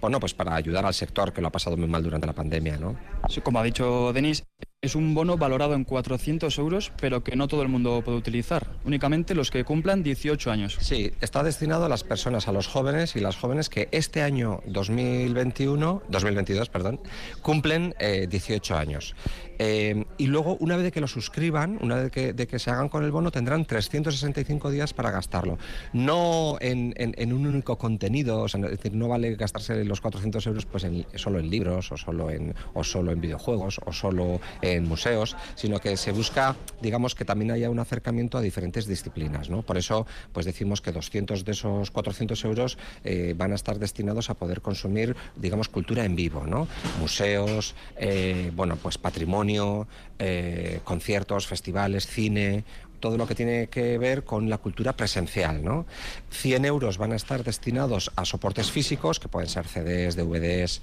bueno, pues para ayudar al sector que lo ha pasado muy mal durante la pandemia, ¿no? Sí, como ha dicho Denis, es un bono valorado en 400 euros, pero que no todo el mundo puede utilizar, únicamente los que cumplan 18 años. Sí, está destinado a las personas, a los jóvenes y las jóvenes que este año 2021, 2022, perdón, cumplen eh, 18 años. Eh, y luego, una vez que lo suscriban, una vez que, se hagan con el bono, tendrán 365 días para gastarlo. No en, un único contenido, o sea, es decir, no vale gastarse los 400 euros pues en- solo en libros o solo en, o solo en videojuegos o solo en museos, sino que se busca, digamos, que también haya un acercamiento a diferentes disciplinas. ¿no? Por eso, pues decimos que 200 de esos 400 euros eh, van a estar destinados a poder consumir, digamos, cultura en vivo, ¿no? Museos, eh, bueno, pues patrimonio, eh, conciertos, festivales, cine, todo lo que tiene que ver con la cultura presencial. ¿no? 100 euros van a estar destinados a soportes físicos, que pueden ser CDs, DVDs,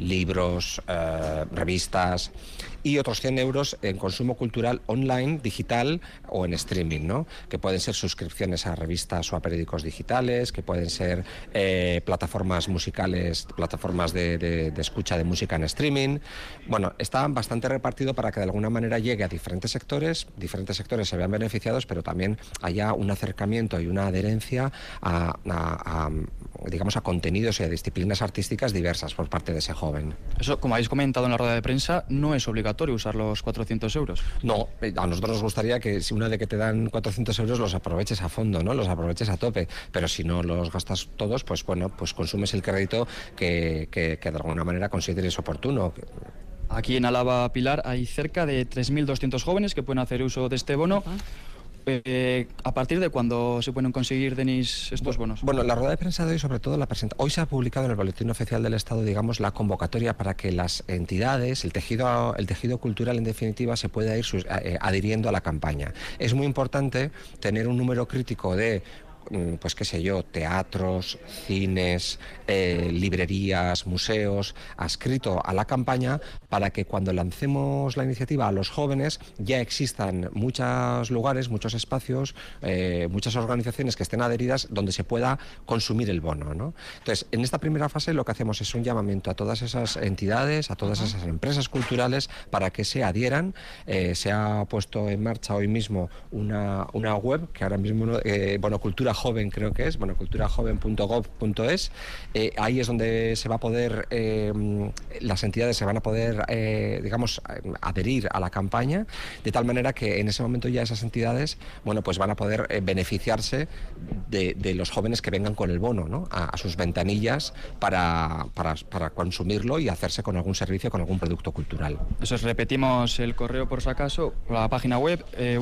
libros, revistas, y otros 100 euros en consumo cultural online, digital o en streaming, ¿no? que pueden ser suscripciones a revistas o a periódicos digitales, que pueden ser eh, plataformas musicales, plataformas de, de- de escucha de música en streaming. Bueno, está bastante repartido para que de alguna manera llegue a diferentes sectores, diferentes sectores se vean beneficiados, pero también haya un acercamiento y una adherencia a, a- a, digamos, a contenidos y a disciplinas artísticas diversas por parte de ese joven. Eso, como habéis comentado en la rueda de prensa, no es obligatorio usar los 400 euros. No, eh, a nosotros nos gustaría que si una vez que te dan 400 euros los aproveches a fondo, ¿no? Los aproveches a tope. Pero si no los gastas todos, pues bueno, pues consumes el crédito que, que- que de alguna manera consideres oportuno. Aquí en Álava Pilar hay cerca de 3.200 jóvenes que pueden hacer uso de este bono. Eh, ¿A partir de cuándo se pueden conseguir, Denis, estos bonos? Bueno, la rueda de prensa de hoy, sobre todo, la presenta. Hoy se ha publicado en el Boletín Oficial del Estado, digamos, la convocatoria para que las entidades, el tejido, el tejido cultural, en definitiva, se pueda ir sus- eh, adhiriendo a la campaña. Es muy importante tener un número crítico de pues qué sé yo, teatros, cines, eh, librerías, museos, adscrito a la campaña para que cuando lancemos la iniciativa a los jóvenes ya existan muchos lugares, muchos espacios, eh, muchas organizaciones que estén adheridas donde se pueda consumir el bono. ¿no? Entonces, en esta primera fase lo que hacemos es un llamamiento a todas esas entidades, a todas esas empresas culturales para que se adhieran. Eh, se ha puesto en marcha hoy mismo una, una web que ahora mismo, no- bueno, Cultura Joven creo que es, bueno, culturajoven.gov.es. Eh, ahí es donde se va a poder, eh, las entidades se van a poder, eh, digamos, adherir a la campaña, de tal manera que en ese momento ya esas entidades, bueno, pues van a poder beneficiarse de, los jóvenes que vengan con el bono, ¿no? A, sus ventanillas para, para, para consumirlo y hacerse con algún servicio, con algún producto cultural. Eso es, repetimos el correo por si acaso, la página web eh,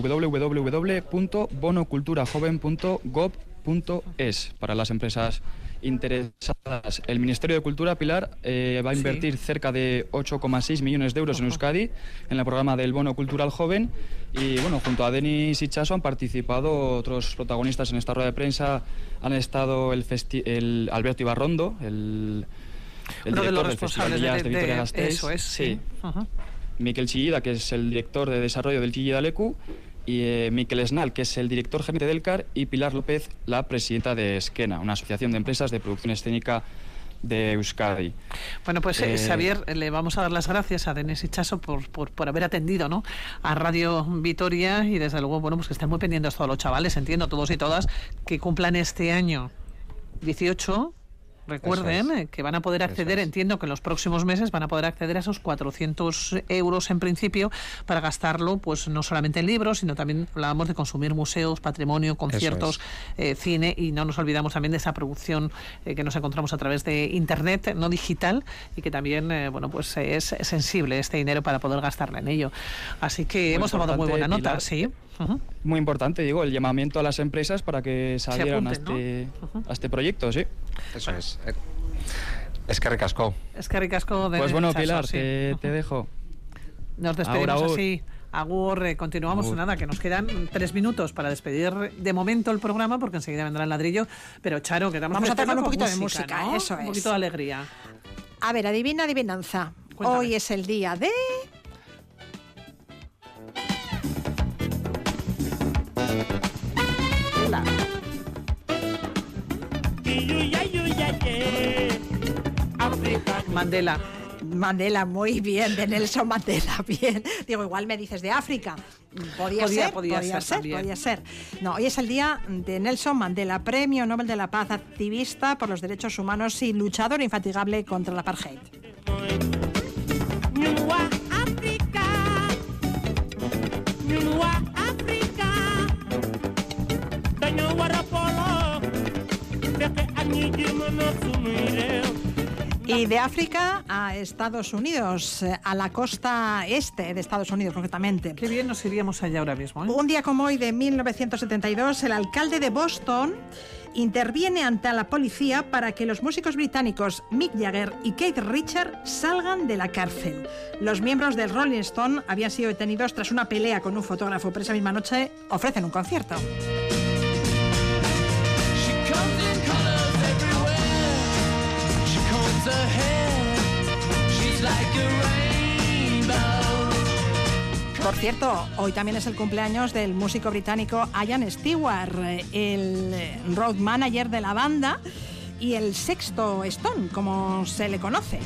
www.bonoculturajoven.gov.es para las empresas interesadas. El Ministerio de Cultura, Pilar, eh, va a Sí. invertir cerca de 8,6 millones de euros en Euskadi en el programa del Bono Cultural Joven y bueno, junto a Denis y Chaso han participado otros protagonistas en esta rueda de prensa. Han estado el, festi- el Alberto Ibarrondo, el, el Uno de los director del Festival de de- de, de- Vitoria-Gasteiz. eso es, sí. Ajá. Miquel Chillida, que es el director de desarrollo del Chillida Lecu, y eh, Miquel Esnal, que es el director gerente del CAR, y Pilar López, la presidenta de Esquena, una asociación de empresas de producción escénica de Euskadi. Bueno, pues eh, Eh, Xavier, le vamos a dar las gracias a Denis Hichazo por, por, por haber atendido ¿no? a Radio Vitoria y desde luego, bueno, pues que estén muy pendientes todos los chavales, entiendo, todos y todas, que cumplan este año 18. Recuerden que van a poder acceder, entiendo que en los próximos meses van a poder acceder a esos 400 euros en principio para gastarlo, pues no solamente en libros, sino también hablábamos de consumir museos, patrimonio, conciertos, eh, cine y no nos olvidamos también de esa producción eh, que nos encontramos a través de internet, no digital, y que también, eh, bueno, pues es sensible este dinero para poder gastarla en ello. Así que Muy hemos tomado muy buena nota, Pilar. sí. Muy importante, digo, el llamamiento a las empresas para que apunten, este, a este proyecto, sí. Eso es. Es que recascó. Es que ricasco de Pues bueno, Pilar, sí. te, te dejo. Nos despedimos así. Agur, eh, continuamos. Agur. Nada, que nos quedan tres minutos para despedir de momento el programa, porque enseguida vendrá el ladrillo. Pero Charo, que Vamos a tocar un poquito de música, ¿no? eso Un es. poquito de alegría. A ver, adivina, adivinanza. Cuéntame. Hoy es el día de... Mandela. Mandela, muy bien, de Nelson Mandela, bien. Digo, igual me dices de África. Podía, Podía- ser, podía podía, ser ser, podía ser. No, hoy es el día de Nelson Mandela, Premio Nobel de la Paz, activista por los derechos humanos y luchador infatigable contra la apartheid. Y de África a Estados Unidos, eh, a la costa este de Estados Unidos concretamente. Qué bien nos iríamos allá ahora mismo. ¿eh? Un día como hoy de 1972, el alcalde de Boston interviene ante la policía para que los músicos británicos Mick Jagger y Keith Richard salgan de la cárcel. Los miembros del Rolling Stone habían sido detenidos tras una pelea con un fotógrafo, pero esa misma noche ofrecen un concierto. Por cierto, hoy también es el cumpleaños del músico británico Ian Stewart, el road manager de la banda y el sexto Stone, como se le conoce.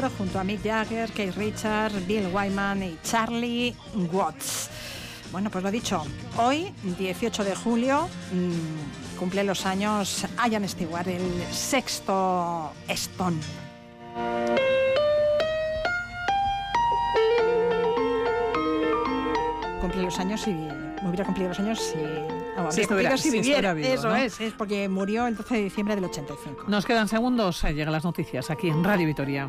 Stewart junto a Mick Jagger, Keith Richards, Bill Wyman y Charlie Watts. Bueno, pues lo dicho, hoy, 18 de julio, mm, cumple los años Ian Stewart, el sexto Stone. Cumple los años y me hubiera cumplido los años si, Si estuviera- si viviera. vivo, Eso ¿no? es, es porque murió el 12 de diciembre del 85. Nos quedan segundos. eh, Llegan las noticias aquí en Radio Vitoria.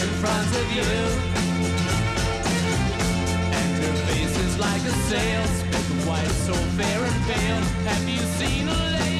in front of you. And her face is like a sail, spoken white, so fair and pale. Have you seen a lady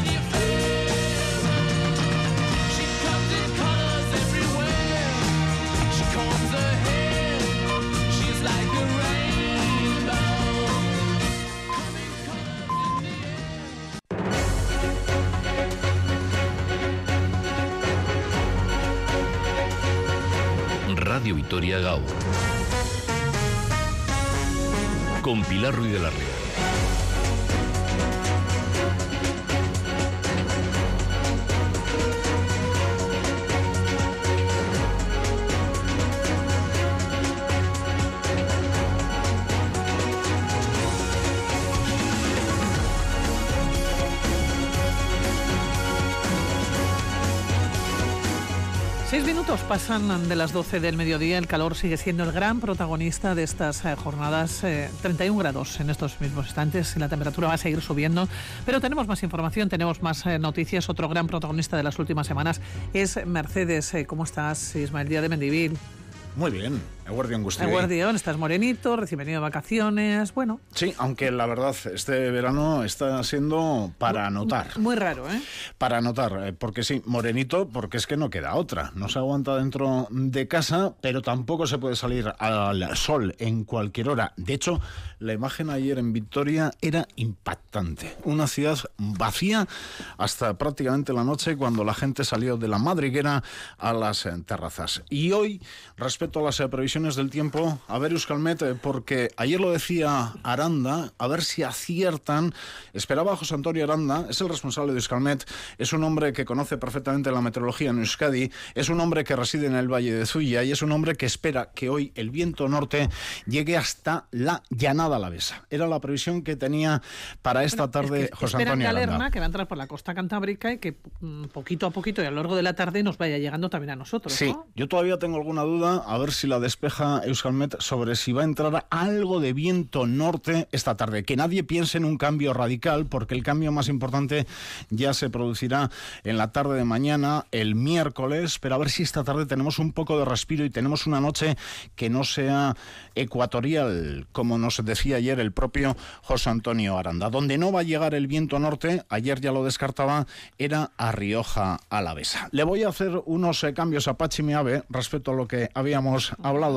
Gaur. Con Pilar Ruiz de la Ría. Minutos pasan de las 12 del mediodía. El calor sigue siendo el gran protagonista de estas eh, jornadas. eh, 31 grados en estos mismos instantes la temperatura va a seguir subiendo. Pero tenemos más información, tenemos más eh, noticias. Otro gran protagonista de las últimas semanas es Mercedes. Eh, ¿Cómo estás, Ismael Díaz de Mendivil? Muy bien, Eguardión estás morenito, recién venido de vacaciones. Bueno, Sí, aunque la verdad, este verano está siendo para anotar. muy raro, ¿eh? Para anotar, eh, porque sí, morenito, porque es que no queda otra. No se aguanta dentro de casa, pero tampoco se puede salir al sol en cualquier hora. De hecho, la imagen ayer en Victoria era impactante. Una ciudad vacía hasta prácticamente la noche cuando la gente salió de la madriguera a las eh, terrazas. Y hoy, respecto a las eh, del tiempo, a ver Euskalmet, eh, porque ayer lo decía Aranda, a ver si aciertan. Esperaba a José Antonio Aranda, es el responsable de Euskalmet, es un hombre que conoce perfectamente la meteorología en Euskadi, es un hombre que reside en el Valle de Zuya y es un hombre que espera que hoy el viento norte llegue hasta la llanada alavesa. Era la previsión que tenía para esta tarde José Esperan Antonio Galerna, Aranda. que va a entrar por la costa cantábrica y que mm, poquito a poquito y a lo largo de la tarde nos vaya llegando también a nosotros. Sí, ¿no? yo todavía tengo alguna duda, a ver si la despeja Euskalmet sobre si va a entrar algo de viento norte esta tarde. Que nadie piense en un cambio radical, porque el cambio más importante ya se producirá en la tarde de mañana, el miércoles, pero a ver si esta tarde tenemos un poco de respiro y tenemos una noche que no sea ecuatorial, como nos decía ayer el propio José Antonio Aranda. Donde no va a llegar el viento norte, ayer ya lo descartaba, era a Rioja Alavesa. Le voy a hacer unos eh, cambios a Pachi Miave respecto a lo que habíamos hablado,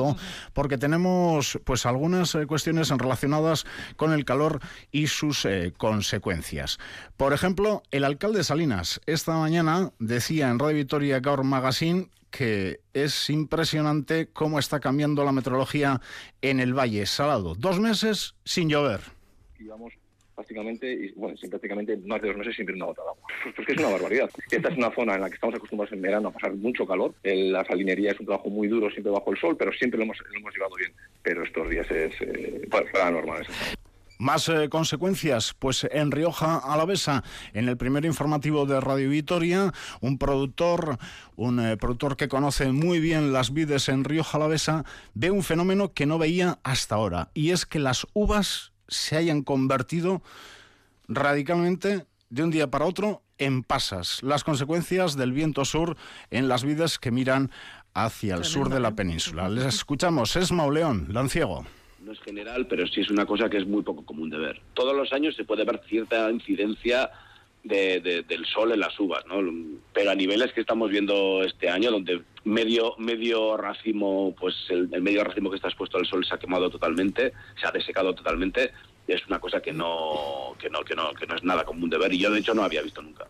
porque tenemos pues algunas eh, cuestiones relacionadas con el calor y sus eh, consecuencias. Por ejemplo, el alcalde de Salinas esta mañana decía en Radio Victoria Gaur Magazine que es impresionante cómo está cambiando la meteorología en el Valle Salado. Dos meses sin llover. Prácticamente, y, bueno, prácticamente más de dos meses sin ver una gota de agua. Pues porque es una barbaridad. Esta es una zona en la que estamos acostumbrados en verano a pasar mucho calor. La salinería es un trabajo muy duro, siempre bajo el sol, pero siempre lo hemos, lo hemos llevado bien. Pero estos días es eh, para, normales. Más eh, consecuencias, pues en Rioja Alavesa, en el primer informativo de Radio Vitoria, un productor, un eh, productor que conoce muy bien las vides en Rioja Alavesa, ve un fenómeno que no veía hasta ahora, y es que las uvas se hayan convertido radicalmente de un día para otro en pasas. Las consecuencias del viento sur en las vides que miran hacia el sur de la península. Les escuchamos, es Mauleón, Lanciego. No es general, pero sí es una cosa que es muy poco común de ver. Todos los años se puede ver cierta incidencia de- de- del sol en las uvas, ¿no? Pero a niveles que estamos viendo este año, donde medio medio racimo, pues el, el medio racimo que está expuesto al sol se ha quemado totalmente, se ha desecado totalmente, es una cosa que no que no que no que no es nada común de ver y yo de hecho no había visto nunca.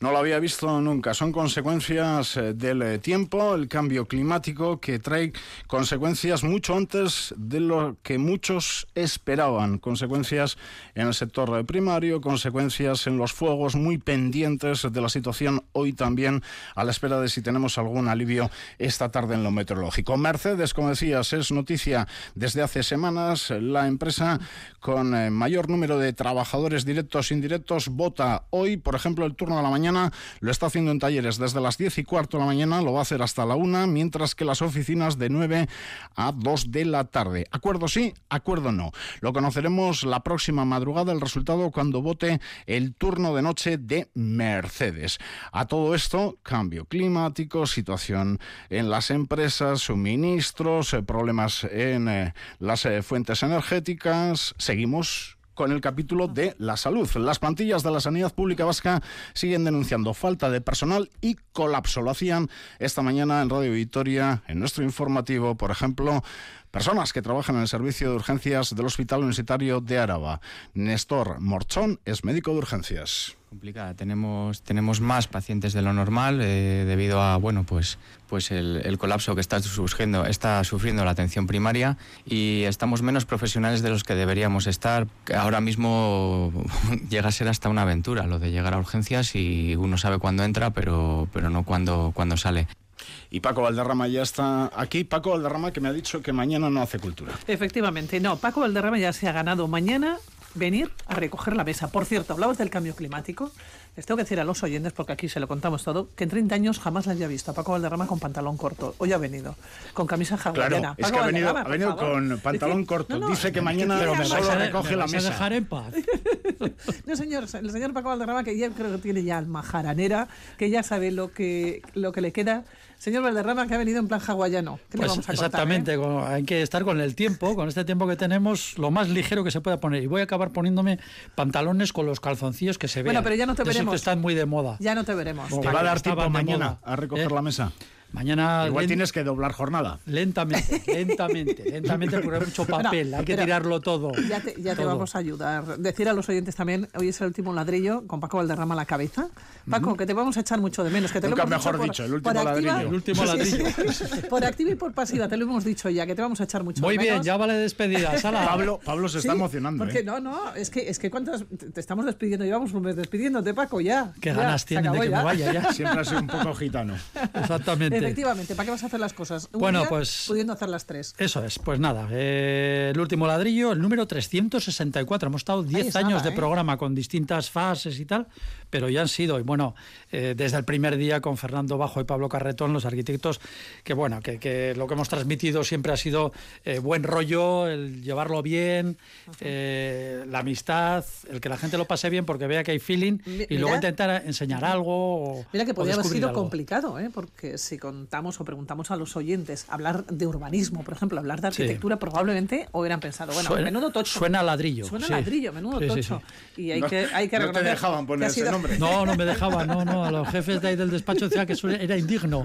No lo había visto nunca. Son consecuencias eh, del eh, tiempo, el cambio climático que trae consecuencias mucho antes de lo que muchos esperaban. Consecuencias en el sector primario, consecuencias en los fuegos, muy pendientes de la situación hoy también, a la espera de si tenemos algún alivio esta tarde en lo meteorológico. Mercedes, como decías, es noticia desde hace semanas. La empresa con eh, mayor número de trabajadores directos e indirectos vota hoy, por ejemplo, el turno de la mañana lo está haciendo en talleres desde las 10 y cuarto de la mañana, lo va a hacer hasta la 1, mientras que las oficinas de 9 a 2 de la tarde. Acuerdo sí, acuerdo no. Lo conoceremos la próxima madrugada el resultado cuando vote el turno de noche de Mercedes. A todo esto, cambio climático, situación en las empresas, suministros, eh, problemas en eh, las eh, fuentes energéticas. Seguimos con el capítulo de la salud. Las plantillas de la sanidad pública vasca siguen denunciando falta de personal y colapso. Lo hacían esta mañana en Radio Victoria, en nuestro informativo, por ejemplo, personas que trabajan en el servicio de urgencias del Hospital Universitario de Áraba. Néstor Morchón es médico de urgencias. complicada. Tenemos, tenemos más pacientes de lo normal eh, debido a bueno pues, pues el, el colapso que está sufriendo, está sufriendo la atención primaria y estamos menos profesionales de los que deberíamos estar. Ahora mismo llega a ser hasta una aventura lo de llegar a urgencias y uno sabe cuándo entra, pero, pero no cuándo, cuándo sale. Y Paco Valderrama ya está aquí. Paco Valderrama que me ha dicho que mañana no hace cultura. Efectivamente, no. Paco Valderrama ya se ha ganado mañana venir a recoger la mesa. Por cierto, hablabas del cambio climático. les tengo que decir a los oyentes, porque aquí se lo contamos todo, que en 30 años jamás la había visto a Paco Valderrama con pantalón corto. Hoy ha venido, con camisa hawaiana. Claro, es que ha venido, ha con pantalón que- corto. no, no, Dice que mañana tiene solo alma. recoge la mesa. dejar en paz. No, señor, el señor Paco Valderrama, que ya creo que tiene ya alma jaranera, que ya sabe lo que, lo que le queda. Señor Valderrama, que ha venido en plan hawaiano. ¿Qué le Pues vamos a contar, exactamente, eh? con- hay que estar con el tiempo, con este tiempo que tenemos, lo más ligero que se pueda poner. Y voy a acabar poniéndome pantalones con los calzoncillos que se vean. Bueno, pero ya no te veremos. que están muy de moda. Ya no te veremos. Te va a dar tiempo mañana moda. a recoger ¿Eh? la mesa. Mañana Igual tienes que doblar jornada. lentamente, lentamente, lentamente, porque hay mucho papel, hay que pero tirarlo todo. Ya te, ya te vamos a ayudar. Decir a los oyentes también, hoy es el último ladrillo con Paco Valderrama a la cabeza. Paco, que te vamos a echar mucho de menos. Que te Nunca lo hemos mejor por- dicho, el último activa- ladrillo. El último Sí, sí, ladrillo. sí. Por activa y por pasiva, te lo hemos dicho ya, que te vamos a echar mucho Muy de bien, menos. ya vale despedida. Sala. Pablo, Pablo se está Sí, emocionando. Porque ¿eh? no, no, es que, es que cuántas te estamos despidiendo, llevamos un mes despidiéndote, Paco, ya. Qué Ya, ganas tienen de que ya. me vaya ya. Siempre ha sido un poco gitano. Exactamente. Efectivamente, ¿para qué vas a hacer las cosas? Un Bueno, día pues- Pudiendo hacer las tres. Eso es, pues nada, eh, el último ladrillo, el número 364. Hemos estado 10 es nada, años de ¿eh? programa con distintas fases y tal, pero ya han sido, y bueno, eh, desde el primer día con Fernando Bajo y Pablo Carretón, los arquitectos, que bueno, que, que lo que hemos transmitido siempre ha sido eh, buen rollo, el llevarlo bien, eh, la amistad, el que la gente lo pase bien porque vea que hay feeling y luego intentar enseñar algo. O, Mira que podría haber sido algo. complicado, ¿eh? porque si contamos o preguntamos a los oyentes hablar de urbanismo, por ejemplo, hablar de arquitectura, probablemente hubieran pensado, bueno, Suena- menudo tocho. suena a ladrillo, Suena sí. ladrillo, menudo Sí, tocho. sí. Y hay No- que, hay que no te dejaban poner que ha ese sido- nombre. No, no me dejaba, no, no. A los jefes de ahí del despacho decían que eso era indigno.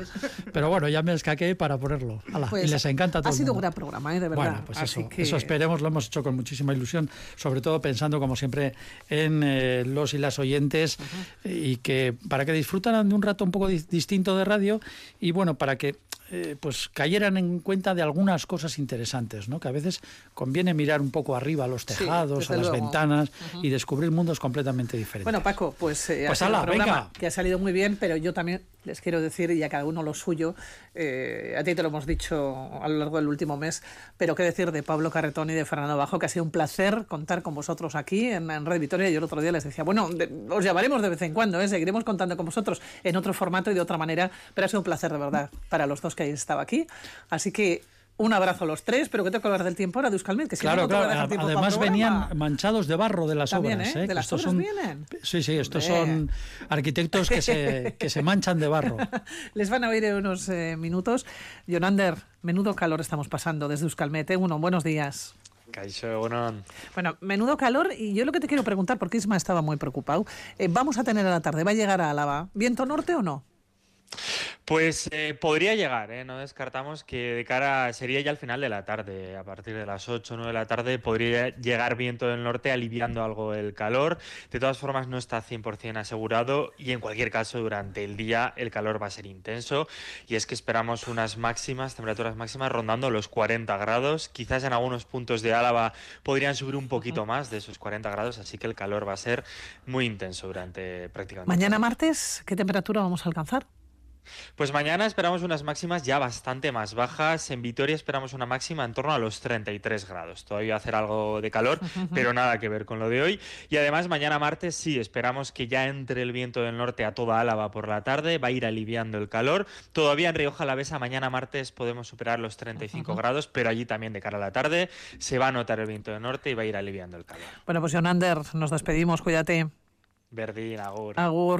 Pero bueno, ya me escaqué para ponerlo. Ala, Pues, y les encanta todo Ha sido un gran programa, ¿eh? de verdad. Bueno, pues Así eso, que- eso esperemos, lo hemos hecho con muchísima ilusión, sobre todo pensando, como siempre, en eh, los y las oyentes y que para que disfrutaran de un rato un poco di- distinto de radio y bueno, para que eh, pues cayeran en cuenta de algunas cosas interesantes, ¿no? Que a veces conviene mirar un poco arriba a los Sí, tejados, desde a las luego. ventanas Ujú. y descubrir mundos completamente diferentes. Bueno, Paco, pues, eh, Pues ala, programa venga. que ha salido muy bien, pero yo también les quiero decir, y a cada uno lo suyo, eh, a ti te lo hemos dicho a lo largo del último mes, pero qué decir de Pablo Carretón y de Fernando Bajo, que ha sido un placer contar con vosotros aquí en, en Red Victoria. Yo el otro día les decía, bueno, de- os llamaremos de vez en cuando, ¿eh? seguiremos contando con vosotros en otro formato y de otra manera, pero ha sido un placer de verdad para los dos que estado aquí. Así que un abrazo a los tres, pero que tengo que hablar del tiempo ahora de Euskalmet, que si Claro, no voy a claro. dejar tiempo Además venían manchados de barro de las También, obras. ¿eh? ¿eh? De Que las estos obras son, vienen. Sí, sí, estos son arquitectos que se, que se manchan de barro. Les van a oír en unos eh, minutos. Jonander, menudo calor estamos pasando desde Euskalmet. ¿eh? Uno, buenos días. Bueno, menudo calor y yo lo que te quiero preguntar, porque Isma estaba muy preocupado, eh, vamos a tener a la tarde, ¿va a llegar a Álava? ¿Viento norte o no? Pues eh, podría llegar, ¿eh? no descartamos que de cara sería ya al final de la tarde, a partir de las 8 o 9 de la tarde podría llegar viento del norte aliviando algo el calor. De todas formas no está 100% asegurado y en cualquier caso durante el día el calor va a ser intenso y es que esperamos unas máximas, temperaturas máximas rondando los 40 grados. Quizás en algunos puntos de Álava podrían subir un poquito más de esos 40 grados, así que el calor va a ser muy intenso durante prácticamente Mañana martes, ¿qué temperatura vamos a alcanzar? Pues mañana esperamos unas máximas ya bastante más bajas. En Vitoria esperamos una máxima en torno a los 33 grados. Todavía va a hacer algo de calor, pero nada que ver con lo de hoy. Y además mañana martes sí, esperamos que ya entre el viento del norte a toda Álava por la tarde. Va a ir aliviando el calor. Todavía en Rioja Alavesa mañana martes podemos superar los 35 Ujú. grados, pero allí también de cara a la tarde se va a notar el viento del norte y va a ir aliviando el calor. Bueno, pues Jonander, nos despedimos, cuídate. Verdín, agur. Agur.